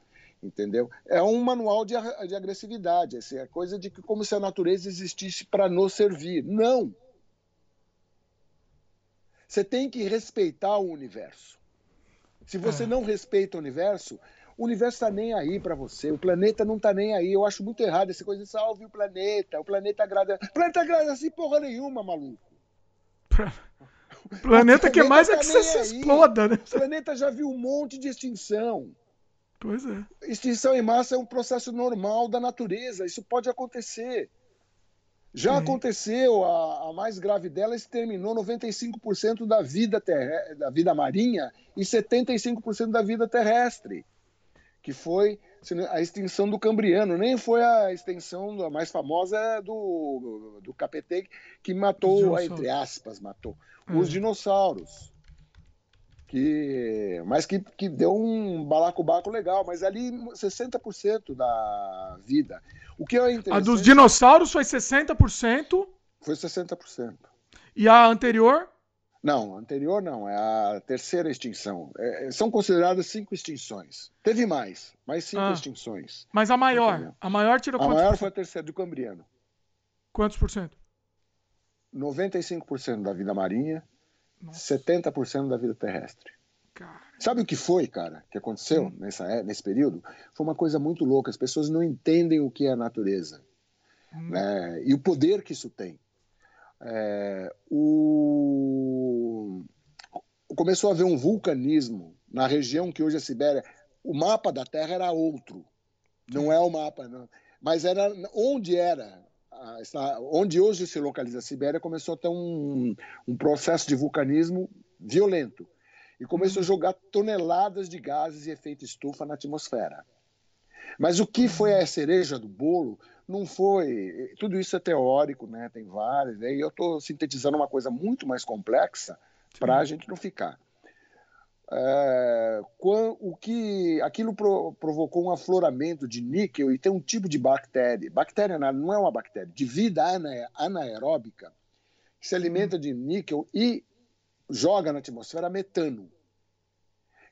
entendeu? É um manual de, de agressividade, assim, é coisa de que como se a natureza existisse para nos servir. Não! Você tem que respeitar o universo. Se você é. não respeita o universo, o universo está nem aí para você, o planeta não está nem aí. Eu acho muito errado essa coisa de salve o planeta, o planeta agrada. O planeta agrada assim porra nenhuma, maluco. O planeta, que mais é tá que você se exploda, né? O planeta já viu um monte de extinção. Pois é. Extinção em massa é um processo normal da natureza, isso pode acontecer. Já aconteceu, a, a, mais grave dela exterminou 95% da vida, da vida marinha e 75% da vida terrestre que foi a extinção do Cambriano, nem foi a extinção, a mais famosa é do, do KPT, que matou, entre aspas, matou, os hum. dinossauros. Que, mas que, que deu um balacobaco legal, mas ali 60% da vida. O que é interessante... A dos dinossauros foi 60%? Foi 60%. E a anterior? Não, anterior não, é a terceira extinção. É, são consideradas cinco extinções. Teve mais, mais cinco ah, extinções. Mas a maior? A maior tirou A maior foi a terceira, do Cambriano. Quantos por cento? 95% da vida marinha, Nossa. 70% da vida terrestre. Cara. Sabe o que foi, cara, que aconteceu hum. nessa, é, nesse período? Foi uma coisa muito louca. As pessoas não entendem o que é a natureza hum. né? e o poder que isso tem. É, o... Começou a haver um vulcanismo na região que hoje é a Sibéria. O mapa da Terra era outro. Não é o mapa, não. mas era onde era onde hoje se localiza a Sibéria, começou a ter um, um processo de vulcanismo violento e começou a uhum. jogar toneladas de gases e efeito estufa na atmosfera. Mas o que foi a cereja do bolo não foi. Tudo isso é teórico, né? tem vários, né? e eu estou sintetizando uma coisa muito mais complexa para a gente não ficar. É, o que aquilo pro, provocou um afloramento de níquel e tem um tipo de bactéria, bactéria não é uma bactéria, de vida anaeróbica, que se alimenta de níquel e joga na atmosfera metano.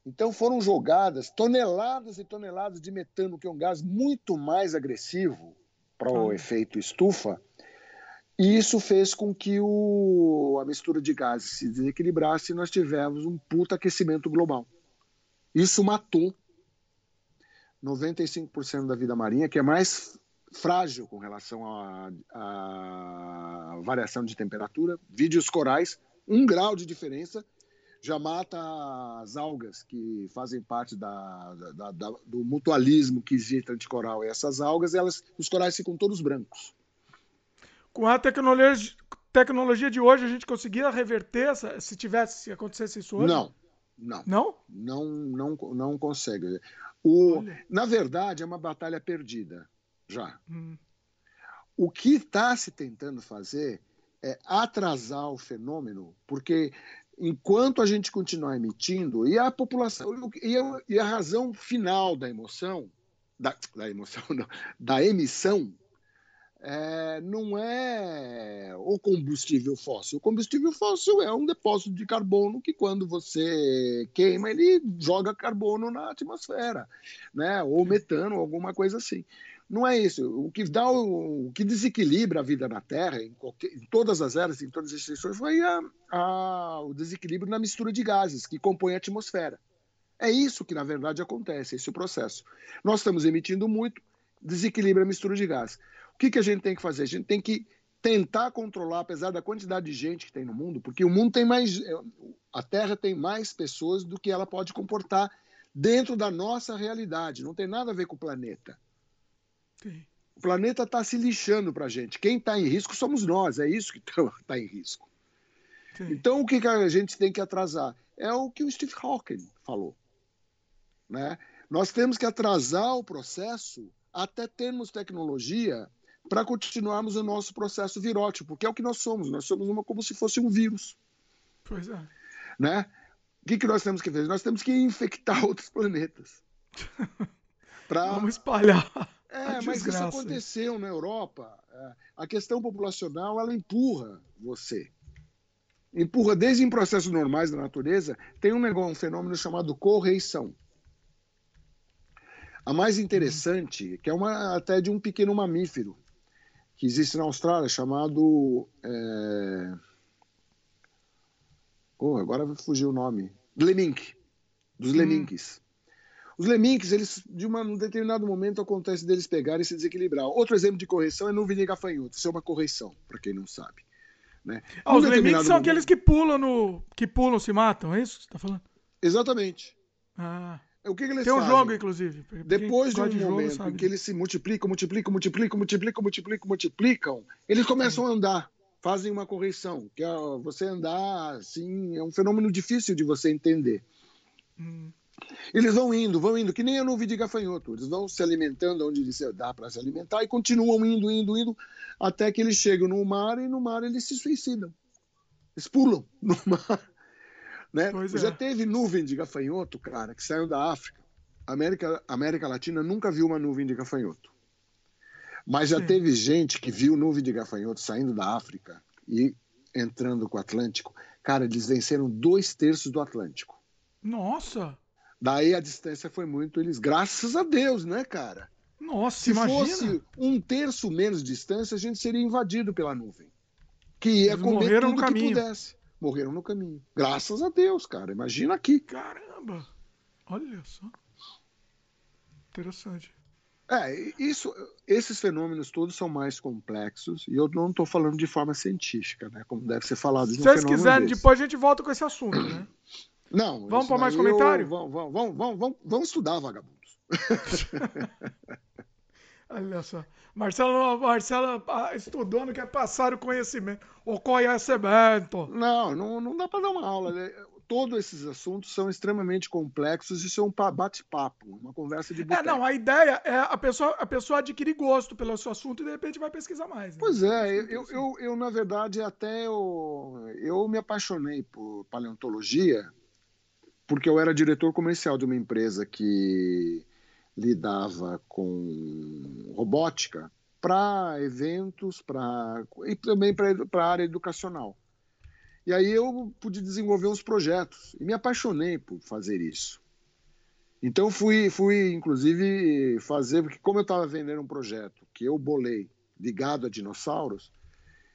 Então foram jogadas toneladas e toneladas de metano, que é um gás muito mais agressivo para o ah. efeito estufa, e isso fez com que o, a mistura de gases se desequilibrasse e nós tivemos um puta aquecimento global. Isso matou 95% da vida marinha, que é mais frágil com relação à variação de temperatura. Vídeos corais, um grau de diferença já mata as algas que fazem parte da, da, da, do mutualismo que existe entre coral e essas algas, elas, os corais ficam todos brancos com a tecnologia, tecnologia de hoje, a gente conseguia reverter essa, se tivesse, se acontecesse isso hoje? Não, não. Não? Não, não, não consegue. O, na verdade, é uma batalha perdida, já. Hum. O que está se tentando fazer é atrasar o fenômeno, porque enquanto a gente continuar emitindo, e a população, e a, e a razão final da emoção, da, da emoção, não, da emissão é, não é o combustível fóssil. O combustível fóssil é um depósito de carbono que, quando você queima, ele joga carbono na atmosfera, né? ou metano, alguma coisa assim. Não é isso. O que dá o, o que desequilibra a vida na Terra, em, qualquer, em todas as eras, em todas as extensões, foi a, a, o desequilíbrio na mistura de gases que compõem a atmosfera. É isso que, na verdade, acontece, esse é o processo. Nós estamos emitindo muito, desequilibra a mistura de gases. O que, que a gente tem que fazer? A gente tem que tentar controlar, apesar da quantidade de gente que tem no mundo, porque o mundo tem mais. É, a Terra tem mais pessoas do que ela pode comportar dentro da nossa realidade. Não tem nada a ver com o planeta. Sim. O planeta está se lixando para a gente. Quem está em risco somos nós, é isso que está tá em risco. Sim. Então, o que, que a gente tem que atrasar? É o que o Steve Hawking falou. Né? Nós temos que atrasar o processo até termos tecnologia para continuarmos o nosso processo virótico, porque é o que nós somos. Nós somos uma como se fosse um vírus. Pois é. Né? O que, que nós temos que fazer? Nós temos que infectar outros planetas. Pra... Vamos espalhar. É, mas isso aconteceu na Europa. É, a questão populacional ela empurra você. Empurra desde em processos normais da natureza. Tem um negócio, um fenômeno chamado correição. A mais interessante, que é uma até de um pequeno mamífero, que existe na Austrália, chamado. É... Oh, agora fugiu o nome. Lemink. Dos hum. Leminks. Os Leminks, eles, de uma, um determinado momento, acontece deles pegarem e se desequilibrar. Outro exemplo de correção é nuvem de gafanhoto. Isso é uma correção, para quem não sabe. Né? Ah, os Leminks são momento... aqueles que pulam no. que pulam, se matam, é isso que você está falando? Exatamente. Ah. O que, que eles Tem um fazem? jogo, inclusive. Depois de um de momento jogo, em que eles se multiplicam, multiplicam, multiplicam, multiplicam, multiplicam, multiplicam, eles começam a andar, fazem uma correção, que é você andar assim, é um fenômeno difícil de você entender. Hum. Eles vão indo, vão indo, que nem a nuvem de gafanhoto. Eles vão se alimentando onde dá para se alimentar e continuam indo, indo, indo, até que eles chegam no mar e no mar eles se suicidam. Eles pulam no mar Né? Já é. teve nuvem de gafanhoto, cara, que saiu da África. América, América Latina nunca viu uma nuvem de gafanhoto. Mas já Sim. teve gente que viu nuvem de gafanhoto saindo da África e entrando com o Atlântico. Cara, eles venceram dois terços do Atlântico. Nossa! Daí a distância foi muito eles, graças a Deus, né, cara? Nossa, Se imagina. fosse um terço menos de distância, a gente seria invadido pela nuvem. Que ia eles comer tudo que caminho. pudesse. Morreram no caminho. Graças a Deus, cara. Imagina aqui. Caramba! Olha só. Interessante. É, isso, esses fenômenos todos são mais complexos e eu não estou falando de forma científica, né? Como deve ser falado. Se vocês quiserem, desse. depois a gente volta com esse assunto, né? Não. Vamos para mais comentário? Vamos, vamos, vamos, vamos, vamos estudar, vagabundos. Olha só. Marcelo, Marcelo ah, estudou, não quer passar o conhecimento. O conhecimento. Não, não, não dá para dar uma aula. Né? todos esses assuntos são extremamente complexos. Isso é um bate-papo, uma conversa de boteco. É, não, a ideia é a pessoa, a pessoa adquirir gosto pelo seu assunto e de repente vai pesquisar mais. Né? Pois é, eu, eu, eu, eu, na verdade, até eu, eu me apaixonei por paleontologia porque eu era diretor comercial de uma empresa que lidava com robótica para eventos pra, e também para a área educacional. E aí eu pude desenvolver uns projetos e me apaixonei por fazer isso. Então fui, fui inclusive fazer, porque como eu estava vendendo um projeto que eu bolei ligado a dinossauros,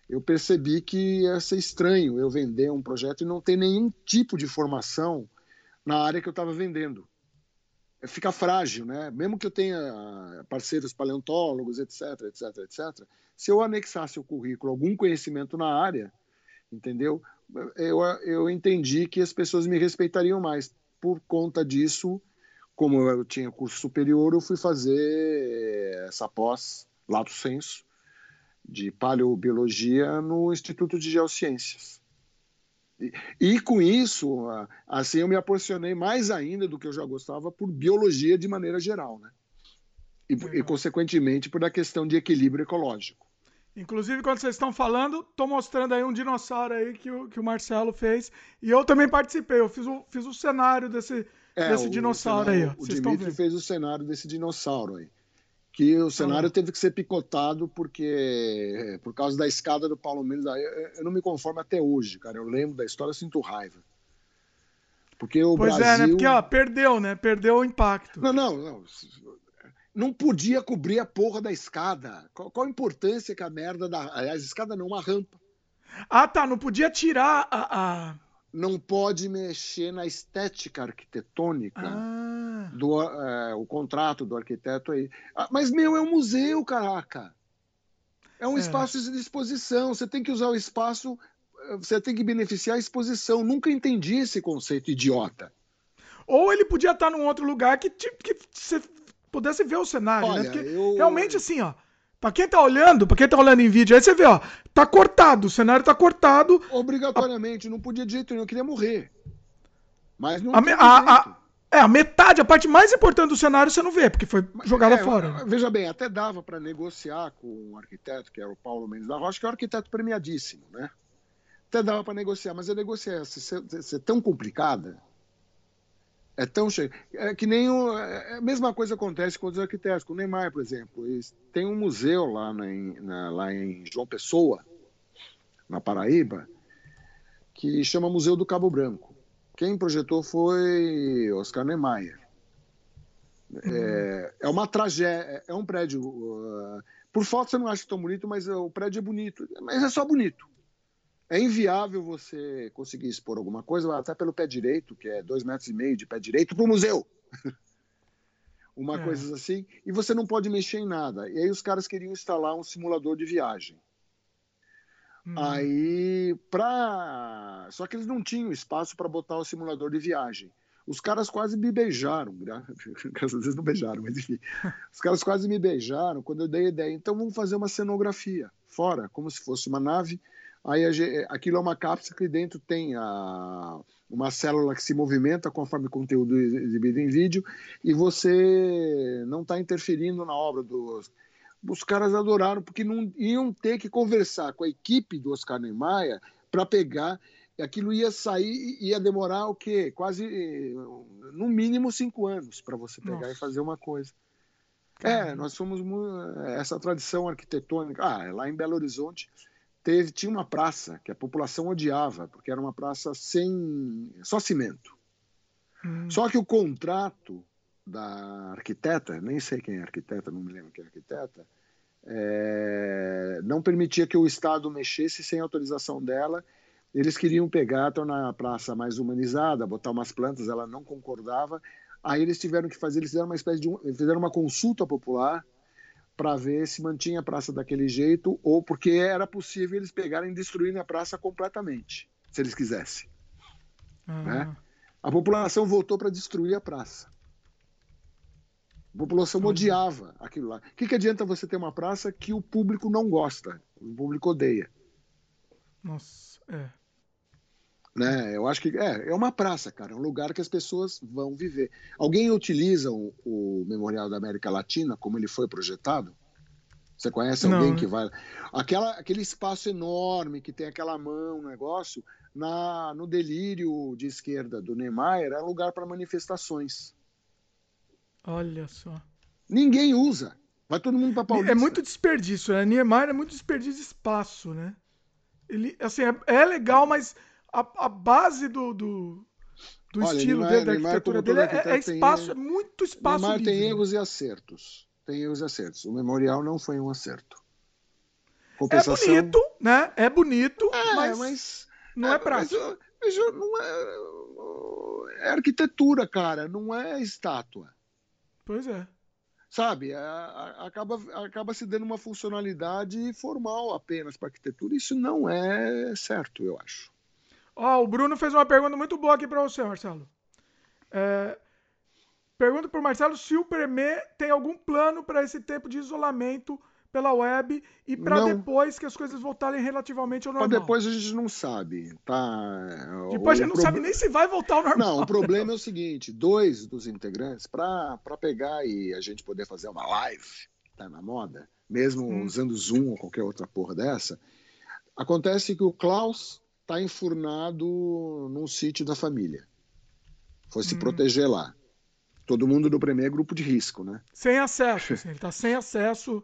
eu percebi que ia ser estranho eu vender um projeto e não ter nenhum tipo de formação na área que eu estava vendendo. Fica frágil, né? Mesmo que eu tenha parceiros paleontólogos, etc, etc, etc. Se eu anexasse o currículo algum conhecimento na área, entendeu? eu, eu entendi que as pessoas me respeitariam mais. Por conta disso, como eu tinha curso superior, eu fui fazer essa pós, lato senso, de paleobiologia no Instituto de Geociências. E, e, com isso, assim, eu me apaixonei mais ainda do que eu já gostava por biologia de maneira geral, né? E, e consequentemente, por a questão de equilíbrio ecológico. Inclusive, quando vocês estão falando, estou mostrando aí um dinossauro aí que o, que o Marcelo fez. E eu também participei. Eu fiz o, fiz o cenário desse, é, desse dinossauro cenário, aí. Ó. O Dimitri fez o cenário desse dinossauro aí. Que o cenário ah. teve que ser picotado porque por causa da escada do Paulo Mendes. Eu não me conformo até hoje, cara. Eu lembro da história, sinto raiva. Porque o pois Brasil... é, né? Porque ó, perdeu, né? Perdeu o impacto. Não, não, não não podia cobrir a porra da escada. Qual, qual a importância que a merda da. Aliás, escada não, uma rampa. Ah, tá. Não podia tirar a. a... Não pode mexer na estética arquitetônica ah. do é, o contrato do arquiteto aí. Ah, mas, meu, é um museu, caraca. É um é. espaço de exposição. Você tem que usar o espaço. Eh, você tem que beneficiar a exposição. Nunca entendi esse conceito idiota. Ou ele podia estar num outro lugar que, que você pudesse ver o cenário, né? Olha, né? Porque eu... realmente assim, ó. Pra quem tá olhando, pra quem tá olhando em vídeo, aí você vê, ó, tá cortado, o cenário tá cortado. Obrigatoriamente, a... não podia de jeito nenhum, eu queria morrer. Mas não a, me, a, a, É, a metade, a parte mais importante do cenário você não vê, porque foi jogada é, fora. Né? Veja bem, até dava para negociar com um arquiteto, que era o Paulo Mendes da Rocha, que é um arquiteto premiadíssimo, né? Até dava para negociar, mas a negociação ser, ser tão complicada é tão cheio. É que nem o, é, a mesma coisa acontece com os arquitetos, com o Neymar, por exemplo. Eles, tem um museu lá, na, na, lá em João Pessoa, na Paraíba, que chama Museu do Cabo Branco. Quem projetou foi Oscar Niemeyer. Uhum. É, é, uma tragédia, é um prédio. Uh, por foto você não acha tão bonito, mas o prédio é bonito. Mas é só bonito é inviável você conseguir expor alguma coisa, até pelo pé direito, que é dois metros e meio de pé direito, para o museu. Uma é. coisa assim, e você não pode mexer em nada. E aí os caras queriam instalar um simulador de viagem. Hum. Aí, pra. Só que eles não tinham espaço para botar o simulador de viagem. Os caras quase me beijaram, às vezes não beijaram, mas enfim. Os caras quase me beijaram quando eu dei a ideia. Então vamos fazer uma cenografia fora, como se fosse uma nave Aí aquilo é uma cápsula que dentro tem a, uma célula que se movimenta conforme o conteúdo exibido em vídeo e você não está interferindo na obra dos. Os caras adoraram porque não iam ter que conversar com a equipe do Oscar Niemeyer para pegar aquilo ia sair, ia demorar o quê? Quase, no mínimo, cinco anos para você pegar Nossa. e fazer uma coisa. É, nós somos essa tradição arquitetônica. Ah, lá em Belo Horizonte teve, tinha uma praça que a população odiava, porque era uma praça sem só cimento. Hum. Só que o contrato da arquiteta, nem sei quem é arquiteta, não me lembro quem é arquiteta, é, não permitia que o Estado mexesse sem autorização dela. Eles queriam pegar, tornar a praça mais humanizada, botar umas plantas, ela não concordava. Aí eles tiveram que fazer, eles fizeram uma espécie de, fizeram uma consulta popular para ver se mantinha a praça daquele jeito ou porque era possível eles pegarem e destruírem a praça completamente, se eles quisessem. Uhum. Né? A população votou para destruir a praça. A população odiava aquilo lá. O que, que adianta você ter uma praça que o público não gosta, o público odeia? Nossa, é. Né? Eu acho que é, é uma praça, cara, é um lugar que as pessoas vão viver. Alguém utiliza o, o Memorial da América Latina como ele foi projetado? Você conhece alguém Não. que vai. Aquela, aquele espaço enorme que tem aquela mão, negócio, na, no delírio de esquerda do Neymar, era lugar para manifestações. Olha só. Ninguém usa. Vai todo mundo para Paulista. É muito desperdício, né? Niemeyer é muito desperdício de espaço, né? Ele, assim, é, é legal, mas a, a base do, do, do Olha, estilo Niemeyer, dele, da arquitetura dele, é, é, espaço, é muito espaço Niemeyer tem erros e acertos. Tem erros e acertos. O memorial não foi um acerto. É Compensação... É bonito, né? É bonito, é, mas, mas, não é, é prático. Mas, mas não é, é arquitetura, cara, não é estátua. Pois é. Sabe, a, a, acaba, acaba se dando uma funcionalidade formal apenas para arquitetura. Isso não é certo, eu acho. Ó, oh, o Bruno fez uma pergunta muito boa aqui para você, Marcelo. É, pergunta para o Marcelo se o Premier tem algum plano para esse tempo de isolamento pela web e para depois que as coisas voltarem relativamente ao normal. Para depois a gente não sabe, tá? Depois o a gente não pro... sabe nem se vai voltar ao normal. Não, o problema é o seguinte, dois dos integrantes para pegar e a gente poder fazer uma live, tá na moda, mesmo hum. usando Zoom ou qualquer outra porra dessa, acontece que o Klaus tá enfurnado num sítio da família. Foi se hum. proteger lá. Todo mundo do Premier é grupo de risco, né? Sem acesso, assim, ele tá sem acesso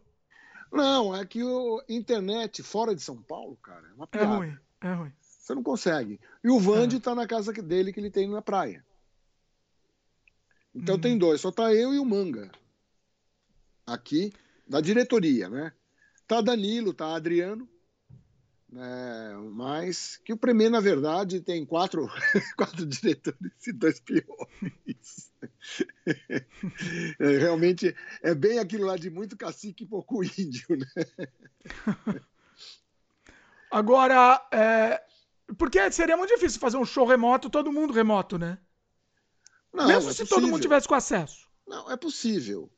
não, é que o internet fora de São Paulo, cara, é uma é piada. É ruim, é ruim. Você não consegue. E o Vande está é. na casa dele que ele tem na praia. Então hum. tem dois, só tá eu e o Manga. Aqui, da diretoria, né? Tá Danilo, tá Adriano, é, mas que o Premier, na verdade, tem quatro, quatro diretores e dois peões. É, realmente é bem aquilo lá de muito cacique e pouco índio, né? Agora, é, porque seria muito difícil fazer um show remoto, todo mundo remoto, né? Não, Mesmo é se possível. todo mundo tivesse com acesso. Não, é possível.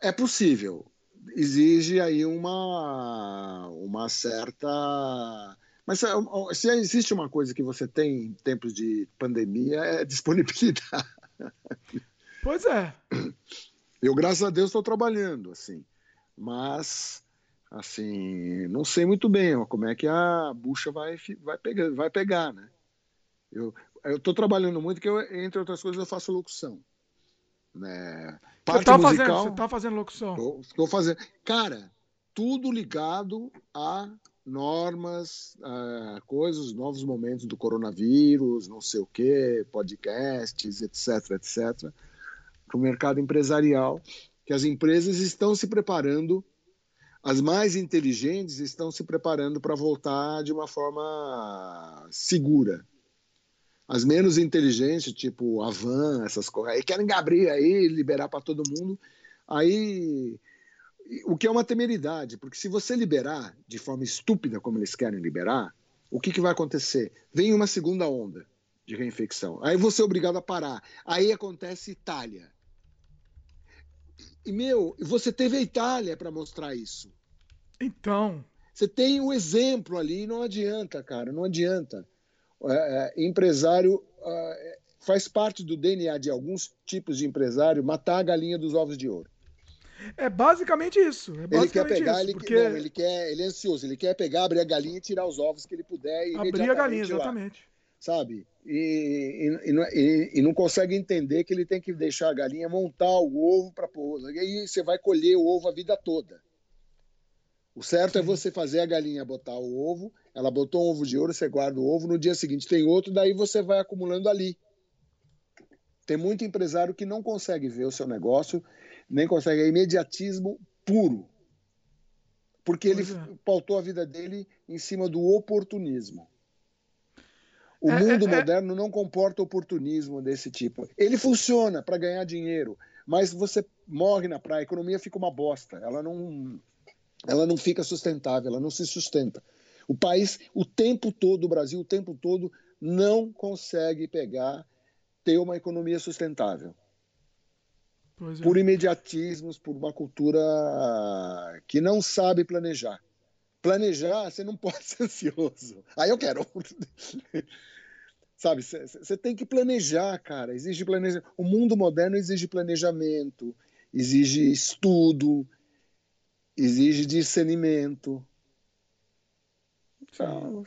É possível exige aí uma, uma certa. Mas se existe uma coisa que você tem em tempos de pandemia é disponibilidade. Pois é. Eu, graças a Deus, estou trabalhando, assim. Mas, assim, não sei muito bem ó, como é que a bucha vai, vai, pegar, vai pegar, né? Eu estou trabalhando muito, que eu, entre outras coisas, eu faço locução. Né? Parte você tá musical, fazendo, você tá fazendo locução. Estou fazendo. Cara, tudo ligado a normas, a coisas, novos momentos do coronavírus, não sei o que, podcasts, etc, etc, para o mercado empresarial, que as empresas estão se preparando, as mais inteligentes estão se preparando para voltar de uma forma segura, as menos inteligentes, tipo a Van, essas coisas, aí querem abrir aí, liberar para todo mundo. Aí, o que é uma temeridade, porque se você liberar de forma estúpida, como eles querem liberar, o que, que vai acontecer? Vem uma segunda onda de reinfecção. Aí você é obrigado a parar. Aí acontece Itália. E, meu, você teve a Itália para mostrar isso. Então. Você tem o um exemplo ali, não adianta, cara, não adianta. É, é, empresário é, faz parte do DNA de alguns tipos de empresário matar a galinha dos ovos de ouro. É basicamente isso. É basicamente ele quer pegar, isso, ele, porque... não, ele quer, ele é ansioso, ele quer pegar, abrir a galinha e tirar os ovos que ele puder. E abrir a galinha, exatamente. sabe? E, e, e, e, não consegue entender que ele tem que deixar a galinha montar o ovo para pôr. E aí você vai colher o ovo a vida toda. O certo é você fazer a galinha botar o ovo, ela botou um ovo de ouro, você guarda o ovo, no dia seguinte tem outro, daí você vai acumulando ali. Tem muito empresário que não consegue ver o seu negócio, nem consegue, é imediatismo puro. Porque ele é. pautou a vida dele em cima do oportunismo. O é, mundo é, é, moderno não comporta oportunismo desse tipo. Ele funciona para ganhar dinheiro, mas você morre na praia, a economia fica uma bosta. Ela não, ela não fica sustentável, ela não se sustenta. O país, o tempo todo, o Brasil, o tempo todo, não consegue pegar, ter uma economia sustentável. É. Por imediatismos, por uma cultura que não sabe planejar. Planejar, você não pode ser ansioso. Aí eu quero. Sabe, você tem que planejar, cara. Exige planejamento. O mundo moderno exige planejamento, exige estudo, exige discernimento.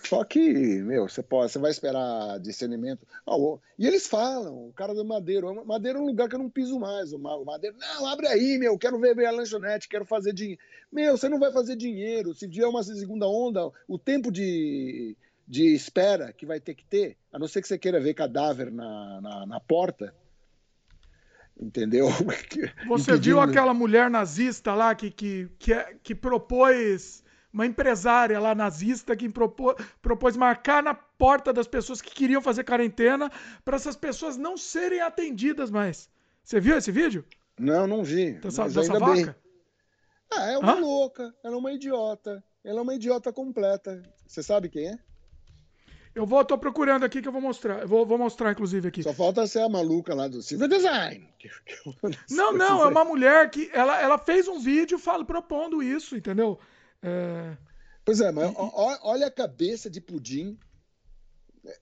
Só que, meu, você pode, você vai esperar discernimento. Ah, e eles falam, o cara do Madeiro, Madeiro é um lugar que eu não piso mais. O Madeiro, não, abre aí, meu, quero ver, ver a lanchonete, quero fazer dinheiro. Meu, você não vai fazer dinheiro. Se vier uma segunda onda, o tempo de, de espera que vai ter que ter, a não ser que você queira ver cadáver na, na, na porta. Entendeu? Você Impedindo... viu aquela mulher nazista lá que, que, que, é, que propôs, uma empresária lá nazista que propôs, propôs marcar na porta das pessoas que queriam fazer quarentena para essas pessoas não serem atendidas mais. Você viu esse vídeo? Não, não vi. Dessa, dessa vaca? Bem. Ah, é uma Hã? louca, ela é uma idiota. Ela é uma idiota completa. Você sabe quem é? Eu vou, tô procurando aqui que eu vou mostrar. Eu vou, vou mostrar, inclusive, aqui. Só falta ser a maluca lá do Silver Design. Não, não, é uma mulher que ela, ela fez um vídeo fala, propondo isso, entendeu? É... Pois é, mas olha a cabeça de pudim.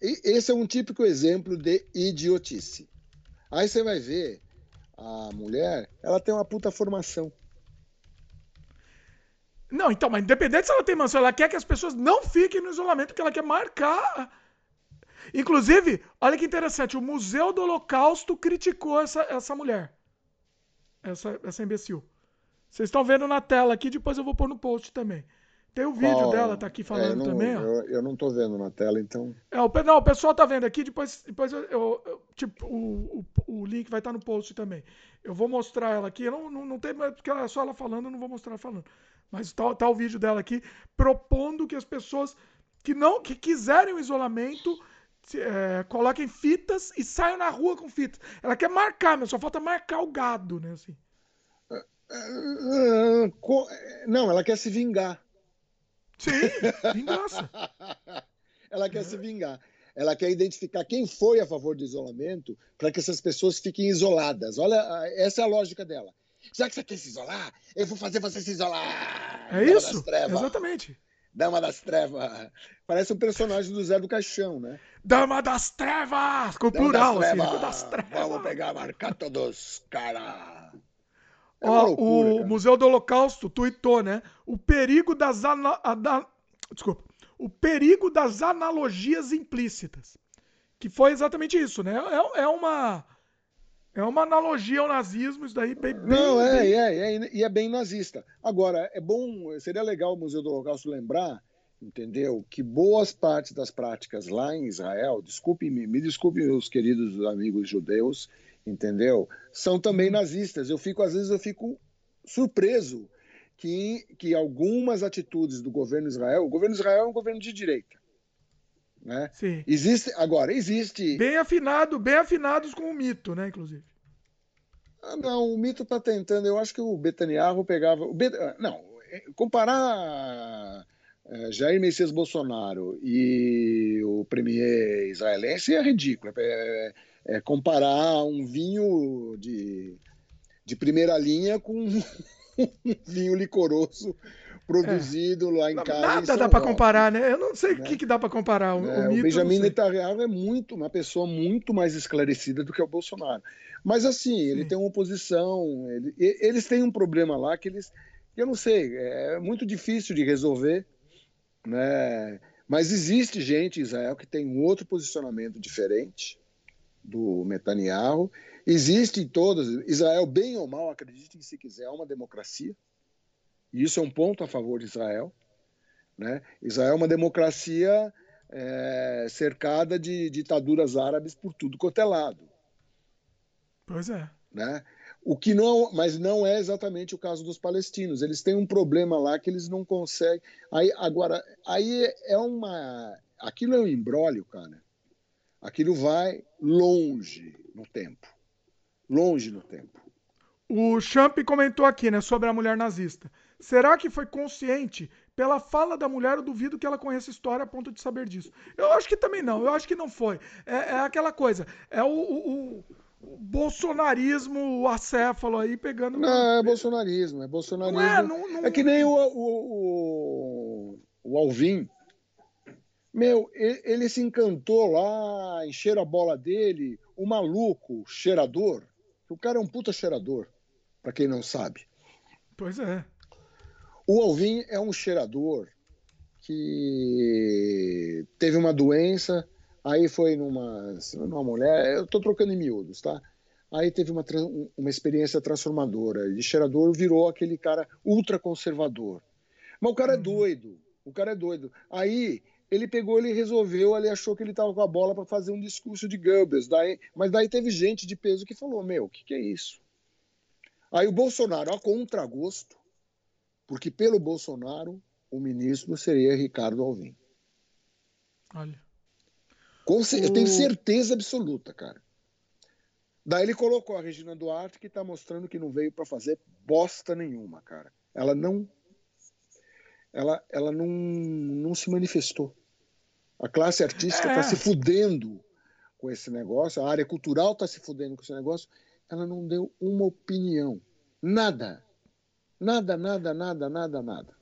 Esse é um típico exemplo de idiotice. Aí você vai ver a mulher, ela tem uma puta formação. Não, então, mas independente se ela tem mansão, ela quer que as pessoas não fiquem no isolamento, porque ela quer marcar. Inclusive, olha que interessante, o Museu do Holocausto criticou essa, essa mulher. Essa, essa imbecil. Vocês estão vendo na tela aqui, depois eu vou pôr no post também. Tem o vídeo oh, dela, tá aqui falando é, não, também. Eu, eu não tô vendo na tela, então. É, o, não, o pessoal tá vendo aqui, depois, depois eu, eu tipo, o, o, o, link vai estar tá no post também. Eu vou mostrar ela aqui. Eu não, não, não tem, porque é só ela falando, eu não vou mostrar ela falando. Mas tá, tá o vídeo dela aqui propondo que as pessoas que não que quiserem o isolamento é, coloquem fitas e saiam na rua com fitas. Ela quer marcar, mas só falta marcar o gado, né? Assim. Não, ela quer se vingar. Sim, vingança. ela quer é. se vingar. Ela quer identificar quem foi a favor do isolamento para que essas pessoas fiquem isoladas. Olha, essa é a lógica dela. Já que você quer se isolar, eu vou fazer você se isolar. É Dama isso? Exatamente. Dama das Trevas. Parece um personagem do Zé do Caixão, né? Dama das Trevas! Com Dama plural, das assim. Das trevas. Vamos pegar, marcar todos, cara. É Ó, loucura, o cara. Museu do Holocausto tweetou, né? O perigo das... Ana... Desculpa. O perigo das analogias implícitas. Que foi exatamente isso, né? É, é uma é uma analogia ao nazismo, isso daí bem. Não, é, bem... É, é, e é bem nazista. Agora, é bom, seria legal o Museu do Holocausto lembrar, entendeu, que boas partes das práticas lá em Israel, desculpe me, desculpe os queridos amigos judeus, entendeu, são também uhum. nazistas. Eu fico, às vezes, eu fico surpreso que, que algumas atitudes do governo Israel, o governo Israel é um governo de direita. Né? Sim. Existe, agora, existe. Bem afinado, bem afinados com o mito, né, inclusive. Ah, não, o mito está tentando. Eu acho que o Betaniarro pegava. O Bet... Ah, não, é, comparar é, Jair Messias Bolsonaro e o premier israelense é ridículo. É, é, é comparar um vinho de, de primeira linha com um vinho licoroso produzido é. lá em casa. Nada dá para comparar, né? Eu não sei o né? que, que dá para comparar. O, é, o, o Benjamin Netanyahu é muito uma pessoa muito mais esclarecida do que o Bolsonaro. Mas assim, Sim. ele tem uma oposição. Ele, eles têm um problema lá que eles, eu não sei, é muito difícil de resolver, né? Mas existe gente em Israel que tem um outro posicionamento diferente do Netanyahu. Existe em todas. Israel, bem ou mal, acreditem se quiser, é uma democracia. E isso é um ponto a favor de Israel. Né? Israel é uma democracia é, cercada de ditaduras árabes por tudo quanto é lado. Pois é. Né? O que não, mas não é exatamente o caso dos palestinos. Eles têm um problema lá que eles não conseguem. Aí, agora, aí é uma. Aquilo é um embrólio, cara. Aquilo vai longe no tempo. Longe no tempo. O Champ comentou aqui, né, sobre a mulher nazista. Será que foi consciente? Pela fala da mulher, eu duvido que ela conheça a história a ponto de saber disso. Eu acho que também não, eu acho que não foi. É, é aquela coisa, é o, o, o, bolsonarismo, o acéfalo aí pegando. Não, é bolsonarismo, é bolsonarismo. Não é, não, não... é que nem o, o, o, o Alvin. Meu, ele, ele se encantou lá, encheram a bola dele, o maluco, cheirador. O cara é um puta cheirador, para quem não sabe. Pois é. O Alvin é um cheirador que teve uma doença, aí foi numa, numa mulher, eu estou trocando em miúdos, tá? Aí teve uma, uma experiência transformadora. De cheirador virou aquele cara ultra conservador. Mas o cara é uhum. doido. O cara é doido. Aí ele pegou, ele resolveu, ele achou que ele estava com a bola para fazer um discurso de Goebbels. Daí, mas daí teve gente de peso que falou: Meu, o que, que é isso? Aí o Bolsonaro, a contragosto, porque pelo Bolsonaro o ministro seria Ricardo Alvim. Olha. Com, o... Eu tenho certeza absoluta, cara. Daí ele colocou a Regina Duarte, que está mostrando que não veio para fazer bosta nenhuma, cara. Ela não. Ela, ela não, não se manifestou. A classe artística está é. se fudendo com esse negócio, a área cultural está se fudendo com esse negócio. Ela não deu uma opinião. Nada. Nada, nada, nada, nada, nada.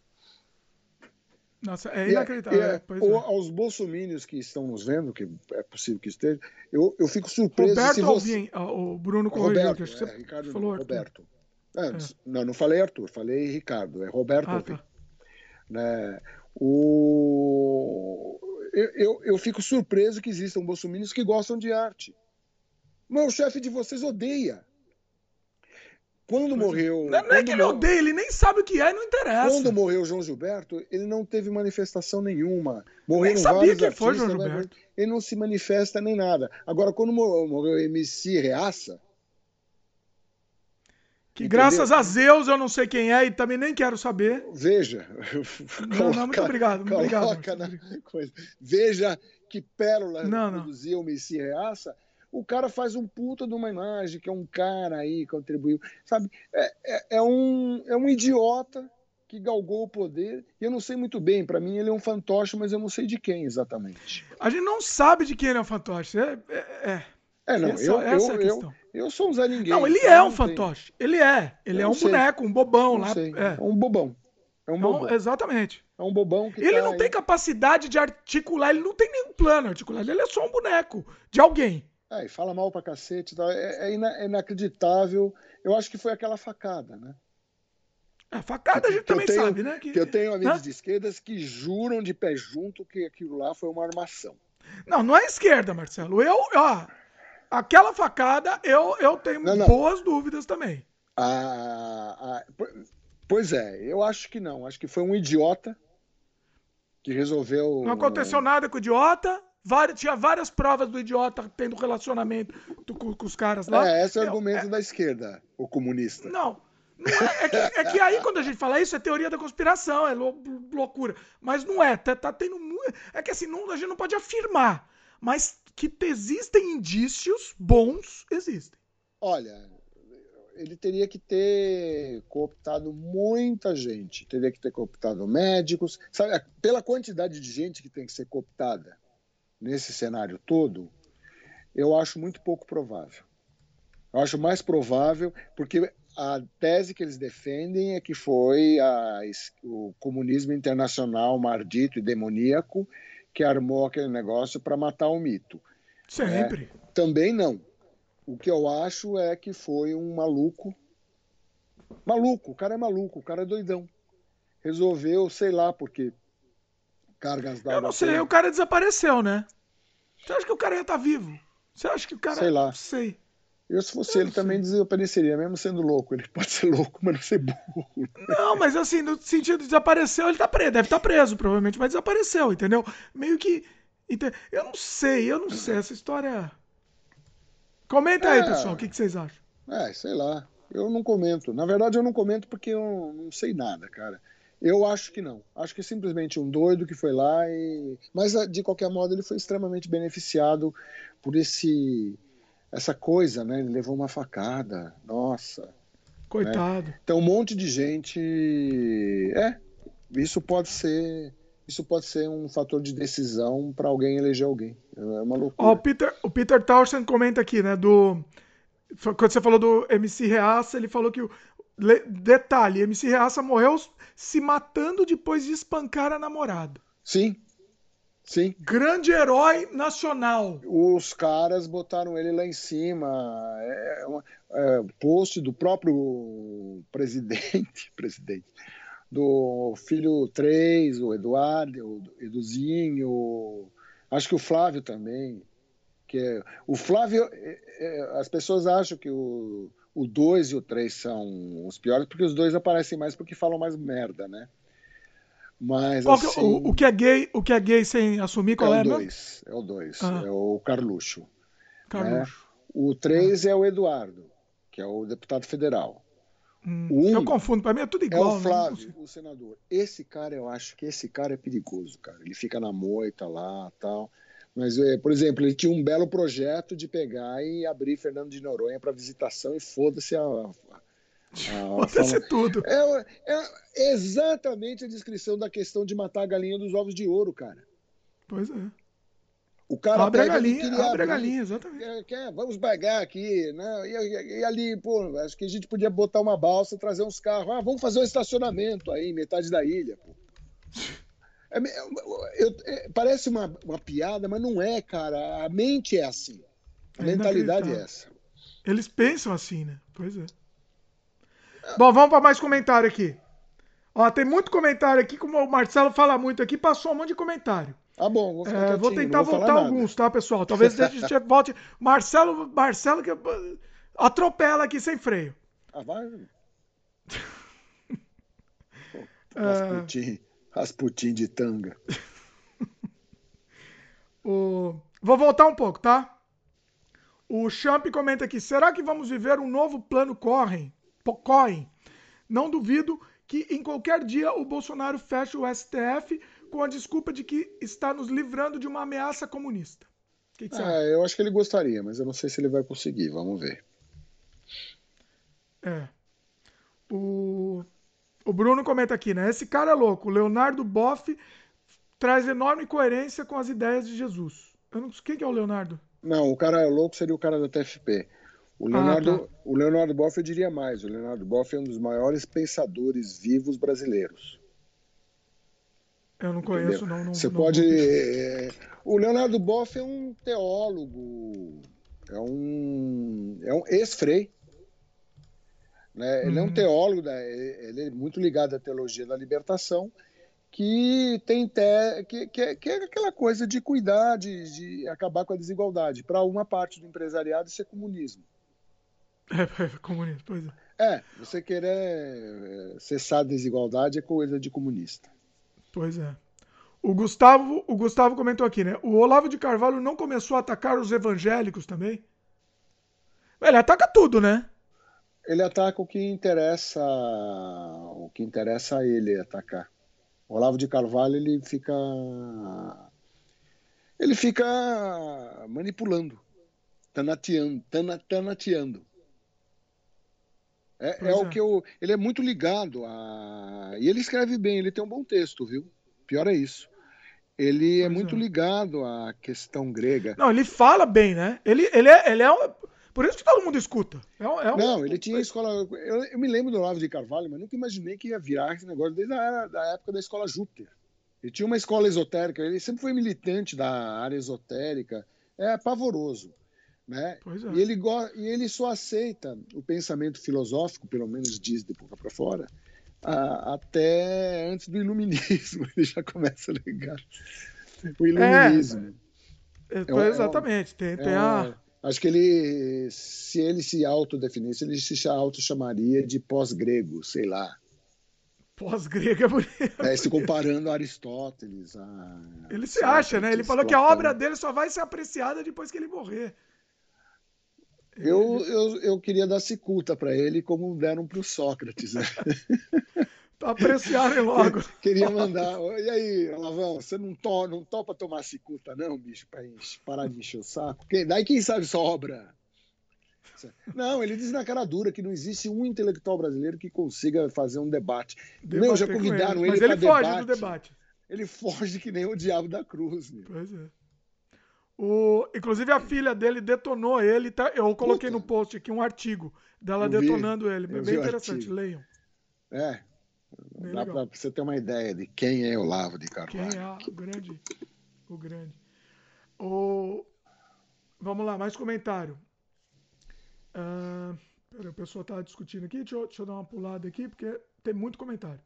Nossa, é inacreditável. E, é, ou, é. Aos bolsomínios que estão nos vendo, que é possível que esteja, eu, eu fico surpreso. Roberto se você... Alvim, o Bruno corrigiu. Roberto, que é, Ricardo, falou Roberto. É, é. Não, não falei Arthur, falei Ricardo, é Roberto ah, Alvim. Tá. Né, o... eu, eu, eu fico surpreso que existam bolsomínios que gostam de arte. Mas o chefe de vocês odeia. Quando morreu. Não, não é que ele odeia, ele nem sabe o que é e não interessa. Quando morreu João Gilberto, ele não teve manifestação nenhuma. Morreram nem sabia quem foi João né, Gilberto. Ele não se manifesta nem nada. Agora, quando morreu MC Reaça. Que entendeu? graças a Zeus eu não sei quem é e também nem quero saber. Veja. Não, coloca, não muito obrigado. Muito obrigado na coisa. Veja que pérola não, produziu o MC Reaça o cara faz um puta de uma imagem, que é um cara aí, contribuiu. Sabe? É, é, é um, é um idiota que galgou o poder. E eu não sei muito bem, para mim ele é um fantoche, mas eu não sei de quem exatamente. A gente não sabe de quem ele é um fantoche. É, é, é. é não, essa, eu, essa eu, é a questão. Eu, eu sou um Zé Ninguém. Não, ele é um fantoche. Ele é. Ele eu é um sei. boneco, um bobão não lá. Sei. É. é um bobão. É um bobão. Não, exatamente. É um bobão que Ele tá não aí. tem capacidade de articular, ele não tem nenhum plano articular. Ele é só um boneco de alguém. É, e fala mal pra cacete. Tá? É, é, é, inacreditável. Eu acho que foi aquela facada, né? A facada a gente também tenho, sabe, né? Que, que eu tenho amigos de esquerdas que juram de pé junto que aquilo lá foi uma armação. Não, não é esquerda, Marcelo. Eu, ó, aquela facada, eu, eu tenho não, não. boas dúvidas também. Ah, ah, pois é, eu acho que não. Acho que foi um idiota que resolveu. Não aconteceu nada com o idiota. Várias, tinha várias provas do idiota tendo relacionamento com, com os caras lá. É, esse é o argumento é... da esquerda, o comunista. Não. não é, é, que, é, que, aí, quando a gente fala isso, é teoria da conspiração, é loucura. Mas não é. Tá, tá tendo. É que assim, não, a gente não pode afirmar. Mas que existem indícios bons, existem. Olha, ele teria que ter cooptado muita gente. Teria que ter cooptado médicos. Sabe, pela quantidade de gente que tem que ser cooptada nesse cenário todo, eu acho muito pouco provável. Eu acho mais provável porque a tese que eles defendem é que foi a, o comunismo internacional maldito e demoníaco que armou aquele negócio para matar o mito. Sempre. É, também não. O que eu acho é que foi um maluco. Maluco, o cara é maluco, o cara é doidão. Resolveu, sei lá, porque cargas d'água. Eu não sei, o cara desapareceu, né? Você acha que o cara ia estar tá vivo? Você acha que o cara. Sei lá. Não sei. Eu, se fosse eu ele, também desapareceria, mesmo sendo louco. Ele pode ser louco, mas não ser burro. Não, mas assim, no sentido de desapareceu, ele tá preso. Deve estar tá preso, provavelmente, mas desapareceu, entendeu? Meio que. Eu não sei, eu não sei. Essa história. Comenta aí, é, pessoal, o que, que vocês acham? É, sei lá. Eu não comento. Na verdade, eu não comento porque eu não sei nada, cara. Eu acho que não. Acho que é simplesmente um doido que foi lá e. Mas, de qualquer modo, ele foi extremamente beneficiado por esse essa coisa, né? Ele levou uma facada. Nossa. Coitado. Né? Então um monte de gente. É, isso pode ser. Isso pode ser um fator de decisão para alguém eleger alguém. É uma loucura. O Peter, o Peter Townsend comenta aqui, né? Do. Quando você falou do MC Reaça, ele falou que o. Detalhe, MC Reaça morreu se matando depois de espancar a namorada. Sim, Sim. Grande herói nacional. Os caras botaram ele lá em cima. É, é, é post do próprio presidente, presidente, do filho 3, o Eduardo, o Eduzinho, acho que o Flávio também. Que é, o Flávio, é, é as pessoas acham que o, o 2 e o 3 são os piores, porque os dois aparecem mais porque falam mais merda, né? Mas qual assim, o, o, que é gay, o que é gay sem assumir qual é? É o 2, é o 2, ah. é o Carluxo. Carluxo. Né? O 3 ah. é o Eduardo, que é o deputado federal. Hum, um, eu confundo, para mim é tudo igual. É o né? Flávio, o senador. Esse cara, eu acho que esse cara é perigoso, cara. Ele fica na moita lá tal. Mas, é, por exemplo, ele tinha um belo projeto de pegar e abrir Fernando de Noronha para visitação e foda-se a, Acontece ah, tudo. É, é, exatamente a descrição da questão de matar a galinha dos ovos de ouro, cara. Pois é. O cara abre a galinha, abre abrir, a galinha, exatamente. Quer, vamos pegar aqui, né? E, e, e, ali, pô, acho que a gente podia botar uma balsa, trazer uns carros. Ah, vamos fazer um estacionamento aí, metade da ilha, pô. É, eu, é, parece uma, uma piada, mas não é, cara. A mente é assim. A é mentalidade é essa. Eles pensam assim, né? Pois é. Bom, vamos para mais comentário aqui. Ó, tem muito comentário aqui, como o Marcelo fala muito aqui, passou um monte de comentário. Ah, bom, vou, é, vou tentar vou voltar alguns, tá, pessoal? Talvez a gente volte. Marcelo, Marcelo que atropela aqui sem freio. Ah, vai. Rasputin, Rasputin de tanga. o... Vou voltar um pouco, tá? O Champ comenta aqui: será que vamos viver um novo plano Correm? Coin. Não duvido que em qualquer dia o Bolsonaro feche o STF com a desculpa de que está nos livrando de uma ameaça comunista. Que que é, eu acho que ele gostaria, mas eu não sei se ele vai conseguir. Vamos ver. É. O, o Bruno comenta aqui, né? Esse cara é louco. O Leonardo Boff traz enorme coerência com as ideias de Jesus. Eu não... Quem que é o Leonardo? Não, o cara é louco seria o cara da TFP. O Leonardo, ah, tá. o Leonardo Boff, eu diria mais, o Leonardo Boff é um dos maiores pensadores vivos brasileiros. Eu não conheço, não, não. Você não, pode. É, o Leonardo Boff é um teólogo, é um, é um ex-frei. Né? Ele é um uhum. teólogo, ele é muito ligado à teologia da libertação, que tem te, que, que, que, é aquela coisa de cuidar, de, de acabar com a desigualdade. Para uma parte do empresariado, isso é comunismo. É, é comunista, pois é. É, você querer é, cessar a desigualdade é coisa de comunista. Pois é. O Gustavo, o Gustavo comentou aqui, né? O Olavo de Carvalho não começou a atacar os evangélicos também? Ele ataca tudo, né? Ele ataca o que interessa, o que interessa a ele atacar. O Olavo de Carvalho, ele fica ele fica manipulando, tanateando, tanateando. É, é, o que eu. Ele é muito ligado a. E ele escreve bem, ele tem um bom texto, viu? Pior é isso. Ele é pois é muito é. ligado à questão grega. Não, ele fala bem, né? Ele, ele, é, ele é um... Por isso que todo mundo escuta. É é um... Não, ele tinha escola. Eu, eu, me lembro do Olavo de Carvalho, mas nunca imaginei que ia virar esse negócio desde a da época da escola Júpiter. Ele tinha uma escola esotérica, ele sempre foi militante da área esotérica. É pavoroso. Né? É. E, ele e ele só aceita o pensamento filosófico, pelo menos diz de boca para fora, a, até antes do iluminismo, ele já começa a ligar o iluminismo. É, é, exatamente, tem, tem a... Acho que ele, se ele se autodefinisse, ele se auto-chamaria de pós-grego, sei lá. Pós-grego é bonito. É, se comparando a Aristóteles. A... Ele se acha, né? Ele falou que a obra dele só vai ser apreciada depois que ele morrer. Eu, eu, eu queria dar cicuta para ele, como deram para o Sócrates. Né? apreciarem logo. Queria mandar. E aí, Lavão, você não, to, não topa tomar cicuta, não, bicho, para parar de encher o saco? Quem, daí quem sabe sobra. Não, ele diz na cara dura que não existe um intelectual brasileiro que consiga fazer um debate. Debater Meu, já convidaram ele, ele debate. Mas ele foge do debate. Ele foge que nem o diabo da cruz. Meu. Pois é. O, inclusive a filha dele detonou ele. Tá, eu coloquei Puta. no post aqui um artigo dela eu detonando vi, ele. Bem interessante, leiam. É, Bem Dá para você ter uma ideia de quem é Olavo de Carvalho. Quem é o grande. O grande. O... Vamos lá, mais comentário. Uh, pera, o pessoal está discutindo aqui. Deixa eu, deixa eu, dar uma pulada aqui, porque tem muito comentário.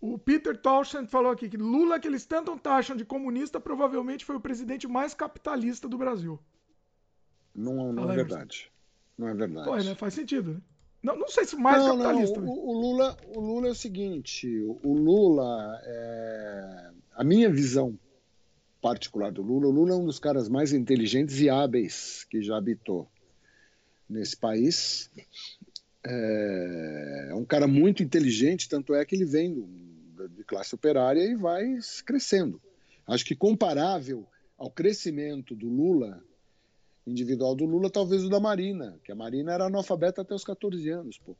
O Peter Townsend falou aqui que Lula, que eles tanto taxam de comunista, provavelmente foi o presidente mais capitalista do Brasil. Não, não é verdade. Não é verdade. Pô, né? Faz sentido, né? Não, não sei se mais não, capitalista. Não, o, o, Lula, o Lula é o seguinte: o Lula, é, a minha visão particular do Lula, o Lula é um dos caras mais inteligentes e hábeis que já habitou nesse país. É, é um cara muito inteligente, tanto é que ele vem do, de classe operária e vai crescendo. Acho que comparável ao crescimento do Lula individual do Lula, talvez o da Marina, que a Marina era analfabeta até os 14 anos, pô.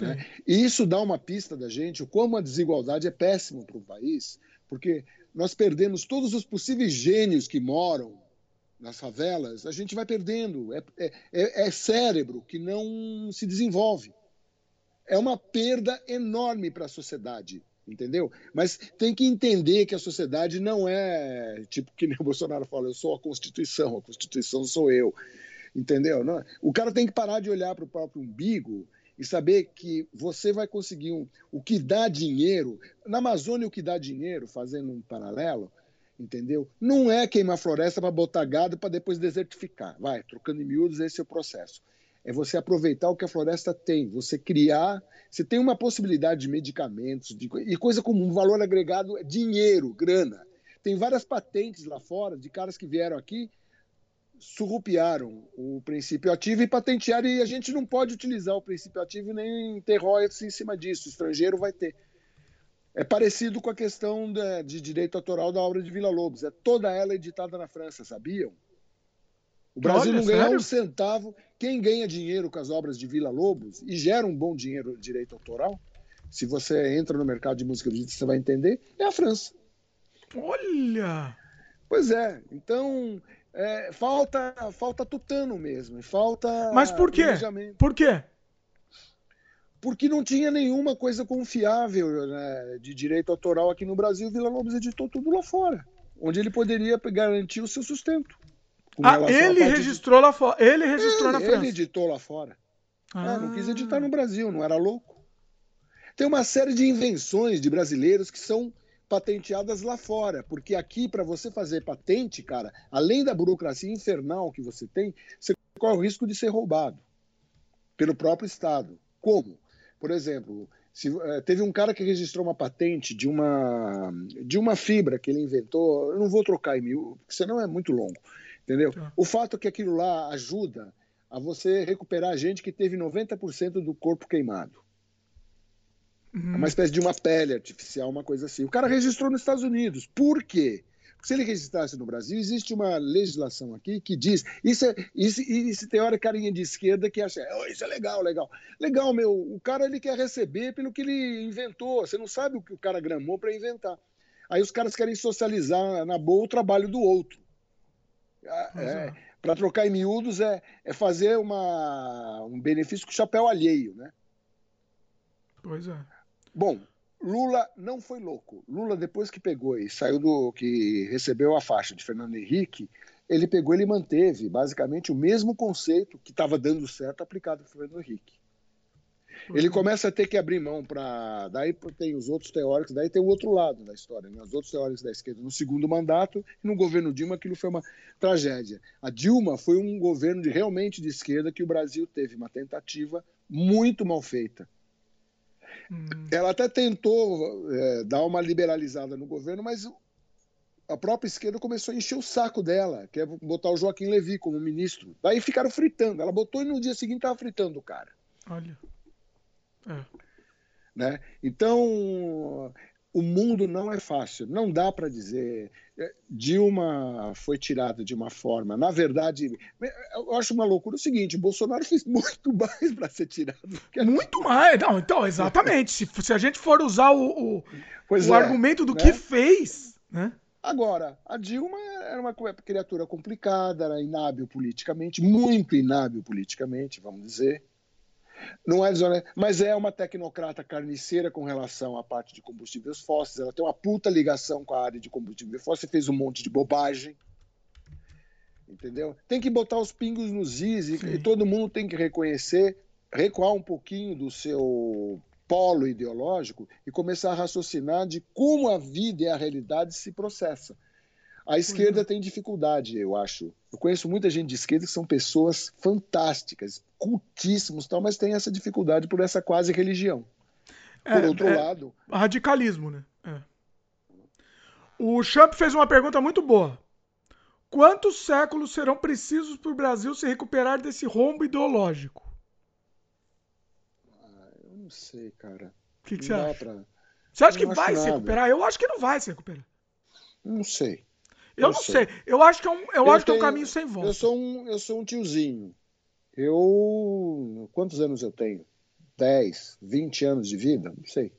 Né? E isso dá uma pista da gente o como a desigualdade é péssima para um país, porque nós perdemos todos os possíveis gênios que moram nas favelas, a gente vai perdendo. É, é, é, é cérebro que não se desenvolve. É uma perda enorme para a sociedade entendeu? Mas tem que entender que a sociedade não é tipo que nem o Bolsonaro fala, eu sou a Constituição, a Constituição sou eu, entendeu? Não, o cara tem que parar de olhar para o próprio umbigo e saber que você vai conseguir um, o que dá dinheiro. Na Amazônia, o que dá dinheiro, fazendo um paralelo, entendeu? Não é queimar floresta para botar gado para depois desertificar. Vai, trocando em miúdos, esse é o processo é você aproveitar o que a floresta tem, você criar, você tem uma possibilidade de medicamentos de, e coisa como um valor agregado é dinheiro, grana. Tem várias patentes lá fora de caras que vieram aqui, surrupiaram o princípio ativo e patentearam, e a gente não pode utilizar o princípio ativo nem ter royalties em cima disso, o estrangeiro vai ter. É parecido com a questão de, de direito autoral da obra de Vila Lobos, é toda ela editada na França, sabiam? O Brasil Olha, não ganha um centavo. Quem ganha dinheiro com as obras de Vila Lobos e gera um bom dinheiro de direito autoral, se você entra no mercado de música erudita, você vai entender, é a França. Olha! Pois é. Então, é, falta falta tutano mesmo. Falta. Mas por quê? Por quê? Porque não tinha nenhuma coisa confiável né, de direito autoral aqui no Brasil. Vila Lobos editou tudo lá fora, onde ele poderia garantir o seu sustento. Ah, ele registrou de... lá fora. Ele registrou ele, na França. Ele editou lá fora. Ah. É, não quis editar no Brasil, não era louco. Tem uma série de invenções de brasileiros que são patenteadas lá fora, porque aqui para você fazer patente, cara, além da burocracia infernal que você tem, você corre o risco de ser roubado pelo próprio Estado. Como? Por exemplo, se, é, teve um cara que registrou uma patente de uma de uma fibra que ele inventou. Eu não vou trocar em mil, porque senão é muito longo. Entendeu? Tá. O fato é que aquilo lá ajuda a você recuperar gente que teve 90% do corpo queimado. Uhum. É uma espécie de uma pele artificial, uma coisa assim. O cara registrou nos Estados Unidos. Por quê? Porque se ele registrasse no Brasil, existe uma legislação aqui que diz. Isso, é, isso, isso tem hora carinha de esquerda que acha, oh, isso é legal, legal. Legal, meu. O cara ele quer receber pelo que ele inventou. Você não sabe o que o cara gramou para inventar. Aí os caras querem socializar na boa o trabalho do outro. É, é. Para trocar em miúdos é, é fazer uma, um benefício com chapéu alheio, né? Pois é. Bom, Lula não foi louco. Lula, depois que pegou e saiu do. que recebeu a faixa de Fernando Henrique, ele pegou e manteve basicamente o mesmo conceito que estava dando certo aplicado por Fernando Henrique. Ele começa a ter que abrir mão para. Daí tem os outros teóricos, daí tem o outro lado da história, né? os outros teóricos da esquerda. No segundo mandato, no governo Dilma, aquilo foi uma tragédia. A Dilma foi um governo de, realmente de esquerda que o Brasil teve uma tentativa muito mal feita. Hum. Ela até tentou é, dar uma liberalizada no governo, mas a própria esquerda começou a encher o saco dela, que é botar o Joaquim Levy como ministro. Daí ficaram fritando. Ela botou e no dia seguinte estava fritando o cara. Olha. Né? Então, o mundo não é fácil. Não dá para dizer. É, Dilma foi tirada de uma forma. Na verdade, eu acho uma loucura o seguinte: Bolsonaro fez muito mais para ser tirado. Muito mais. Não, então, exatamente. se, se a gente for usar o, o, o é, argumento do né? que fez, né? Agora, a Dilma era uma criatura complicada, era inábil politicamente, muito inábil politicamente, vamos dizer. Não é desonesto, mas é uma tecnocrata carniceira com relação à parte de combustíveis fósseis. Ela tem uma puta ligação com a área de combustíveis fósseis, fez um monte de bobagem. Entendeu? Tem que botar os pingos nos is e, e todo mundo tem que reconhecer, recuar um pouquinho do seu polo ideológico e começar a raciocinar de como a vida e a realidade se processa. A esquerda uhum. tem dificuldade, eu acho. Eu conheço muita gente de esquerda que são pessoas fantásticas, cultíssimos, tal, mas tem essa dificuldade por essa quase religião. Por é, outro é lado. Radicalismo, né? É. O Champ fez uma pergunta muito boa. Quantos séculos serão precisos para o Brasil se recuperar desse rombo ideológico? Ah, eu não sei, cara. O que, que você acha? Pra... Você acha que vai se recuperar? Eu acho que não vai se recuperar. Não sei. Eu, eu não sei. sei. Eu acho que é um, eu, eu acho tenho, que é um caminho sem volta. Eu sou um, eu sou um tiozinho. Eu. Quantos anos eu tenho? 10, 20 anos de vida? Não sei.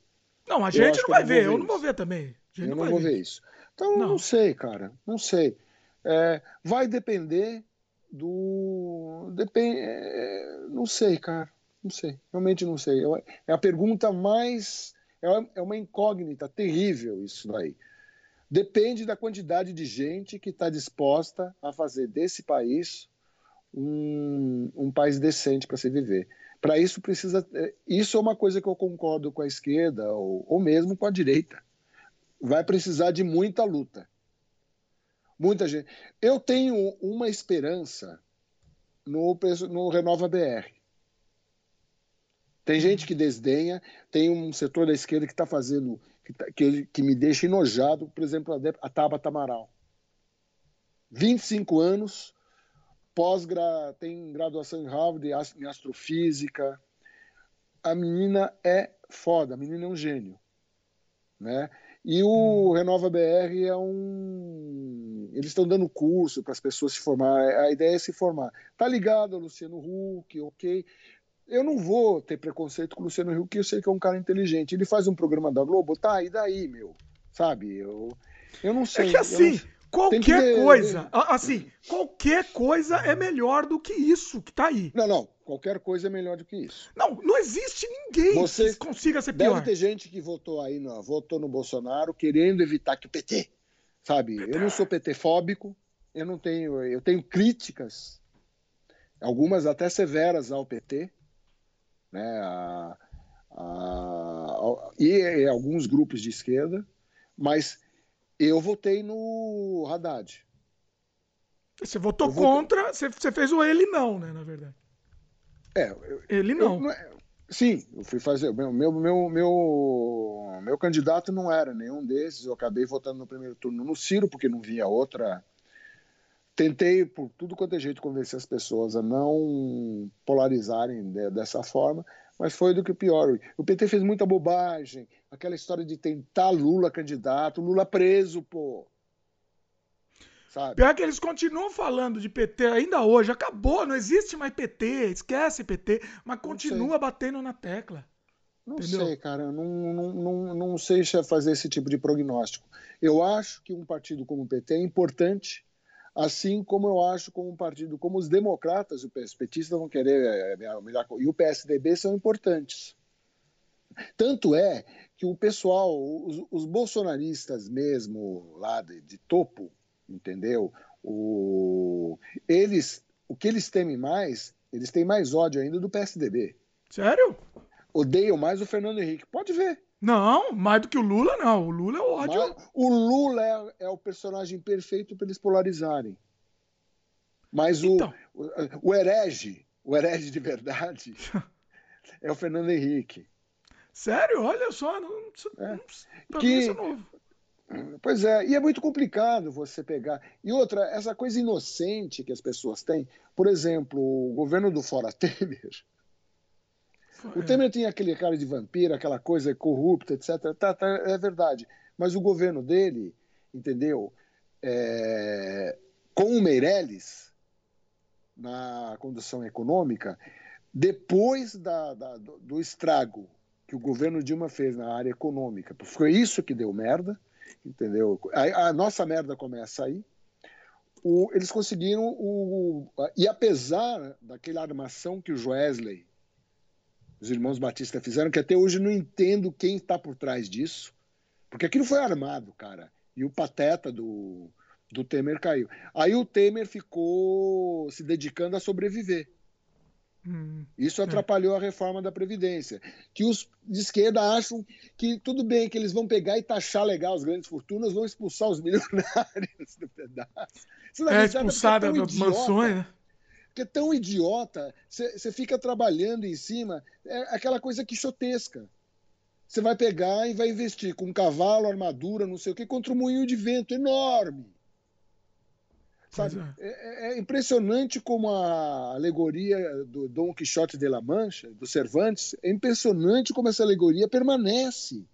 Não, a gente não vai ver. eu não vou ver também. eu não, vou ver isso. Então, não. não sei, cara. Não sei. É, vai depender do. Depende. É, não sei, cara. Não sei. Realmente não sei. É a pergunta mais. É uma incógnita terrível isso daí depende da quantidade de gente que está disposta a fazer desse país um, um país decente para se viver. Para isso precisa. É, isso é uma coisa que eu concordo com a esquerda ou, ou mesmo com a direita. Vai precisar de muita luta. Muita gente. Eu tenho uma esperança no, no Renova BR. Tem gente que desdenha, tem um setor da esquerda que está fazendo que, tá, que, que, me deixa enojado, por exemplo, a, a Tabata Amaral. 25 anos, pós -gra, tem graduação em Harvard em astrofísica. A menina é foda, a menina é um gênio. Né? E o hum. Renova BR é um. Eles estão dando curso para as pessoas se formar. A ideia é se formar. Tá ligado ao Luciano Huck, ok eu não vou ter preconceito com o Luciano Huck, eu sei que é um cara inteligente. Ele faz um programa da Globo, tá, e daí, meu? Sabe? Eu, eu não sei. É que assim, qualquer que... coisa, assim, qualquer coisa é melhor do que isso que tá aí. Não, não, qualquer coisa é melhor do que isso. Não, não existe ninguém Você que consiga ser pior. Deve ter gente que votou aí, no, votou no Bolsonaro querendo evitar que o PT, sabe? Eu não sou PT fóbico, eu não tenho, eu tenho críticas, algumas até severas ao PT, né, a, a, a, e, alguns grupos de esquerda, mas eu votei no Haddad. Você votou eu contra, votei... você, você fez o ele não, né, na verdade. É, eu, ele não. Eu, é, sim, eu fui fazer. Meu, meu, meu, meu, meu candidato não era nenhum desses. Eu acabei votando no primeiro turno no Ciro, porque não via outra. Tentei, por tudo quanto é jeito, convencer as pessoas a não polarizarem de, dessa forma, mas foi do que pior. O PT fez muita bobagem, aquela história de tentar Lula candidato, Lula preso, pô. Sabe? Pior que eles continuam falando de PT ainda hoje. Acabou, não existe mais PT, esquece PT, mas continua batendo na tecla. Não entendeu? sei, cara, não, não, não, não sei fazer esse tipo de prognóstico. Eu acho que um partido como o PT é importante assim como eu acho como um partido, como os democratas, os petistas vão querer é, e o PSDB são importantes. Tanto é que o pessoal, os, os bolsonaristas mesmo lá de, de topo, entendeu? O, eles, o que eles temem mais, eles têm mais ódio ainda do PSDB. Sério? odeiam mais o Fernando Henrique. Pode ver. Não, mais do que o Lula, não. O Lula é o ódio. Mas o Lula é, é, o personagem perfeito para eles polarizarem. Mas o, então. o, o herege, o herege de verdade, é o Fernando Henrique. Sério? Olha só, não, é. não, que, é novo. Pois é, e é muito complicado você pegar. E outra, essa coisa inocente que as pessoas têm. Por exemplo, o governo do Fora Temer. O Temer tinha aquele cara de vampiro, aquela coisa corrupta, etc. Tá, tá, é verdade. Mas o governo dele, entendeu? É, com o Meirelles na condução econômica, depois da, da, do estrago que o governo Dilma fez na área econômica, foi isso que deu merda entendeu? A, a nossa merda começa aí. O, eles conseguiram o, e apesar daquela armação que o Joesley, os irmãos Batista fizeram, que até hoje não entendo quem está por trás disso, porque aquilo foi armado, cara. E o pateta do, do Temer caiu. Aí o Temer ficou se dedicando a sobreviver. Hum, Isso é. atrapalhou é. a reforma da Previdência. Que os de esquerda acham que tudo bem, que eles vão pegar e taxar legal as grandes fortunas, vão expulsar os milionários do pedaço. Isso, é, expulsar é das mansões, né? Porque é tão idiota, você fica trabalhando em cima, é aquela coisa quixotesca. Você vai pegar e vai investir com um cavalo, armadura, não sei o quê, contra um moinho de vento enorme. Sabe? É. é. É, impressionante como a alegoria do Dom Quixote de la Mancha, do Cervantes, é impressionante como essa alegoria permanece.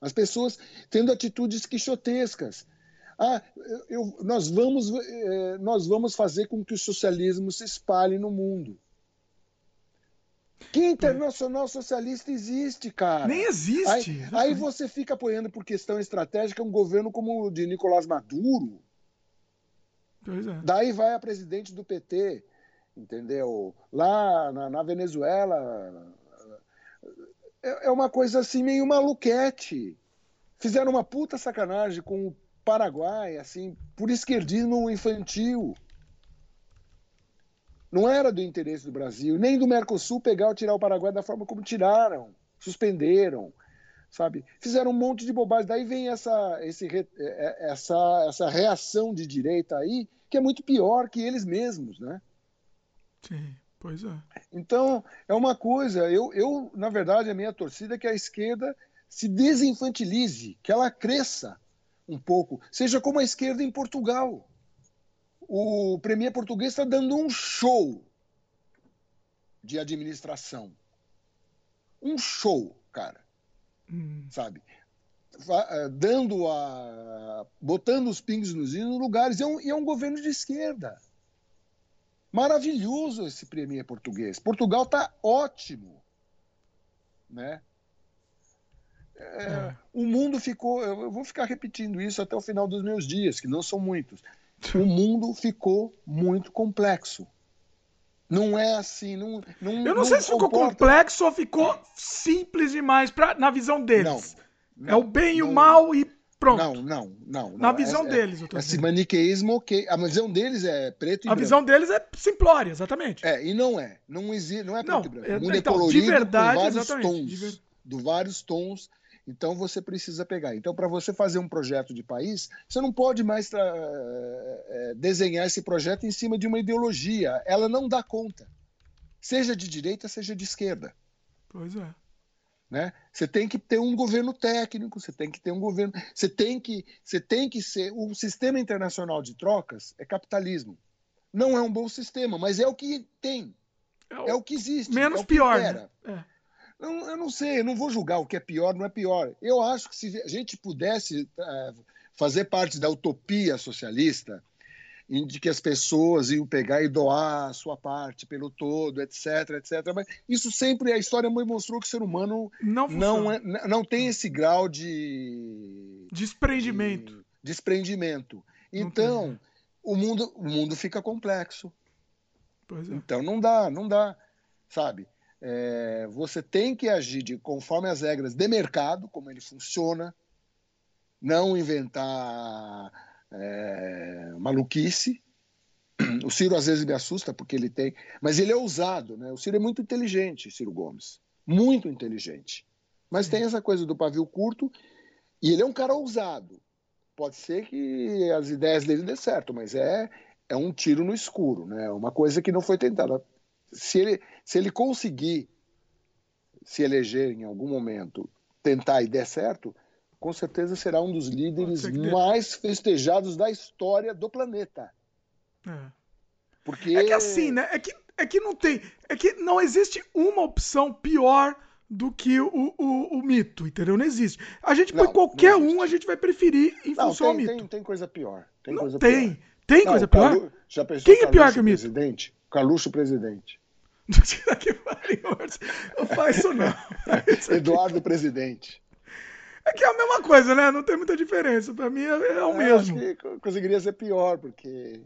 As pessoas tendo atitudes quixotescas. Ah, eu, nós, vamos, eh, nós vamos fazer com que o socialismo se espalhe no mundo. Que internacional socialista existe, cara? Nem existe. Aí, aí, você fica apoiando por questão estratégica um governo como o de Nicolás Maduro, é. Daí vai a presidente do PT, entendeu? Lá na, na Venezuela. É, é, uma coisa assim meio maluquete. Fizeram uma puta sacanagem com o Paraguai, assim, por esquerdismo infantil. Não era do interesse do Brasil, nem do Mercosul pegar ou tirar o Paraguai da forma como tiraram, suspenderam sabe? Fizeram um monte de bobagem. Daí vem essa, esse, é, é, essa, essa reação de direita aí, que é muito pior que eles mesmos, né? Sim, pois é. Então, é uma coisa, eu, eu na verdade, a minha torcida é que a esquerda se desinfantilize, que ela cresça um pouco, seja como a esquerda em Portugal. O premier português está dando um show de administração. Um show, cara hum. sabe? Eh, dando a. botando os pingos nos lugares. E é, um, e é um governo de esquerda. Maravilhoso esse premier português. Portugal está ótimo. Né? É, é. O mundo ficou. Eu vou ficar repetindo isso até o final dos meus dias, que não são muitos. O mundo ficou muito complexo. Não é assim, não. não eu não, não sei se ficou complexo ou ficou simples demais pra, na visão deles. Não, não é o bem e o mal e pronto. Não, não, não. Na visão é, deles, eu tô Esse maniqueísmo, ok. A visão deles é preto e a branco. A visão deles é simplória, exatamente. É, e não é. Não, existe, não é preto e branco. O mundo é então, é colorido de verdade, com vários exatamente, tons. De ver... Do vários tons então você precisa pegar. Então, para você fazer um projeto de país, você não pode mais é, desenhar esse projeto em cima de uma ideologia. Ela não dá conta. Seja de direita, seja de esquerda. Pois é. Né? Você tem que ter um governo técnico, você tem que ter um governo. Você tem que, você tem que ser. O sistema internacional de trocas é capitalismo. Não é um bom sistema, mas é o que tem. É o, é o que existe. Menos é pior. Né? É. Eu, eu não sei, eu não vou julgar o que é pior, não é pior. Eu acho que se a gente pudesse é, fazer parte da utopia socialista, em de que as pessoas iam pegar e doar a sua parte pelo todo, etc, etc. Mas isso sempre a história mostrou que o ser humano não, não, é, não tem esse grau de desprendimento. De, desprendimento. Então, o mundo, o mundo fica complexo. É. Então não dá, não dá, sabe? É, você tem que agir de, conforme as regras de mercado, como ele funciona, não inventar é, maluquice. O Ciro às vezes me assusta porque ele tem, mas ele é ousado, né? O Ciro é muito inteligente, Ciro Gomes. muito inteligente. Mas tem essa coisa do pavio curto e ele é um cara ousado. Pode ser que as ideias dele dê certo, mas é, é um tiro no escuro, né? Uma coisa que não foi tentada. Se ele, se ele conseguir se eleger em algum momento, tentar e der certo, com certeza será um dos líderes mais festejados da história do planeta. É. Porque... é que assim, né? É que, é que não tem. É que não existe uma opção pior do que o, o, o mito, entendeu? Não existe. A gente põe qualquer um, a gente vai preferir em não, função tem, ao mito. Tem, tem coisa pior. Tem não coisa tem. Pior. Tem coisa pior? Carlu... Já pensou Quem é pior que o mito? Presidente? Carluxo presidente. não faz isso não. Eduardo presidente. É que é a mesma coisa, né? Não tem muita diferença. Para mim é, é o é, mesmo. Acho que conseguiria ser pior, porque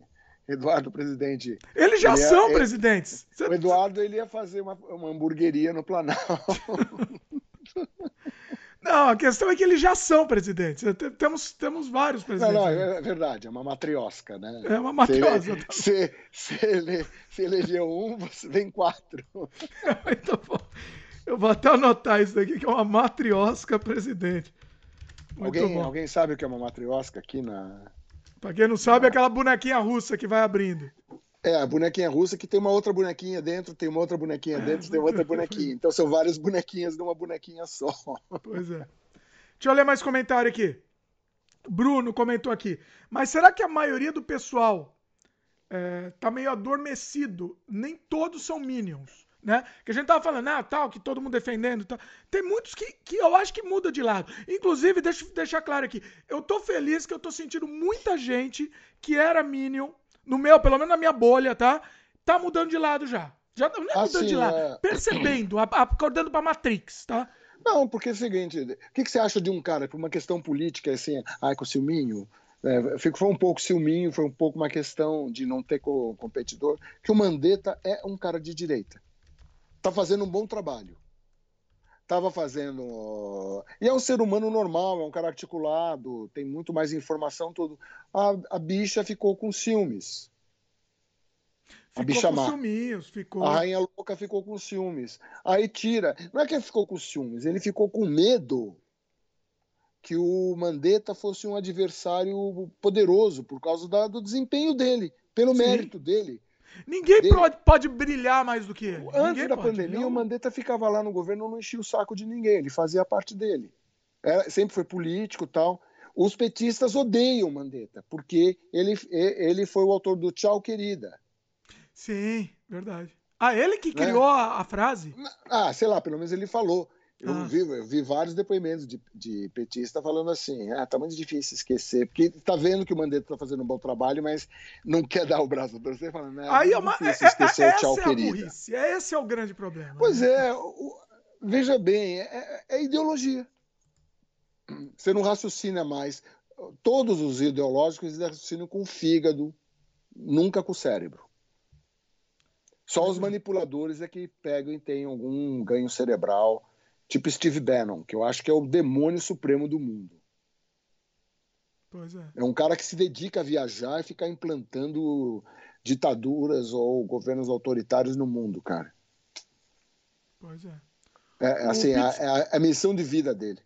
Eduardo presidente. Eles já ele são ia, presidentes. O Eduardo ele ia fazer uma, uma hamburgueria no Planalto. Não, a questão é que eles já são presidentes. Temos, temos vários presidentes. Não, não, é verdade, é uma matriosca, né? É uma matriosca. Se, se, se, ele, se elegeu um, vem quatro. Muito bom. Eu vou até anotar isso aqui, que é uma matriosca presidente. alguém, alguém sabe o que é uma matriosca aqui na. Pra quem não sabe, é aquela bonequinha russa que vai abrindo. É, a bonequinha russa que tem uma outra bonequinha dentro, tem uma outra bonequinha dentro, tem outra bonequinha. Então são várias bonequinhas numa bonequinha só. Pois é. Deixa eu ler mais comentário aqui. Bruno comentou aqui. Mas será que a maioria do pessoal é, tá meio adormecido? Nem todos são Minions, né? Que a gente tava falando, ah, tal, que todo mundo defendendo. Tal. Tem muitos que, que eu acho que muda de lado. Inclusive, deixa eu deixar claro aqui. Eu tô feliz que eu tô sentindo muita gente que era Minion no meu, pelo menos na minha bolha, tá? Tá mudando de lado já. Já não é mudando assim, de lado, é... percebendo, acordando pra Matrix, tá? Não, porque é o seguinte, o que, que você acha de um cara, por uma questão política, assim, ai, com o Silminho, é, foi um pouco ciúminho, foi um pouco uma questão de não ter co competidor, que o Mandetta é um cara de direita. Tá fazendo um bom trabalho. Tava fazendo. E é um ser humano normal, é um cara articulado, tem muito mais informação, tudo. A, a bicha ficou com ciúmes. Ficou a bicha com má. ciúmes, ficou. A rainha louca ficou com ciúmes. Aí tira. Não é que ele ficou com ciúmes, ele ficou com medo que o Mandetta fosse um adversário poderoso por causa da, do desempenho dele, pelo Sim. mérito dele. Ninguém dele. Pode, pode brilhar mais do que ele. Antes ninguém da pode. pandemia, não. o Mandetta ficava lá no governo, não enchia o saco de ninguém, ele fazia a parte dele. Era, sempre foi político tal. Os petistas odeiam o Mandetta, porque ele, ele foi o autor do Tchau, querida. Sim, verdade. Ah, ele que né? criou é. a, a, frase? Ah, sei lá, pelo menos ele falou. Eu, ah. vi, eu vi vários depoimentos de, de petista falando assim: ah, tá muito difícil esquecer, porque tá vendo que o Mandetta tá fazendo um bom trabalho, mas não quer dar o braço para você, falando, né? Aí é uma, é, esquecer é, o tchau, é querida. Burrice. Esse é o grande problema. Pois né? é, o, veja bem, é, é, é ideologia. Você não raciocina mais. Todos os ideológicos raciocinam com o fígado, nunca com o cérebro. Só os uhum. manipuladores é que pegam e têm algum ganho cerebral tipo Steve Bannon, que eu acho que é o demônio supremo do mundo. Pois é. É um cara que se dedica a viajar e ficar implantando ditaduras ou governos autoritários no mundo, cara. Pois é. É, assim, Pete... é, a, é a missão de vida dele.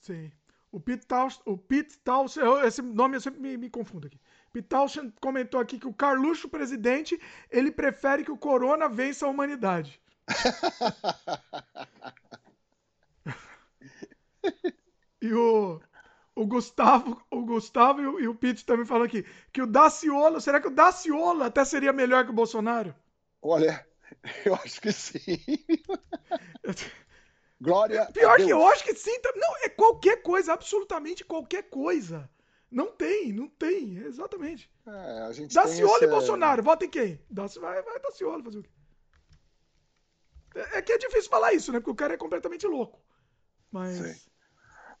Sim. O Pete Townsend, o Pete Townsend, esse nome eu sempre me, me confundo aqui. Pete Townsend comentou aqui que o Carluxo presidente, ele prefere que o corona vença a humanidade. e o, o Gustavo, o Gustavo e o, e o Pete também falam aqui que o Daciolo, será que o Daciolo até seria melhor que o Bolsonaro? Olha, eu acho que sim. Glória. Pior que eu acho que sim. Não, é qualquer coisa, absolutamente qualquer coisa. Não tem, não tem, exatamente. É, a gente Daciolo e Bolsonaro, vota em quem? Daci... Vai, vai Daciolo fazer o quê? É, é que é difícil falar isso, né? Porque o cara é completamente louco. Mas. Sim.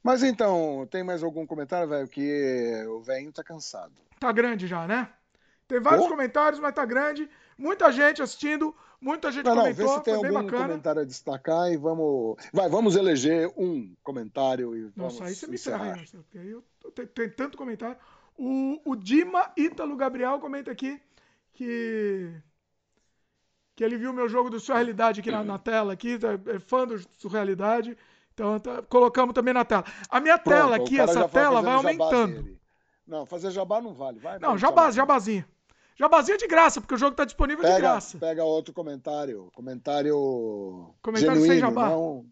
Mas então, tem mais algum comentário, velho? Que o velho tá cansado. Tá grande já, né? Tem vários oh. comentários, mas tá grande. Muita gente assistindo, muita gente não, comentou. Não, vê se tem algum bacana. comentário a destacar e vamos. Vai, vamos eleger um comentário e vamos. Nossa, aí você me ferra, porque aí eu tenho tanto comentário. O, o Dima Ítalo Gabriel comenta aqui que que ele viu meu jogo do Surrealidade aqui na, na tela, aqui, tá, é fã do Surrealidade. Então tá, colocamos também na tela. A minha Pronto, tela aqui, essa tela vai aumentando. Não, fazer jabá não vale. Vai, não, jabá, jabazinho. Jabazinho é de graça, porque o jogo tá disponível pega, de graça. Pega outro comentário. Comentário. Comentário genuíno, sem jabá. Não,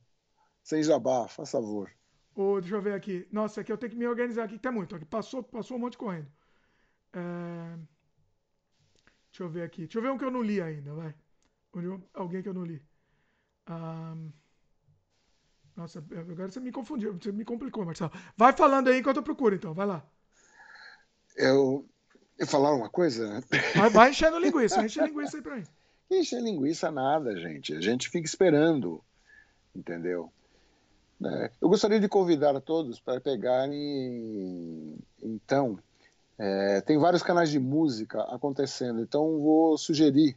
sem jabá, faz favor. Oh, deixa eu ver aqui. Nossa, aqui eu tenho que me organizar aqui, que tem muito. Aqui passou, passou um monte correndo. É... Deixa eu ver aqui. Deixa eu ver um que eu não li ainda, vai. Alguém que eu não li. Um... Nossa, agora você me confundiu, você me complicou, Marcelo. Vai falando aí enquanto eu procuro, então, vai lá. Eu, eu falar uma coisa? Vai, vai enchendo linguiça, enche linguiça aí pra mim. Enche linguiça nada, gente. A gente fica esperando, entendeu? É, eu gostaria de convidar a todos para pegarem, então, é, tem vários canais de música acontecendo, então vou sugerir.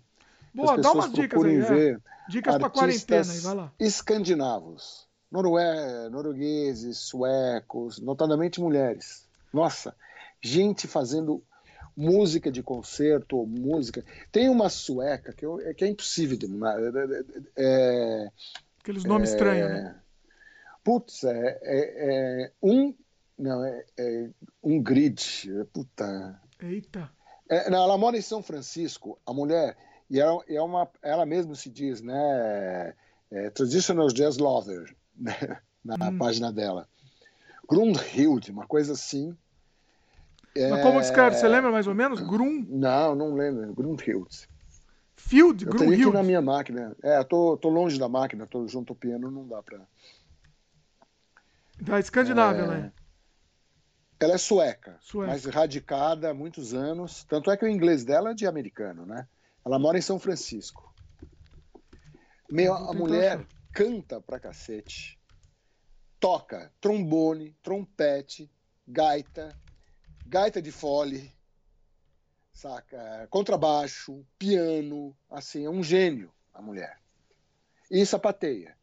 Boa, dá umas dicas aí. É. Dicas para quarentena aí, vai lá. Escandinavos, norué, noruegueses, suecos, notadamente mulheres. Nossa, gente fazendo música de concerto, música. Tem uma sueca que, eu, que é impossível de. É, Aqueles nomes é, estranhos, né? Putz, é, é, é um não, é, é um grid. Puta. Eita. É, não, ela mora em São Francisco, a mulher, e ela, é uma, ela mesma se diz, né? É, traditional Jazz Lover, né, na hum. página dela. Grundhild, uma coisa assim. Mas como escreve? Você lembra mais ou menos? Grum? Não, não lembro. Grundhild. Field? Eu que ir na minha máquina. É, tô, tô longe da máquina, tô junto ao piano, não dá pra... Da Escandinávia, é... né? Ela é sueca, sueca, mas radicada há muitos anos. Tanto é que o inglês dela é de americano, né? Ela mora em São Francisco. Meu, a mulher achar. Canta pra cacete. Toca trombone, trompete, gaita, gaita de fole, saca? Contrabaixo, piano, assim, é um gênio a mulher. E sapateia.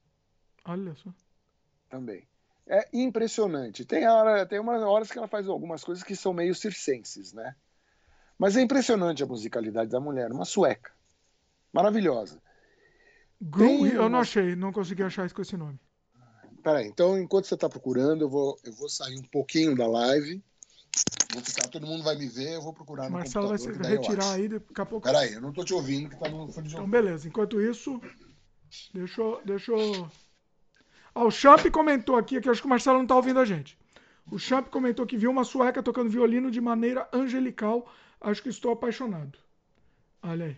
Olha só. Também é impressionante. Tem, hora, tem umas horas que ela faz algumas coisas que são meio circenses, né? Mas é impressionante a musicalidade da mulher, uma sueca. Maravilhosa. Grum, eu não achei, não consegui achar isso com esse nome. Peraí, então enquanto você está procurando, eu vou, eu vou sair um pouquinho da live. Vou ficar, todo mundo vai me ver, eu vou procurar no Marcelo vai se retirar aí, daqui a pouco. Peraí, eu não estou te ouvindo, que tá no fone de Então, beleza. Enquanto isso, deixa eu, deixa eu Ó, o Champ comentou aqui, que acho que o Marcelo não está ouvindo a gente. O Champ comentou que viu uma sueca tocando violino de maneira angelical. Acho que estou apaixonado. Olha aí.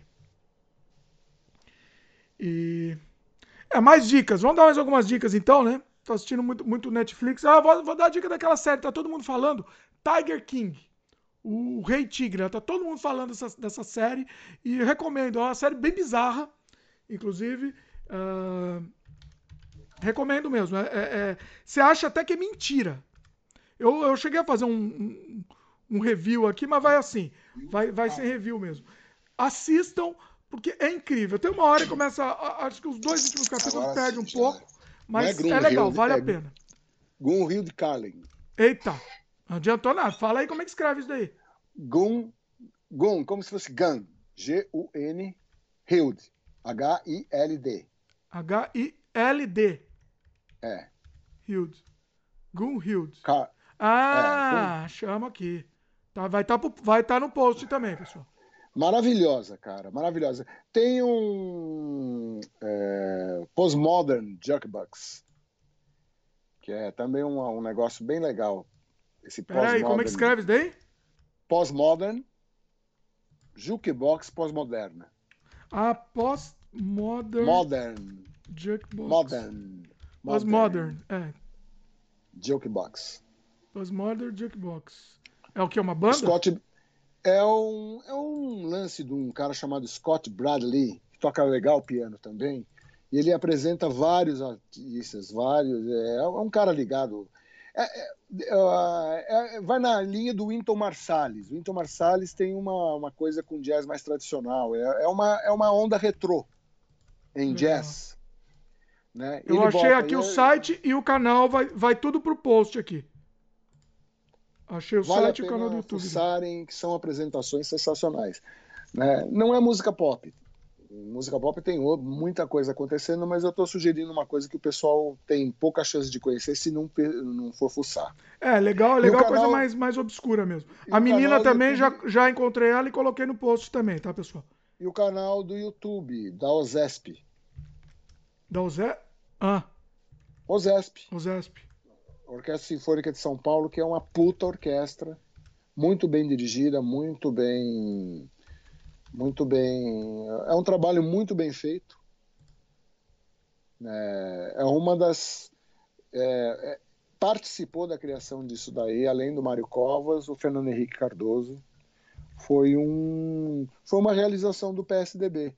E. É, mais dicas. Vamos dar mais algumas dicas então, né? Tô assistindo muito, muito Netflix. Ah, vou, vou dar a dica daquela série, tá todo mundo falando. Tiger King. O Rei Tigre. Né? Tá todo mundo falando dessa, dessa série. E recomendo. É uma série bem bizarra. Inclusive. Uh, Recomendo mesmo. É, é, é, você acha até que é mentira. Eu, eu cheguei a fazer um, um, um review aqui, mas vai assim. Vai, vai ser review mesmo. Assistam, porque é incrível. Tem uma hora que começa. Acho que os dois últimos capítulos perdem um pouco, mas é, é, legal, vale a pena. Gun de Carlin. Eita, não adiantou nada. Fala aí como é que escreve isso daí. Gun, Gun, como se fosse Gun. G-U-N, Hild. H-I-L-D. H-I-L-D. É. Hild. Gunhild. Ca... Ah, é, chama aqui. Tá, vai estar tá, vai tá no post também, pessoal. Maravilhosa, cara, maravilhosa. Tem um é, Postmodern Jukebox, que é também um, um negócio bem legal. Esse Peraí, como é que escreve isso daí? Postmodern Jukebox Postmoderna. Ah, Postmodern Modern Jukebox. Modern. Postmodern, é. Jukebox. Postmodern Jukebox. É o que? Uma banda? Scott é um, é um lance de um cara chamado Scott Bradley, que toca legal piano também. E ele apresenta vários artistas, vários. É, é um cara ligado. É, é, é, é vai na linha do Winton Marsalis. O Winton Marsalis tem uma, uma coisa com jazz mais tradicional. É, é, uma, é uma onda retrô em jazz. Né? Eu achei bota, aqui o site e o canal, vai, vai tudo pro post aqui. Achei o vale site e o canal do YouTube. Fuçarem, que são apresentações sensacionais. Né? Não é música pop. música pop tem muita coisa acontecendo, mas eu estou sugerindo uma coisa que o pessoal tem pouca chance de conhecer se não, não for fuçar. É, legal, legal, canal... coisa mais, mais obscura mesmo. E a menina também, YouTube... já, já encontrei ela e coloquei no post também, tá, pessoal? E o canal do YouTube, da OZESP. Da OZESP? Ah. OZESP. OZESP. Orquestra Sinfônica de São Paulo, que é uma puta orquestra, muito bem dirigida, muito bem muito bem. É um trabalho muito bem feito. É, é uma das. É, é, participou da criação disso daí, além do Mário Covas, o Fernando Henrique Cardoso. Foi, um, foi uma realização do PSDB.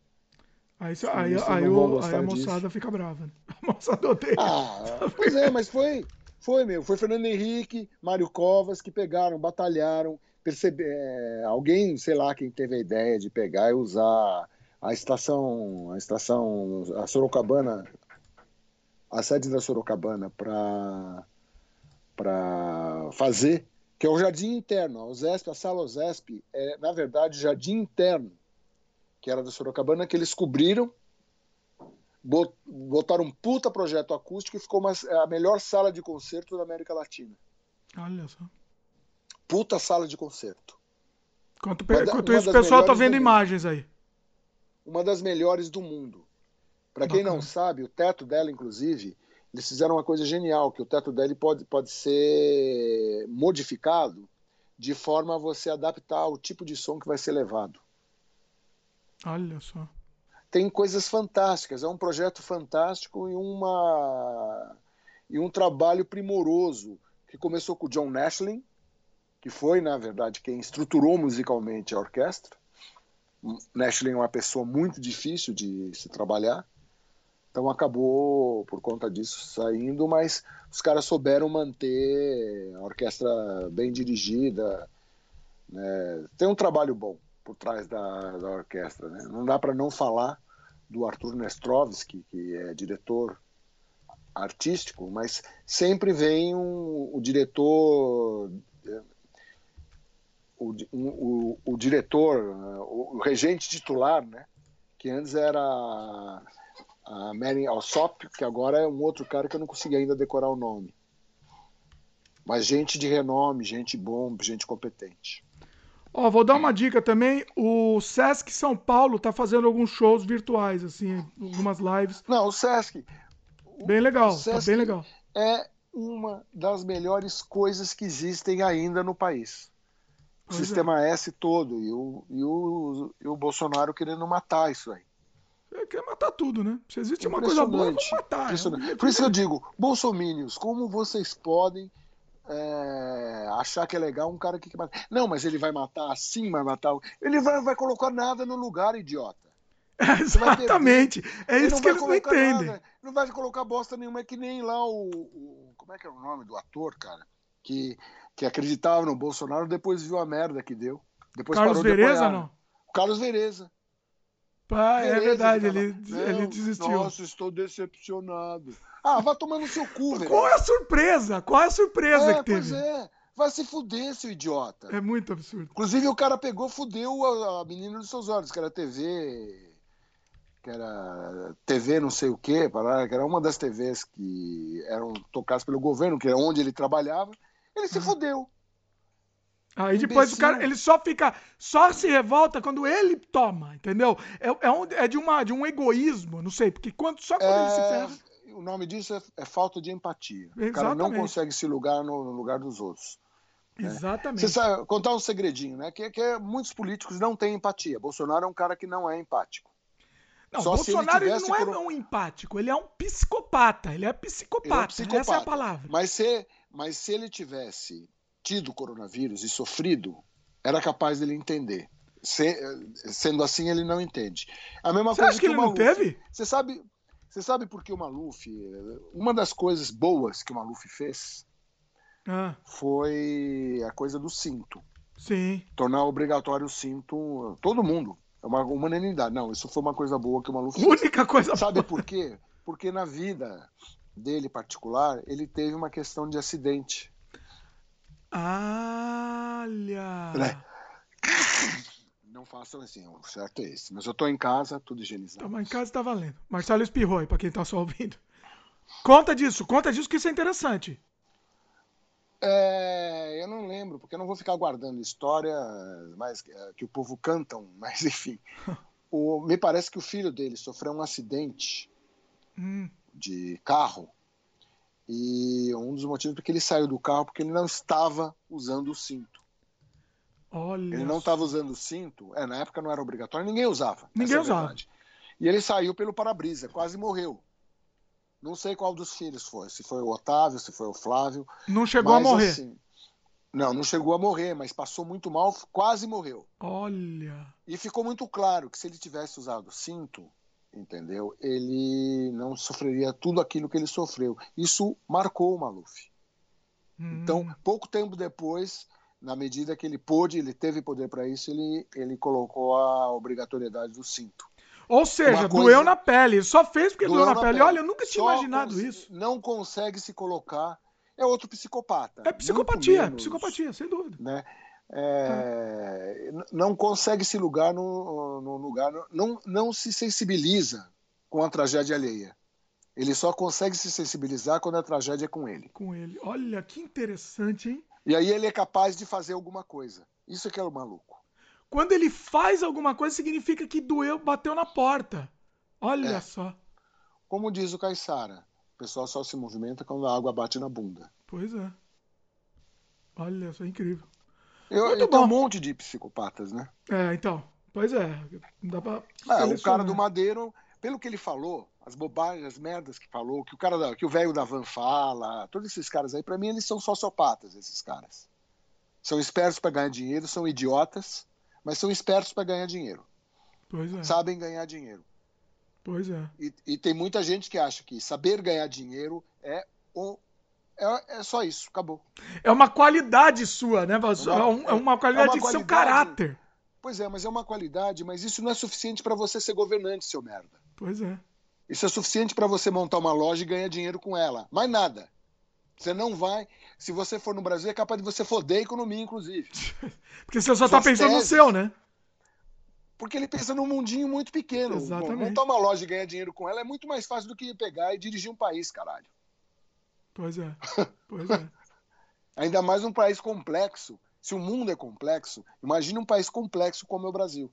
Aí, aí, aí, o, aí a moçada disso. fica brava. Né? A moçada odeia. Ah, pois é, mas foi, foi, meu. Foi Fernando Henrique, Mário Covas que pegaram, batalharam, perceber, é, alguém, sei lá, quem teve a ideia de pegar e usar a estação, a estação, a Sorocabana, a sede da Sorocabana para fazer, que é o jardim interno, a OSESP, a sala OSESP, é na verdade jardim interno, que era da Sorocabana, que eles cobriram, botaram um puta projeto acústico e ficou uma, a melhor sala de concerto da América Latina. Olha só puta sala de concerto. Enquanto, enquanto isso, o pessoal tá vendo imagens aí. Uma das melhores do mundo. Para quem não sabe, o teto dela, inclusive, eles fizeram uma coisa genial, que o teto dela pode, pode ser modificado de forma a você adaptar o tipo de som que vai ser levado. Olha só. Tem coisas fantásticas, é um projeto fantástico e uma e um trabalho primoroso que começou com o John Nashlin, que foi, na verdade, quem estruturou musicalmente a orquestra. Nashlin é uma pessoa muito difícil de se trabalhar, então acabou, por conta disso, saindo, mas os caras souberam manter a orquestra bem dirigida. Né? Tem um trabalho bom por trás da, da orquestra. Né? Não dá para não falar do Arthur Nestrovski, que é diretor artístico, mas sempre vem um, o diretor o, o, o diretor, o, o, regente titular, né? Que antes era a Mary Alsop, que agora é um outro cara que eu não consegui ainda decorar o nome. Mas gente de renome, gente bom, gente competente. Ó, vou dar uma dica também. O Sesc São Paulo tá fazendo alguns shows virtuais, assim, algumas lives. Não, o Sesc. Bem legal, Sesc tá bem legal. É uma das melhores coisas que existem ainda no país o pois sistema é. S todo e o, e, o, e o Bolsonaro querendo matar isso aí. É, quer matar tudo, né? Se existe uma coisa boa, vamos matar. Né? Por isso que eu digo, bolsomínios, como vocês podem é, achar que é legal um cara que mata? Não, mas ele vai matar assim, vai matar. Ele vai, vai colocar nada no lugar, idiota. É, exatamente. É isso não que eles não entendem. Nada, não vai colocar bosta nenhuma, é que nem lá o, o. Como é que é o nome do ator, cara? Que que acreditava no Bolsonaro, depois viu a merda que deu. Depois Carlos Vereza, não? Carlos Vereza. Pá, é verdade, ele, ele desistiu. Nossa, estou decepcionado. Ah, vai tomar no seu cu, velho. Qual é a surpresa? Qual é a surpresa é, que teve? Pois é. Vai se fuder, seu idiota. É muito absurdo. Inclusive, o cara pegou, fudeu a, a menina dos seus olhos, que era TV. Que era TV não sei o quê, que era uma das TVs que eram tocadas pelo governo, que é onde ele trabalhava. Ele se fudeu. Aí depois o cara, ele só fica, só se revolta quando ele toma, entendeu? É, é, um, é de, uma, de um egoísmo, não sei, porque quando, só quando é, ele se é, ferra. O nome disso é, é falta de empatia. Exatamente. O cara não consegue se lugar no, no lugar dos outros. Né? Exatamente. Você sabe, contar um segredinho, né? Que, que muitos políticos não têm empatia. Bolsonaro é um cara que não é empático. Não, Só Bolsonaro ele, ele não é por... um empático, ele é um psicopata. Ele é psicopata, ele é um psicopata. essa é a palavra. Mas você mas se ele tivesse tido coronavírus e sofrido, era capaz dele entender. Se, sendo assim, ele não entende. A mesma você coisa acha que, que ele não teve? Você sabe, você sabe por que o Maluf. Uma das coisas boas que o Maluf fez ah. foi a coisa do cinto. Sim. Tornar obrigatório o cinto. Todo mundo. É uma unanimidade. Não, isso foi uma coisa boa que o Maluf fez. Única coisa Sabe boa. por quê? Porque na vida dele particular, ele teve uma questão de acidente. Olha! Né? Não façam assim, o certo é esse. Mas eu tô em casa, tudo higienizado. Tamo em casa tá valendo. Marcelo espirrou aí, pra quem tá só ouvindo. Conta disso, conta disso que isso é interessante. É, eu não lembro, porque eu não vou ficar guardando história mais, é, que o povo cantam, mas enfim. O, me parece que o filho dele sofreu um acidente Hum, de carro e um dos motivos porque ele saiu do carro porque ele não estava usando o cinto. Olha. Ele não estava usando o cinto, é, na época não era obrigatório, ninguém usava. Ninguém é a usava. verdade. E ele saiu pelo para-brisa, quase morreu. Não sei qual dos filhos foi, se foi o Otávio, se foi o Flávio. Não chegou a mas, morrer. assim, não, não chegou a morrer, mas passou muito mal, quase morreu. Olha. E ficou muito claro que se ele tivesse usado o cinto, entendeu? Ele não sofreria tudo aquilo que ele sofreu. Isso marcou o Maluf. Hum, Então, pouco tempo depois, na medida que ele pôde, ele teve poder para isso, ele, ele colocou a obrigatoriedade do cinto. Ou seja, coisa- doeu na pele. Ele Só fez porque doeu, Doeu na, na pele. pele. Olha, eu nunca tinha Só imaginado cons- isso. Não consegue se colocar. É outro psicopata. É psicopatia, menos, psicopatia, sem dúvida. Né? É, Não consegue se lugar no, no lugar, não, não se sensibiliza com a tragédia alheia. Ele só consegue se sensibilizar quando a tragédia é com ele. Com ele. Olha, que interessante, hein? E aí ele é capaz de fazer alguma coisa. Isso é que é o maluco. Quando ele faz alguma coisa, significa que doeu, bateu na porta. Olha É. só. Como diz o Caissara, o pessoal só se movimenta quando a água bate na bunda. Pois é. Olha só, incrível. Eu, Muito tenho um bom. monte de psicopatas, né? É, então. Pois é. Não dá pra. Ah, o cara do Madeiro, pelo que ele falou, as bobagens, as merdas que falou, que o cara que o velho da van fala, todos esses caras aí, pra mim eles são sociopatas, esses caras. São espertos pra ganhar dinheiro, são idiotas, mas são espertos pra ganhar dinheiro. Pois é. Sabem ganhar dinheiro. Pois é. E, e tem muita gente que acha que saber ganhar dinheiro é o é, é só isso, acabou. É uma qualidade sua, né? Vasco? É uma- É, é uma qualidade é de seu caráter. Pois é, mas é uma qualidade, mas isso não é suficiente pra você ser governante, seu merda. Pois é. Isso é suficiente para você montar uma loja e ganhar dinheiro com ela. Mais nada. Você não vai. Se você for no Brasil, é capaz de você foder a economia, inclusive. Porque você só tá Suas pensando no teses. seu, né? Porque ele pensa num mundinho muito pequeno. Exatamente. Montar uma loja e ganhar dinheiro com ela é muito mais fácil do que pegar e dirigir um país, caralho. Pois é. Pois é. Ainda mais um país complexo. Se o mundo é complexo, imagine um país complexo como é o Brasil.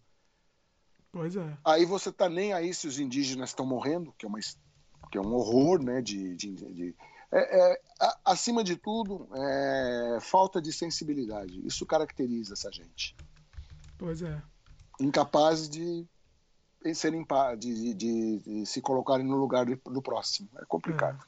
Pois é. Aí você tá nem aí se os indígenas estão morrendo, que é, uma, que é um horror, né? De, de, de- é- é, a- acima de tudo, é falta de sensibilidade. Isso caracteriza essa gente. Pois é. Incapazes de serem de, de- de- se colocarem no lugar de- do próximo. É complicado.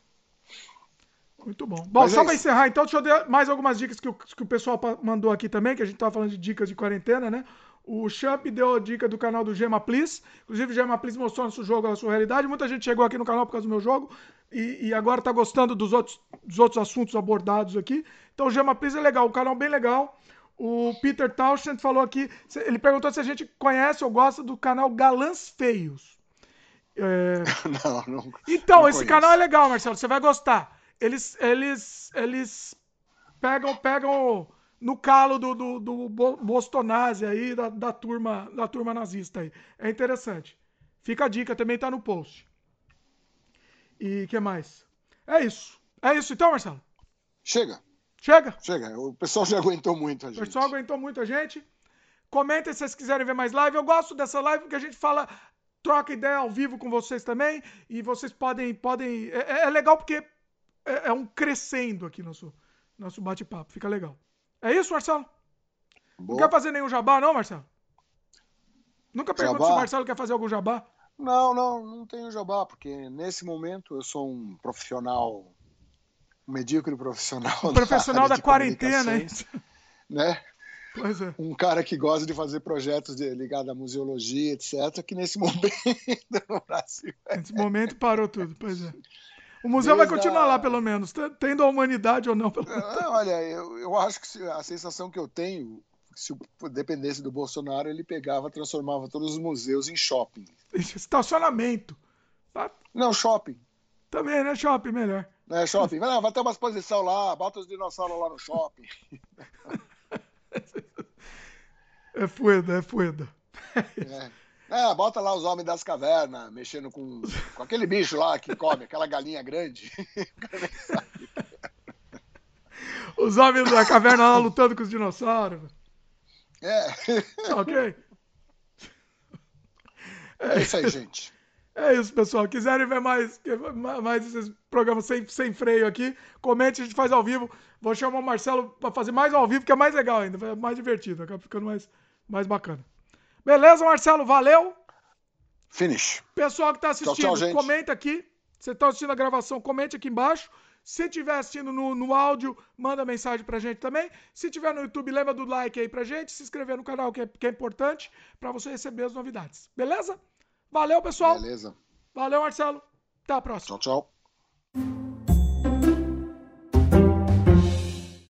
Muito bom. Bom, Mas só é isso. encerrar, então, deixa eu dar mais algumas dicas que o, que o pessoal mandou aqui também, que a gente tava falando de dicas de quarentena, né? O Champ deu a dica do canal do Gema Please. Inclusive, o Gema Please mostrou nosso jogo, a sua realidade. Muita gente chegou aqui no canal por causa do meu jogo e, e agora tá gostando dos outros, dos outros assuntos abordados aqui. Então, o Gema Please é legal, um canal bem legal. O Peter Tauschent falou aqui, ele perguntou se a gente conhece ou gosta do canal Galãs Feios. É, Não, não. então, não esse conheço. canal é legal, Marcelo, você vai gostar. Eles, eles, eles pegam, pegam no calo do, do, do Bo- Bostonase aí, da, da, turma, da turma nazista aí. É interessante. Fica a dica, também tá no post. E que mais? É isso. É isso então, Marcelo. Chega, Chega. chega. O pessoal já aguentou muito a O gente. pessoal aguentou muita gente. Comentem se vocês quiserem ver mais live. Eu gosto dessa live porque a gente fala, troca ideia ao vivo com vocês também. E vocês podem. podem é, é legal porque é, é um crescendo aqui nosso, nosso bate-papo. Fica legal. É isso, Marcelo? Não Boa. quer fazer nenhum jabá, não, Marcelo? Nunca pergunto Jabá? se o Marcelo quer fazer algum jabá. Não, não, não tenho jabá, porque nesse momento eu sou um profissional, um medíocre profissional. Um profissional da quarentena, hein? comunicações, Né? Pois é. Um cara que gosta de fazer projetos de- ligados à museologia, etc., que nesse momento no Brasil. Nesse momento parou tudo. Pois é. O museu vai Desde continuar a- lá, pelo menos. Tendo a humanidade ou não. Pelo... Ah, Olha, eu, eu acho que se- a sensação que eu tenho, se dependesse do Bolsonaro, ele pegava, transformava todos os museus em shopping. Estacionamento. Tá? Não, shopping. Também, né? Shopping melhor. Né, shopping. Vai, vai ter uma exposição lá, bota os dinossauros lá no shopping. É fueda, é fueda. É. É, bota lá os homens das cavernas, mexendo com, com aquele bicho lá que come, aquela galinha grande. os homens da caverna lá lutando com os dinossauros. É. Ok? É isso aí, gente. É isso, pessoal. Quiserem ver mais, mais esses programas sem, sem freio aqui, comente, a gente faz ao vivo. Vou chamar o Marcelo para fazer mais ao vivo, que é mais legal ainda, é mais divertido, acaba ficando mais, mais bacana. Beleza, Marcelo? Valeu. Finish. Pessoal que está assistindo, tchau, tchau, comenta aqui. Você está assistindo a gravação, comente aqui embaixo. Se estiver assistindo no, no áudio, manda mensagem pra gente também. Se tiver no YouTube, lembra do like aí pra gente, se inscrever no canal, que é, que é importante, para você receber as novidades. Beleza? Valeu, pessoal. Beleza. Valeu, Marcelo. Até a próxima. Tchau, tchau.